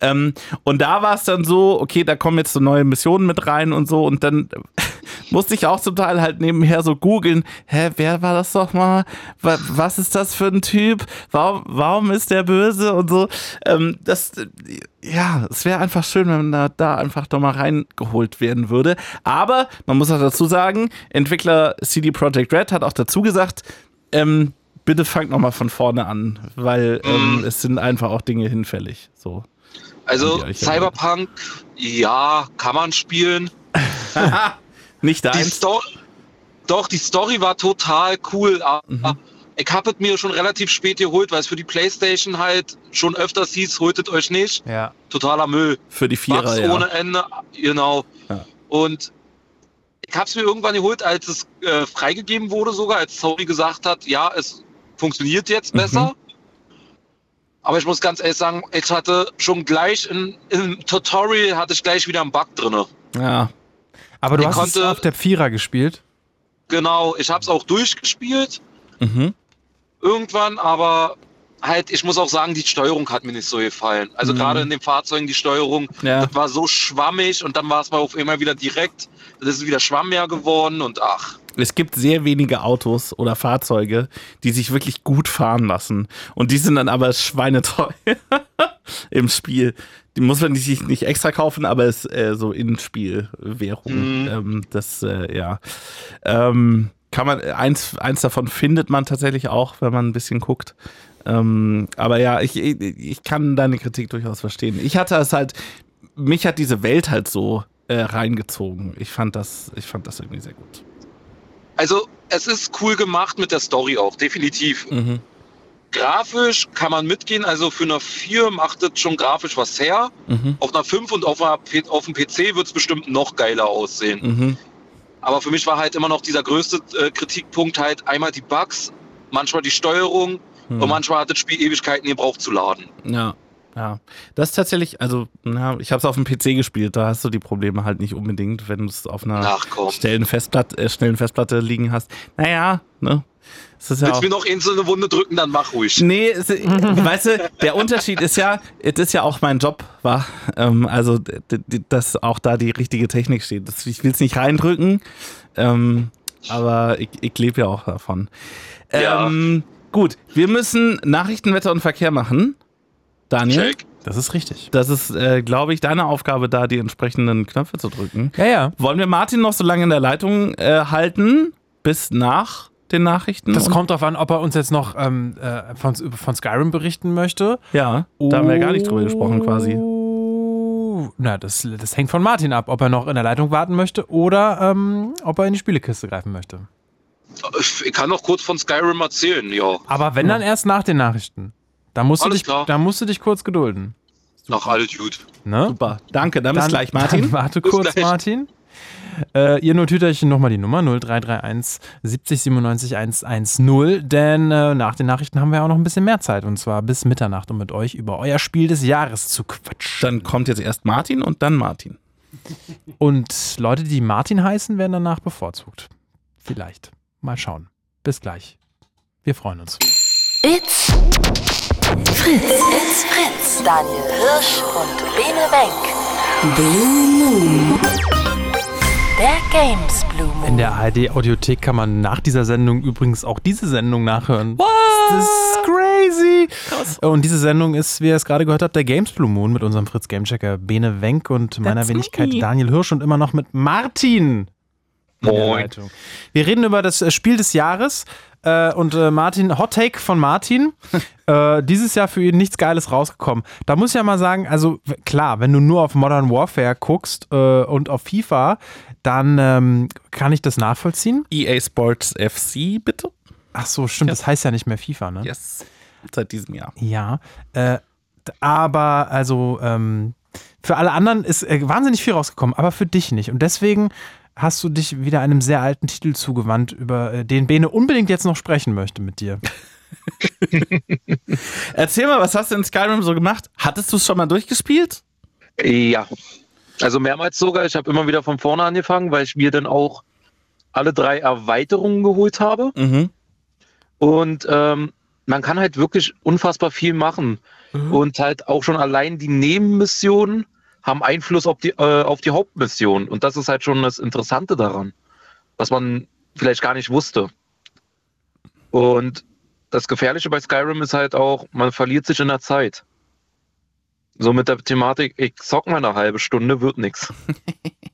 Ähm, und da war es dann so, okay, da kommen jetzt so neue Missionen mit rein und so. Und dann musste ich auch zum Teil halt nebenher so googeln, hä, wer war das doch mal? Wa- Was ist das für ein Typ? Warum, warum ist der böse und so? Ähm, das, ja, es wäre einfach schön, wenn da, da einfach doch mal reingeholt werden würde. Aber man muss auch dazu sagen, Entwickler CD Projekt Red hat auch dazu gesagt, ähm, bitte fangt noch mal von vorne an, weil ähm, es sind einfach auch Dinge hinfällig. So. Also Cyberpunk, ja, kann man spielen. Nicht Die deins. Sto Doch, die Story war total cool, aber Mhm. Ich habe es mir schon relativ spät geholt, weil es für die Playstation halt schon öfters hieß, holtet euch nicht. Ja. Totaler Müll. Für die Vierer, Bugs ja. ohne Ende, genau. Ja. Und ich habe es mir irgendwann geholt, als es äh, freigegeben wurde sogar, als Sony gesagt hat, ja, es funktioniert jetzt Mhm. besser. Aber ich muss ganz ehrlich sagen, ich hatte schon gleich in, im Tutorial hatte ich gleich wieder einen Bug drinne. Ja. Aber du Ich hast konnte- es auf der Vierer gespielt. Genau, ich habe es auch durchgespielt Mhm. Irgendwann, aber halt, ich muss auch sagen, die Steuerung hat mir nicht so gefallen. Also Mhm. gerade in den Fahrzeugen, die Steuerung, Ja. das war so schwammig und dann war es mal auf einmal wieder direkt, das ist wieder schwammiger geworden und ach. Es gibt sehr wenige Autos oder Fahrzeuge, die sich wirklich gut fahren lassen. Und die sind dann aber schweineteuer im Spiel. Die muss man sich nicht extra kaufen, aber es ist äh, so in Spielwährung. Mhm. Ähm, das, äh, ja. Ähm, kann man, eins, eins davon findet man tatsächlich auch, wenn man ein bisschen guckt. Ähm, aber ja, ich, ich, ich kann deine Kritik durchaus verstehen. Ich hatte es halt, mich hat diese Welt halt so äh, reingezogen. Ich fand das, ich fand das irgendwie sehr gut. Also es ist cool gemacht mit der Story auch, definitiv. Mhm. Grafisch kann man mitgehen, also für eine 4 macht es schon grafisch was her. Mhm. Auf einer 5 und auf, einer, auf dem PC wird es bestimmt noch geiler aussehen. Mhm. Aber für mich war halt immer noch dieser größte äh, Kritikpunkt halt einmal die Bugs, manchmal die Steuerung Mhm. und manchmal hat das Spiel Ewigkeiten gebraucht zu laden. Ja, ja. Das ist tatsächlich, also, na, ich habe es auf dem PC gespielt, da hast du die Probleme halt nicht unbedingt, wenn du es auf einer Ach schnellen Festplatte, äh, schnellen Festplatte liegen hast. Naja, ne? Es ist ja Willst mir noch in eine Wunde drücken, dann mach ruhig. Nee, es, weißt du, der Unterschied ist ja, es ist ja auch mein Job, war, ähm, also, dass auch da die richtige Technik steht. Das, ich will es nicht reindrücken, ähm, aber ich, ich lebe ja auch davon. Ja. Ähm, gut, wir müssen Nachrichten, Wetter und Verkehr machen. Daniel, Check. Das ist richtig. das ist, äh, glaube ich, deine Aufgabe, da die entsprechenden Knöpfe zu drücken. Ja, ja. Wollen wir Martin noch so lange in der Leitung äh, halten, bis nach den Nachrichten? Das kommt darauf an, ob er uns jetzt noch ähm, äh, von, von Skyrim berichten möchte. Ja, da haben wir ja gar nicht drüber gesprochen quasi. Oh, Na, das, das hängt von Martin ab, ob er noch in der Leitung warten möchte oder ähm, ob er in die Spielekiste greifen möchte. Ich kann noch kurz von Skyrim erzählen, ja. Aber wenn dann erst nach den Nachrichten. Da musst, du dich, klar. da musst du dich kurz gedulden. Ach, alles gut. Ne? Super. Danke, dann, bis gleich, Martin. Dann warte Bis kurz, gleich. Martin. Äh, ihr euch nochmal die Nummer 0331 70 97 110, denn äh, nach den Nachrichten haben wir auch noch ein bisschen mehr Zeit und zwar bis Mitternacht, um mit euch über euer Spiel des Jahres zu quatschen. Dann kommt jetzt erst Martin und dann Martin. Und Leute, die Martin heißen, werden danach bevorzugt. Vielleicht. Mal schauen. Bis gleich. Wir freuen uns. It's Fritz. It's Fritz. Daniel Hirsch und Bene Wenk. Blue Moon. Der Games Blue Moon. In der ARD Audiothek kann man nach dieser Sendung übrigens auch diese Sendung nachhören. Das ist crazy. Und diese Sendung ist, wie ihr es gerade gehört habt, der Games Blue Moon mit unserem Fritz Gamechecker Bene Wenk und meiner That's Wenigkeit me. Daniel Hirsch und immer noch mit Martin. Moin. Wir reden über das äh, Spiel des Jahres. Äh, und äh, Martin, Hot Take von Martin. äh, dieses Jahr für ihn nichts Geiles rausgekommen. Da muss ich ja mal sagen, also klar, wenn du nur auf Modern Warfare guckst äh, und auf FIFA, dann ähm, kann ich das nachvollziehen. EA Sports FC, bitte. Ach so, stimmt, das heißt ja nicht mehr FIFA, ne? Yes. Seit diesem Jahr. Ja. Äh, aber also ähm, für alle anderen ist wahnsinnig viel rausgekommen, aber für dich nicht. Und deswegen hast du dich wieder einem sehr alten Titel zugewandt, über äh, den Bene unbedingt jetzt noch sprechen möchte mit dir. Erzähl mal, was hast du in Skyrim so gemacht? Hattest du es schon mal durchgespielt? Ja. Also mehrmals sogar. Ich habe immer wieder von vorne angefangen, weil ich mir dann auch alle drei Erweiterungen geholt habe. Mhm. Und ähm, man kann halt wirklich unfassbar viel machen. Und halt auch schon allein die Nebenmissionen haben Einfluss auf die, äh, auf die Hauptmission. Und das ist halt schon das Interessante daran, was man vielleicht gar nicht wusste. Und das Gefährliche bei Skyrim ist halt auch, man verliert sich in der Zeit. So mit der Thematik, ich zock mal eine halbe Stunde, wird nichts.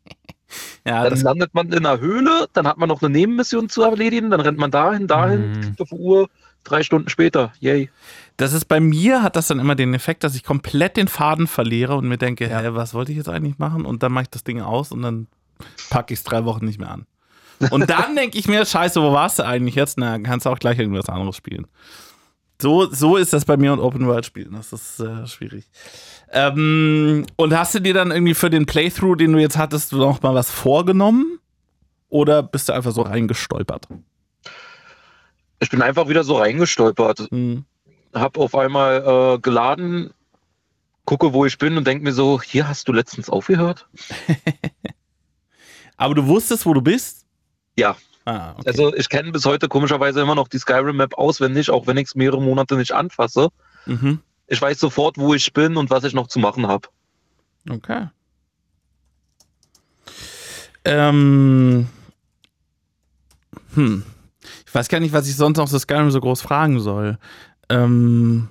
Ja, Dann das, landet man in einer Höhle, dann hat man noch eine Nebenmission zu erledigen, dann rennt man dahin, dahin, Mhm. auf die Uhr, drei Stunden später, yay. Das ist bei mir, hat das dann immer den Effekt, dass ich komplett den Faden verliere und mir denke, Ja. hä, was wollte ich jetzt eigentlich machen? Und dann mache ich das Ding aus und dann packe ich es drei Wochen nicht mehr an. Und dann denke ich mir, scheiße, wo warst du eigentlich jetzt? Na, kannst du auch gleich irgendwas anderes spielen. So, so ist das bei mir und Open World spielen. Das ist äh, schwierig. Ähm, und hast du dir dann irgendwie für den Playthrough, den du jetzt hattest, noch mal was vorgenommen? Oder bist du einfach so reingestolpert? Ich bin einfach wieder so reingestolpert, Hm. Hab auf einmal äh, geladen, gucke, wo ich bin und denke mir so, hier hast du letztens aufgehört? Aber du wusstest, wo du bist? Ja. Ah, okay. Also ich kenne bis heute komischerweise immer noch die Skyrim-Map auswendig, auch wenn ich es mehrere Monate nicht anfasse. Mhm. Ich weiß sofort, wo ich bin und was ich noch zu machen habe. Okay. Ähm. Hm. Ich weiß gar nicht, was ich sonst noch zu Skyrim so groß fragen soll. Ähm.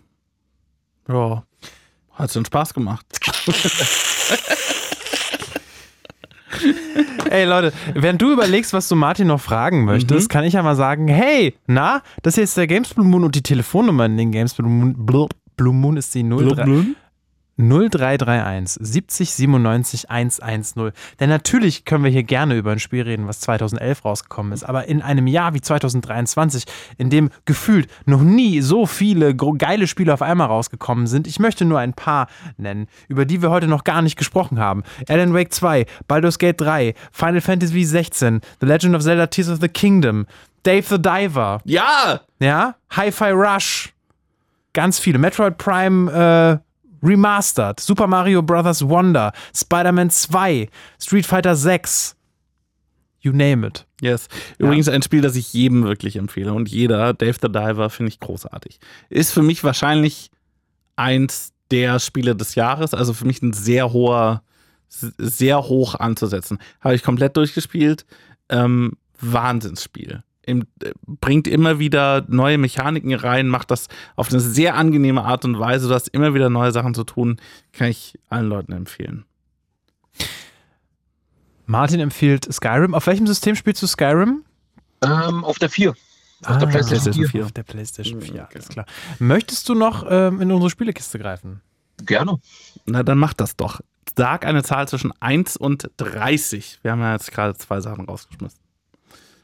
Ja. Hat schon Spaß gemacht. Ey Leute, während du überlegst, was du Martin noch fragen möchtest, kann ich ja mal sagen, hey, na, das hier ist der Games Blue Moon und die Telefonnummer in den Games Blue Moon, Blue, Blue Moon ist die 03, 0331 70 97 110. Denn natürlich können wir hier gerne über ein Spiel reden, was 2011 rausgekommen ist. Aber in einem Jahr wie 2023, in dem gefühlt noch nie so viele geile Spiele auf einmal rausgekommen sind, ich möchte nur ein paar nennen, über die wir heute noch gar nicht gesprochen haben. Alan Wake 2, Baldur's Gate 3, Final Fantasy 16, The Legend of Zelda Tears of the Kingdom, Dave the Diver, Ja! ja, Hi-Fi Rush, ganz viele. Metroid Prime äh, Remastered, Super Mario Bros. Wonder, Spider-Man 2, Street Fighter 6. You name it. Yes. Übrigens ein Spiel, das ich jedem wirklich empfehle. Und jeder, Dave the Diver, finde ich großartig. Ist für mich wahrscheinlich eins der Spiele des Jahres. Also für mich ein sehr hoher, sehr hoch anzusetzen. Habe ich komplett durchgespielt. Ähm, Wahnsinnsspiel. Im, äh, bringt immer wieder neue Mechaniken rein, macht das auf eine sehr angenehme Art und Weise. Du hast immer wieder neue Sachen zu tun. Kann ich allen Leuten empfehlen. Martin empfiehlt Skyrim. Auf welchem System spielst du Skyrim? Ähm, auf der 4. Auf der PlayStation 4. Auf der PlayStation 4, Mhm, alles klar. Möchtest du noch ähm, in unsere Spielekiste greifen? Gerne. Na, dann mach das doch. Sag eine Zahl zwischen 1 und 30. Wir haben ja jetzt gerade zwei Sachen rausgeschmissen.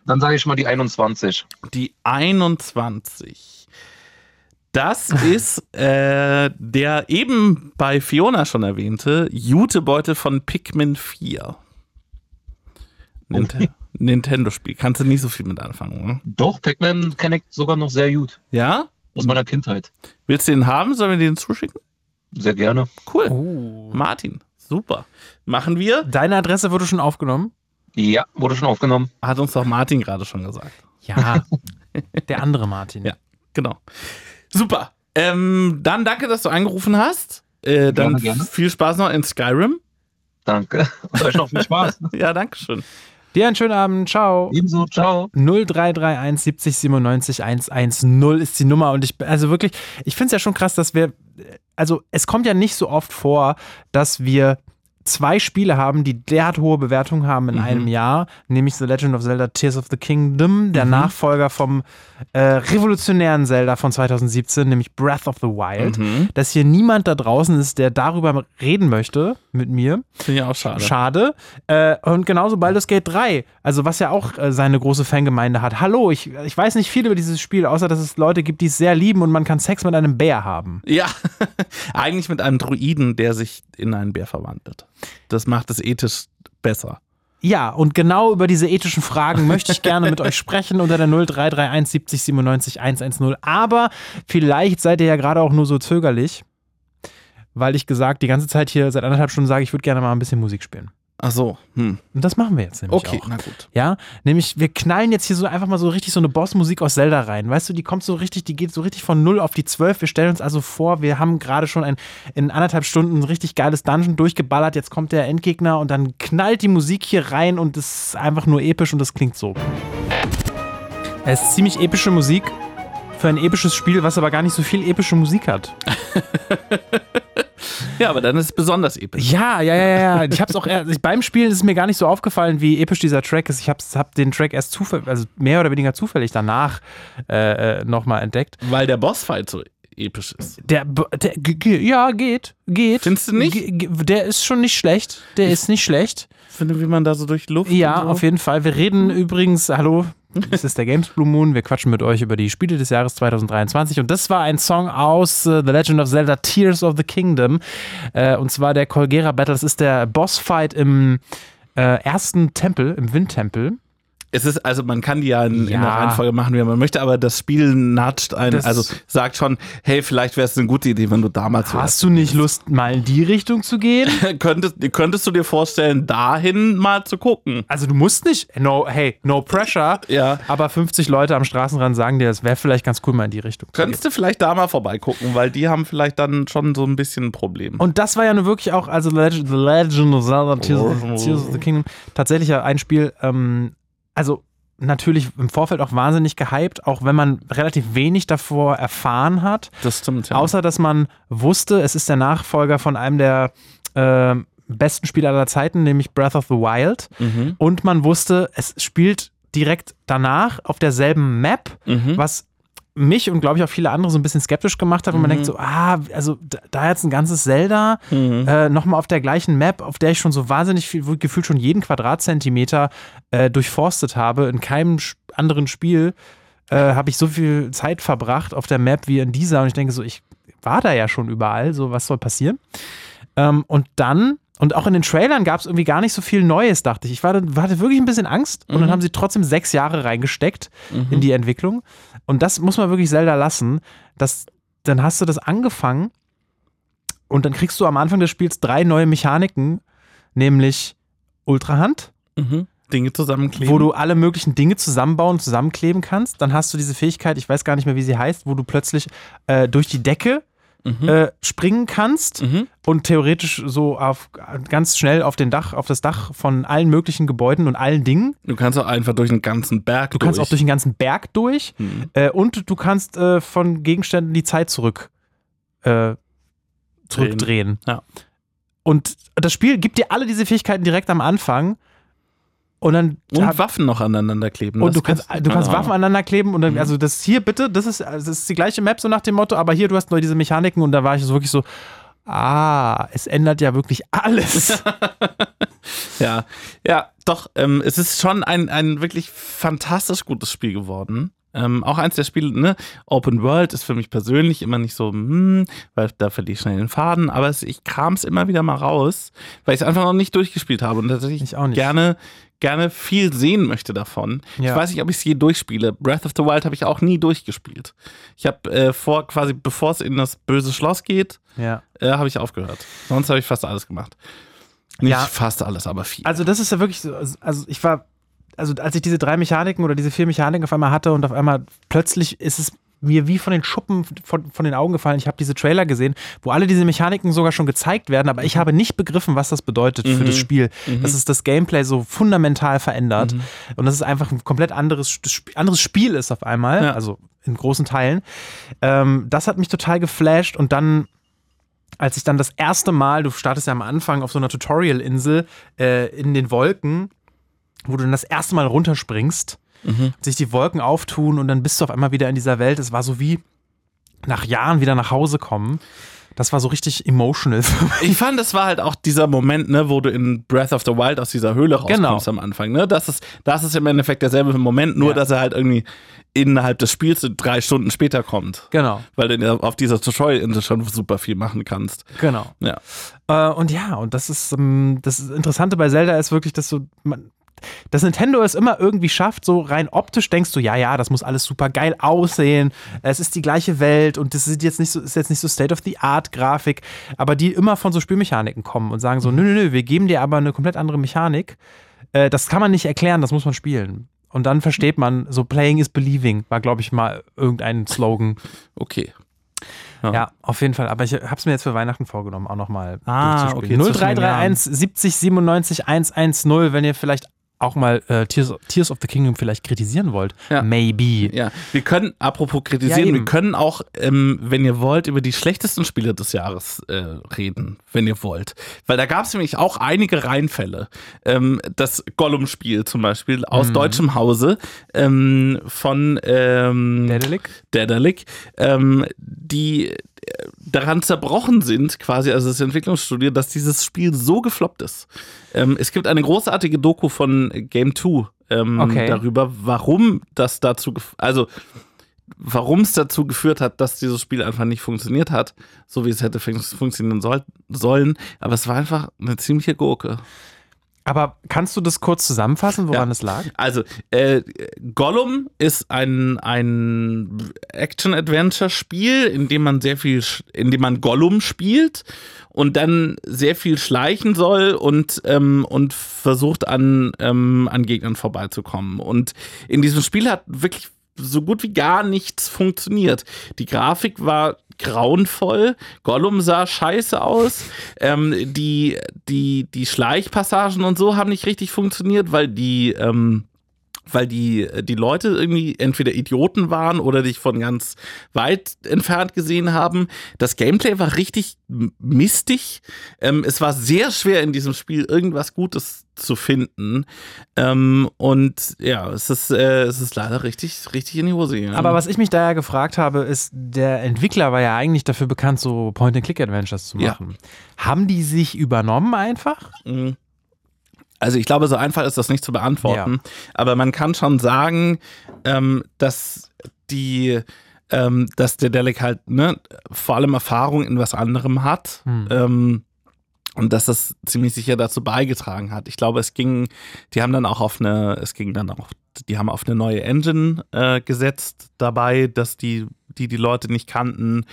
Dann sage ich mal die 21. Die 21. Das ist äh, der eben bei Fiona schon erwähnte Jutebeutel von Pikmin 4. Nint Nintendo-Spiel. Kannst du nicht so viel mit anfangen, ne? Doch, Pac-Man kenne ich sogar noch sehr gut. Ja? Aus meiner Kindheit. Willst du den haben? Sollen wir den zuschicken? Sehr gerne. Cool. Oh. Martin, super. Machen wir. Deine Adresse wurde schon aufgenommen? Ja, wurde schon aufgenommen. Hat uns doch Martin gerade schon gesagt. Ja. Der andere Martin. Ja. Genau. Super. Ähm, dann danke, dass du angerufen hast. Äh, dann Gerne, gerne. viel Spaß noch in Skyrim. Danke. Und euch noch viel Spaß. Ja, danke schön. Dir einen schönen Abend. Ciao. Ebenso, ciao. 0331 70 97 110 ist die Nummer und ich, also wirklich, ich finde es ja schon krass, dass wir, also es kommt ja nicht so oft vor, dass wir zwei Spiele haben, die derart hohe Bewertungen haben in Mhm. einem Jahr, nämlich The Legend of Zelda Tears of the Kingdom, der Mhm. Nachfolger vom äh, revolutionären Zelda von 2017, nämlich Breath of the Wild. Mhm. Dass hier niemand da draußen ist, der darüber reden möchte mit mir. Finde ich auch schade. Schade. Äh, und genauso Baldur's Gate 3, also was ja auch äh, seine große Fangemeinde hat. Hallo, ich, ich weiß nicht viel über dieses Spiel, außer dass es Leute gibt, die es sehr lieben und man kann Sex mit einem Bär haben. Ja, eigentlich mit einem Druiden, der sich in einen Bär verwandelt. Das macht es ethisch besser. Ja, und genau über diese ethischen Fragen möchte ich gerne mit euch sprechen unter der 0331 70 97 110. Aber vielleicht seid ihr ja gerade auch nur so zögerlich, weil ich gesagt die ganze Zeit hier seit anderthalb Stunden sage, ich würde gerne mal ein bisschen Musik spielen. Ach so, hm. Und das machen wir jetzt nämlich Okay, auch. na gut. Ja, nämlich wir knallen jetzt hier so einfach mal so richtig so eine Bossmusik aus Zelda rein. Weißt du, die kommt so richtig, die geht so richtig von 0 auf die 12. Wir stellen uns also vor, wir haben gerade schon ein, in anderthalb Stunden ein richtig geiles Dungeon durchgeballert. Jetzt kommt der Endgegner und dann knallt die Musik hier rein und es ist einfach nur episch und das klingt so. Es ist ziemlich epische Musik für ein episches Spiel, was aber gar nicht so viel epische Musik hat. Ja, aber dann ist es besonders episch. Ja, ja, ja, ja. Ich hab's auch eher, ich, beim Spielen ist es mir gar nicht so aufgefallen, wie episch dieser Track ist. Ich hab's, hab den Track erst zufällig, also mehr oder weniger zufällig danach äh, äh, nochmal entdeckt. Weil der Bossfight so episch ist. Der, der ja, geht, geht. Findest du nicht? G- Der ist schon nicht schlecht. Der ist nicht schlecht. Finde, wie man da so durch die Luft. Ja, und so. auf jeden Fall. Wir reden übrigens, hallo, das ist der Games Blue Moon. Wir quatschen mit euch über die Spiele des Jahres 2023. Und das war ein Song aus äh, The Legend of Zelda Tears of the Kingdom. Äh, und zwar der Colgera Battle. Das ist der Bossfight im äh, ersten Tempel, im Windtempel. Es ist, also man kann die ja in, in Ja. der Reihenfolge machen, wie man möchte, aber das Spiel natscht einen, Das- also sagt schon, hey, vielleicht wäre es eine gute Idee, wenn du damals Hast du nicht Lust, mal in die Richtung zu gehen? könntest, könntest du dir vorstellen, dahin mal zu gucken? Also du musst nicht, no, hey, no pressure. Ja. Aber 50 Leute am Straßenrand sagen dir, es wäre vielleicht ganz cool, mal in die Richtung zu gehen. Könntest du vielleicht da mal vorbeigucken, weil die haben vielleicht dann schon so ein bisschen ein Problem. Und das war ja nur wirklich auch, also The Legend, The Legend of Zelda Tears, of- Tears of the Kingdom, tatsächlich ja ein Spiel, ähm, also natürlich im Vorfeld auch wahnsinnig gehypt, auch wenn man relativ wenig davor erfahren hat. das stimmt, ja. Außer, dass man wusste, es ist der Nachfolger von einem der äh, besten Spiele aller Zeiten, nämlich Breath of the Wild. Mhm. Und man wusste, es spielt direkt danach auf derselben Map, Mhm. was mich und glaube ich auch viele andere so ein bisschen skeptisch gemacht hat, und man denkt so, ah, also da, jetzt ein ganzes Zelda, Mhm. äh, nochmal auf der gleichen Map, auf der ich schon so wahnsinnig viel, gefühlt schon jeden Quadratzentimeter äh, durchforstet habe. In keinem anderen Spiel äh, habe ich so viel Zeit verbracht auf der Map wie in dieser. Und ich denke so, ich war da ja schon überall, so was soll passieren? Ähm, und dann, und auch in den Trailern gab es irgendwie gar nicht so viel Neues, dachte ich. Ich war, hatte wirklich ein bisschen Angst und dann haben sie trotzdem sechs Jahre reingesteckt in die Entwicklung. Und das muss man wirklich Zelda lassen. Das, dann hast du das angefangen und dann kriegst du am Anfang des Spiels drei neue Mechaniken, nämlich Ultrahand, Mhm. Dinge zusammenkleben. wo du alle möglichen Dinge zusammenbauen und zusammenkleben kannst. Dann hast du diese Fähigkeit, ich weiß gar nicht mehr, wie sie heißt, wo du plötzlich äh, durch die Decke Mhm. äh, springen kannst Mhm. und theoretisch so auf ganz schnell auf den Dach, auf das Dach von allen möglichen Gebäuden und allen Dingen. Du kannst auch einfach durch einen ganzen Berg Du kannst auch durch den ganzen Berg durch Mhm. äh, und du kannst äh, von Gegenständen die Zeit zurück äh, zurückdrehen. Ja. Und das Spiel gibt dir alle diese Fähigkeiten direkt am Anfang und dann Und Waffen noch aneinander kleben. und du kannst, du kannst. Waffen aneinander kleben und dann, Mhm. also das hier bitte, das ist, das ist die gleiche Map so nach dem Motto, aber hier, du hast neu diese Mechaniken und da war ich so wirklich so, ah, es ändert ja wirklich alles. Ja, ja, doch, ähm, es ist schon ein, ein wirklich fantastisch gutes Spiel geworden. Ähm, auch eins der Spiele, ne? Open World ist für mich persönlich immer nicht so, hm, weil da verliere ich schnell den Faden, aber es, ich kram es immer wieder mal raus, weil ich es einfach noch nicht durchgespielt habe und tatsächlich Ich auch nicht. gerne gerne viel sehen möchte davon. Ja. Ich weiß nicht, ob ich es je durchspiele. Breath of the Wild habe ich auch nie durchgespielt. Ich habe äh, vor, quasi bevor es in das böse Schloss geht, Ja. äh, habe ich aufgehört. Sonst habe ich fast alles gemacht. Nicht Ja. fast alles, aber viel. Also das ist ja wirklich so, also ich war, also als ich diese drei Mechaniken oder diese vier Mechaniken auf einmal hatte und auf einmal plötzlich ist es mir wie von den Schuppen von, von den Augen gefallen. Ich habe diese Trailer gesehen, wo alle diese Mechaniken sogar schon gezeigt werden, aber ich habe nicht begriffen, was das bedeutet für das Spiel. Dass es das Gameplay so fundamental verändert und dass es einfach ein komplett anderes, anderes Spiel ist auf einmal, Ja. also in großen Teilen. Ähm, das hat mich total geflasht und dann als ich dann das erste Mal, du startest ja am Anfang auf so einer Tutorial-Insel äh, in den Wolken, wo du dann das erste Mal runterspringst, sich die Wolken auftun und dann bist du auf einmal wieder in dieser Welt. Es war so wie nach Jahren wieder nach Hause kommen. Das war so richtig emotional für mich. Ich fand, es war halt auch dieser Moment, ne, wo du in Breath of the Wild aus dieser Höhle rauskommst Genau. am Anfang. Ne? Das, ist, das ist im Endeffekt derselbe Moment, nur Ja. dass er halt irgendwie innerhalb des Spiels drei Stunden später kommt. Genau, Weil du auf dieser Tutorial-Insel schon super viel machen kannst. genau. Ja. Äh, und ja, und das ist ähm, das Interessante bei Zelda ist wirklich, dass so man, dass Nintendo es immer irgendwie schafft, so rein optisch denkst du, ja, ja, das muss alles super geil aussehen. Es ist die gleiche Welt und das ist jetzt nicht so, ist jetzt nicht so State-of-the-Art-Grafik, aber die immer von so Spielmechaniken kommen und sagen so, nö, nö, nö, wir geben dir aber eine komplett andere Mechanik. Äh, das kann man nicht erklären, das muss man spielen. Und dann versteht man, so Playing is Believing war, glaube ich, mal irgendein Slogan. Okay. Ja, auf jeden Fall. Aber ich habe es mir jetzt für Weihnachten vorgenommen, auch nochmal Ah, durchzuspielen. okay, zwischen den 0331 70 97 110, wenn ihr vielleicht auch mal äh, Tears, Tears of the Kingdom vielleicht kritisieren wollt. Ja. Maybe. Ja, wir können, apropos Ja, kritisieren, eben. wir können auch, ähm, wenn ihr wollt, über die schlechtesten Spiele des Jahres äh, reden, wenn ihr wollt. Weil da gab es nämlich auch einige Reinfälle. Ähm, das Gollum-Spiel zum Beispiel aus Mhm. deutschem Hause ähm, von ähm, Dedelic? Dedelic, ähm, die äh, daran zerbrochen sind, quasi, also das Entwicklungsstudio, dass dieses Spiel so gefloppt ist. Ähm, es gibt eine großartige Doku von Game 2 ähm, Okay. darüber, warum das dazu, also warum es dazu geführt hat, dass dieses Spiel einfach nicht funktioniert hat, so wie es hätte fun funktionieren soll sollen. Aber es war einfach eine ziemliche Gurke. Aber kannst du das kurz zusammenfassen, woran Ja. es lag? Also, äh, Gollum ist ein, ein Action-Adventure-Spiel, in dem man sehr viel, in dem man Gollum spielt und dann sehr viel schleichen soll und, ähm, und versucht an, ähm, an Gegnern vorbeizukommen. Und in diesem Spiel hat wirklich so gut wie gar nichts funktioniert. Die Grafik war grauenvoll, Gollum sah scheiße aus, ähm, die, die, die Schleichpassagen und so haben nicht richtig funktioniert, weil die, ähm, weil die, die Leute irgendwie entweder Idioten waren oder dich von ganz weit entfernt gesehen haben. Das Gameplay war richtig mistig. Ähm, es war sehr schwer in diesem Spiel irgendwas Gutes zu finden. Ähm, und ja, es ist, äh, es ist leider richtig, richtig in die Hose gegangen. Aber was ich mich da ja gefragt habe, ist, der Entwickler war ja eigentlich dafür bekannt, so Point-and-Click-Adventures zu Ja. machen. Haben die sich übernommen einfach? Mhm. Also ich glaube, so einfach ist das nicht zu beantworten. Aber man kann schon sagen, ähm, dass die, ähm, dass der Delic halt ne, vor allem Erfahrung in was anderem hat. Hm. Ähm, und dass das ziemlich sicher dazu beigetragen hat. Ich glaube, es ging, die haben dann auch auf eine, es ging dann auch, die haben auf eine neue Engine äh, gesetzt dabei, dass die, die die Leute nicht kannten.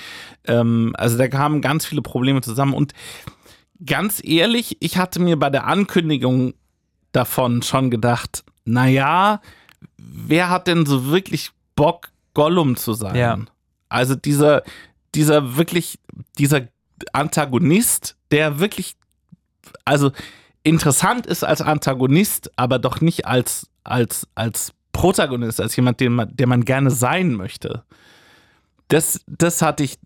Ähm, also da kamen ganz viele Probleme zusammen und ganz ehrlich, ich hatte mir bei der Ankündigung davon schon gedacht, naja, wer hat denn so wirklich Bock, Gollum zu sein? Ja. Also dieser, dieser wirklich, dieser Antagonist, der wirklich, also interessant ist als Antagonist, aber doch nicht als, als, als Protagonist, als jemand, den man, der man gerne sein möchte. Das, das hatte ich,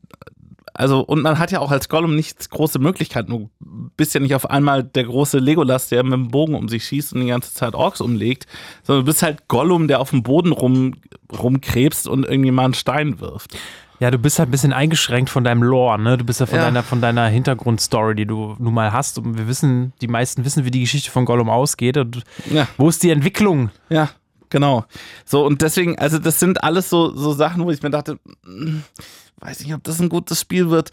also, und man hat ja auch als Gollum nicht große Möglichkeiten. Du bist ja nicht auf einmal der große Legolas, der mit dem Bogen um sich schießt und die ganze Zeit Orks umlegt, sondern du bist halt Gollum, der auf dem Boden rum, rumkrebst und irgendwie mal einen Stein wirft. Ja, du bist halt ein bisschen eingeschränkt von deinem Lore, ne? Du bist ja von Ja. deiner von deiner Hintergrundstory, die du nun mal hast. Und wir wissen, die meisten wissen, wie die Geschichte von Gollum ausgeht. Und Ja. wo ist die Entwicklung? Ja. Genau. So, und deswegen, also das sind alles so, so Sachen, wo ich mir dachte, hm, weiß nicht, ob das ein gutes Spiel wird.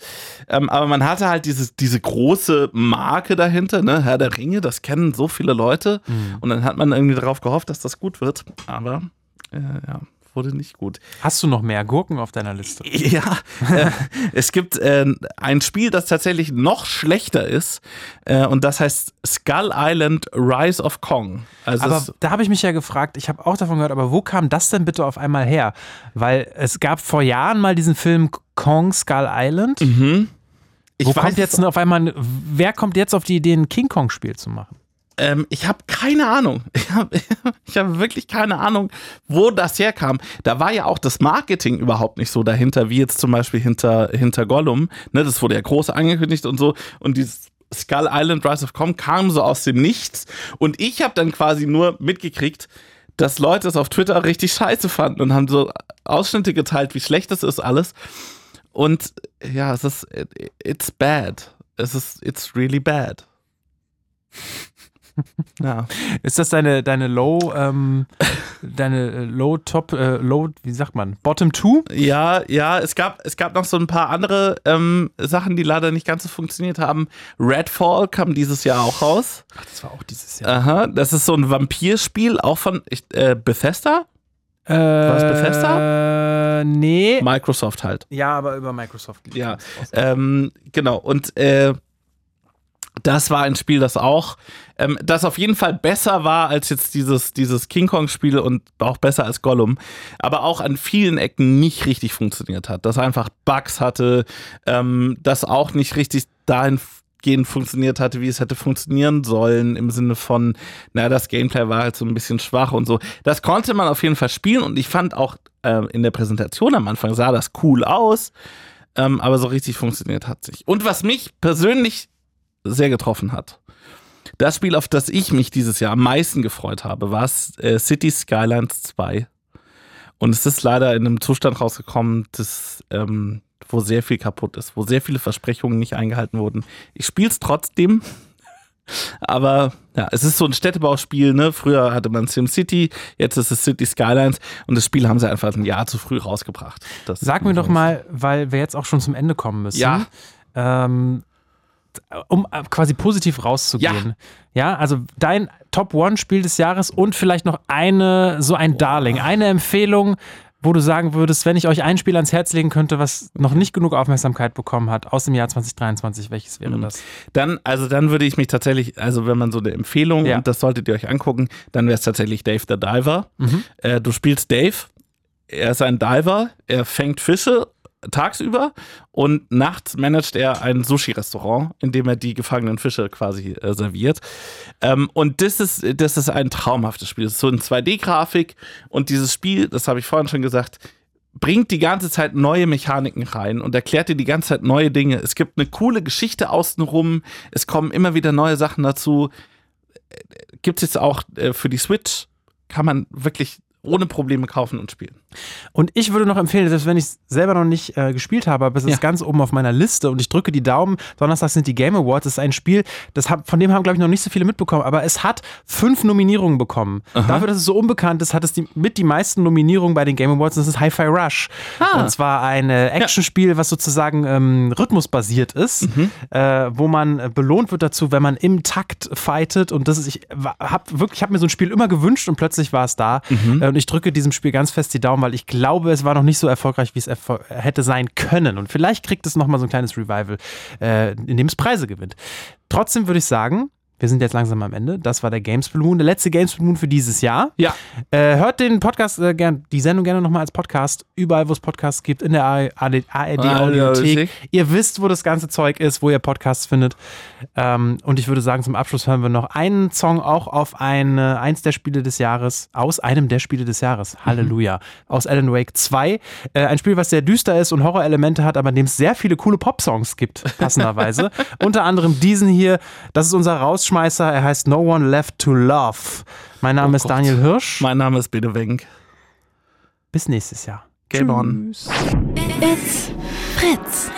Ähm, aber man hatte halt diese, diese große Marke dahinter, ne? Herr der Ringe, das kennen so viele Leute. Mhm. Und dann hat man irgendwie darauf gehofft, dass das gut wird. Aber äh, ja, wurde nicht gut. Hast du noch mehr Gurken auf deiner Liste? Ja, äh, es gibt äh, ein Spiel, das tatsächlich noch schlechter ist. Äh, und das heißt Skull Island Rise of Kong. Also Aber da habe ich mich ja gefragt, ich habe auch davon gehört, aber wo kam das denn bitte auf einmal her? Weil es gab vor Jahren mal diesen Film Kong Skull Island. Mhm. Ich wo kommt jetzt auf einmal, wer kommt jetzt auf die Idee, ein King Kong Spiel zu machen? Ähm, ich habe keine Ahnung. Ich habe hab wirklich keine Ahnung, wo das herkam. Da war ja auch das Marketing überhaupt nicht so dahinter, wie jetzt zum Beispiel hinter, hinter Gollum. Ne, das wurde ja groß angekündigt und so. Und dieses Skull Island Rise of Kong kam so aus dem Nichts. Und ich habe dann quasi nur mitgekriegt, dass Leute es auf Twitter richtig scheiße fanden und haben so Ausschnitte geteilt, wie schlecht das ist alles. Und ja, es ist, it's bad. Es ist, it's really bad. Ja. Ist das deine, deine Low, ähm, deine äh, Low Top, äh, Low, wie sagt man, Bottom Two? Ja, ja, es gab, es gab noch so ein paar andere ähm, Sachen, die leider nicht ganz so funktioniert haben. Redfall kam dieses Jahr auch raus. Ach, das war auch dieses Jahr. Aha, das ist so ein Vampirspiel, auch von ich, äh, Bethesda? Äh, es Bethesda? Nee. Microsoft halt. Ja, aber über Microsoft. Ja, ähm, genau. Und äh, das war ein Spiel, das auch, ähm, das auf jeden Fall besser war als jetzt dieses, dieses King Kong-Spiel und auch besser als Gollum, aber auch an vielen Ecken nicht richtig funktioniert hat. Das einfach Bugs hatte, ähm, das auch nicht richtig dahingehend funktioniert hatte, wie es hätte funktionieren sollen, im Sinne von, naja, das Gameplay war halt so ein bisschen schwach und so. Das konnte man auf jeden Fall spielen und ich fand auch äh, in der Präsentation am Anfang sah das cool aus. Ähm, aber so richtig funktioniert hat sich. Und was mich persönlich sehr getroffen hat, das Spiel, auf das ich mich dieses Jahr am meisten gefreut habe, war äh, City Skylines 2. Und es ist leider in einem Zustand rausgekommen, das, ähm, wo sehr viel kaputt ist, wo sehr viele Versprechungen nicht eingehalten wurden. Ich spiele es trotzdem. Aber ja, es ist so ein Städtebauspiel, ne? Früher hatte man SimCity, jetzt ist es City Skylines und das Spiel haben sie einfach ein Jahr zu früh rausgebracht. Das Sag mir doch mal, weil wir jetzt auch schon zum Ende kommen müssen. Ja. Ähm, um äh, quasi positiv rauszugehen. Ja, also dein Top One Spiel des Jahres und vielleicht noch eine, so ein Darling, eine Empfehlung, wo du sagen würdest, wenn ich euch ein Spiel ans Herz legen könnte, was noch nicht genug Aufmerksamkeit bekommen hat aus dem Jahr 2023, welches wäre Mhm. das? Dann, also dann würde ich mich tatsächlich, also wenn man so eine Empfehlung, Ja. und das solltet ihr euch angucken, dann wäre es tatsächlich Dave the Diver. Äh, du spielst Dave, er ist ein Diver, er fängt Fische tagsüber und nachts managt er ein Sushi-Restaurant, in dem er die gefangenen Fische quasi äh, serviert. Ähm, und das ist, das ist ein traumhaftes Spiel. Es ist so in 2D-Grafik und dieses Spiel, das habe ich vorhin schon gesagt, bringt die ganze Zeit neue Mechaniken rein und erklärt dir die ganze Zeit neue Dinge. Es gibt eine coole Geschichte außenrum, es kommen immer wieder neue Sachen dazu. Gibt es jetzt auch äh, für die Switch, kann man wirklich ohne Probleme kaufen und spielen. Und ich würde noch empfehlen, selbst wenn ich es selber noch nicht äh, gespielt habe, aber es ist Ja. ganz oben auf meiner Liste und ich drücke die Daumen. Donnerstag sind die Game Awards. Das ist ein Spiel, das hab, von dem haben, glaube ich, noch nicht so viele mitbekommen, aber es hat fünf Nominierungen bekommen. Dafür, dass es so unbekannt ist, hat es die, mit die meisten Nominierungen bei den Game Awards. Das ist Hi-Fi Rush. Ah. Und zwar ein äh, Actionspiel, was sozusagen ähm, rhythmusbasiert ist, Mhm. äh, wo man äh, belohnt wird dazu, wenn man im Takt fightet. Und das ist, ich habe wirklich, ich habe mir so ein Spiel immer gewünscht und plötzlich war es da. Mhm. Äh, und ich drücke diesem Spiel ganz fest die Daumen, weil ich glaube, es war noch nicht so erfolgreich, wie es erfol hätte sein können. Und vielleicht kriegt es nochmal so ein kleines Revival, äh, in dem es Preise gewinnt. Trotzdem würde ich sagen, wir sind jetzt langsam am Ende. Das war der Games Blue Moon, der letzte Games Blue Moon für dieses Jahr. Ja. Äh, hört den Podcast, äh, gern, die Sendung gerne nochmal als Podcast, überall, wo es Podcasts gibt, in der ARD ARD-Audiothek. Ihr wisst, wo das ganze Zeug ist, wo ihr Podcasts findet. Ähm, und ich würde sagen, zum Abschluss hören wir noch einen Song auch auf ein, äh, eins der Spiele des Jahres, aus einem der Spiele des Jahres. Halleluja. Aus Alan Wake 2. Äh, ein Spiel, was sehr düster ist und Horrorelemente hat, aber in dem es sehr viele coole Pop-Songs gibt, passenderweise. Unter anderem diesen hier. Das ist unser Rausschmeißer. Er heißt No One Left to Love. Mein Name ist Gott. Daniel Hirsch. Mein Name ist Bede Wenk. Bis nächstes Jahr. Game on. Tschüss. It's Fritz.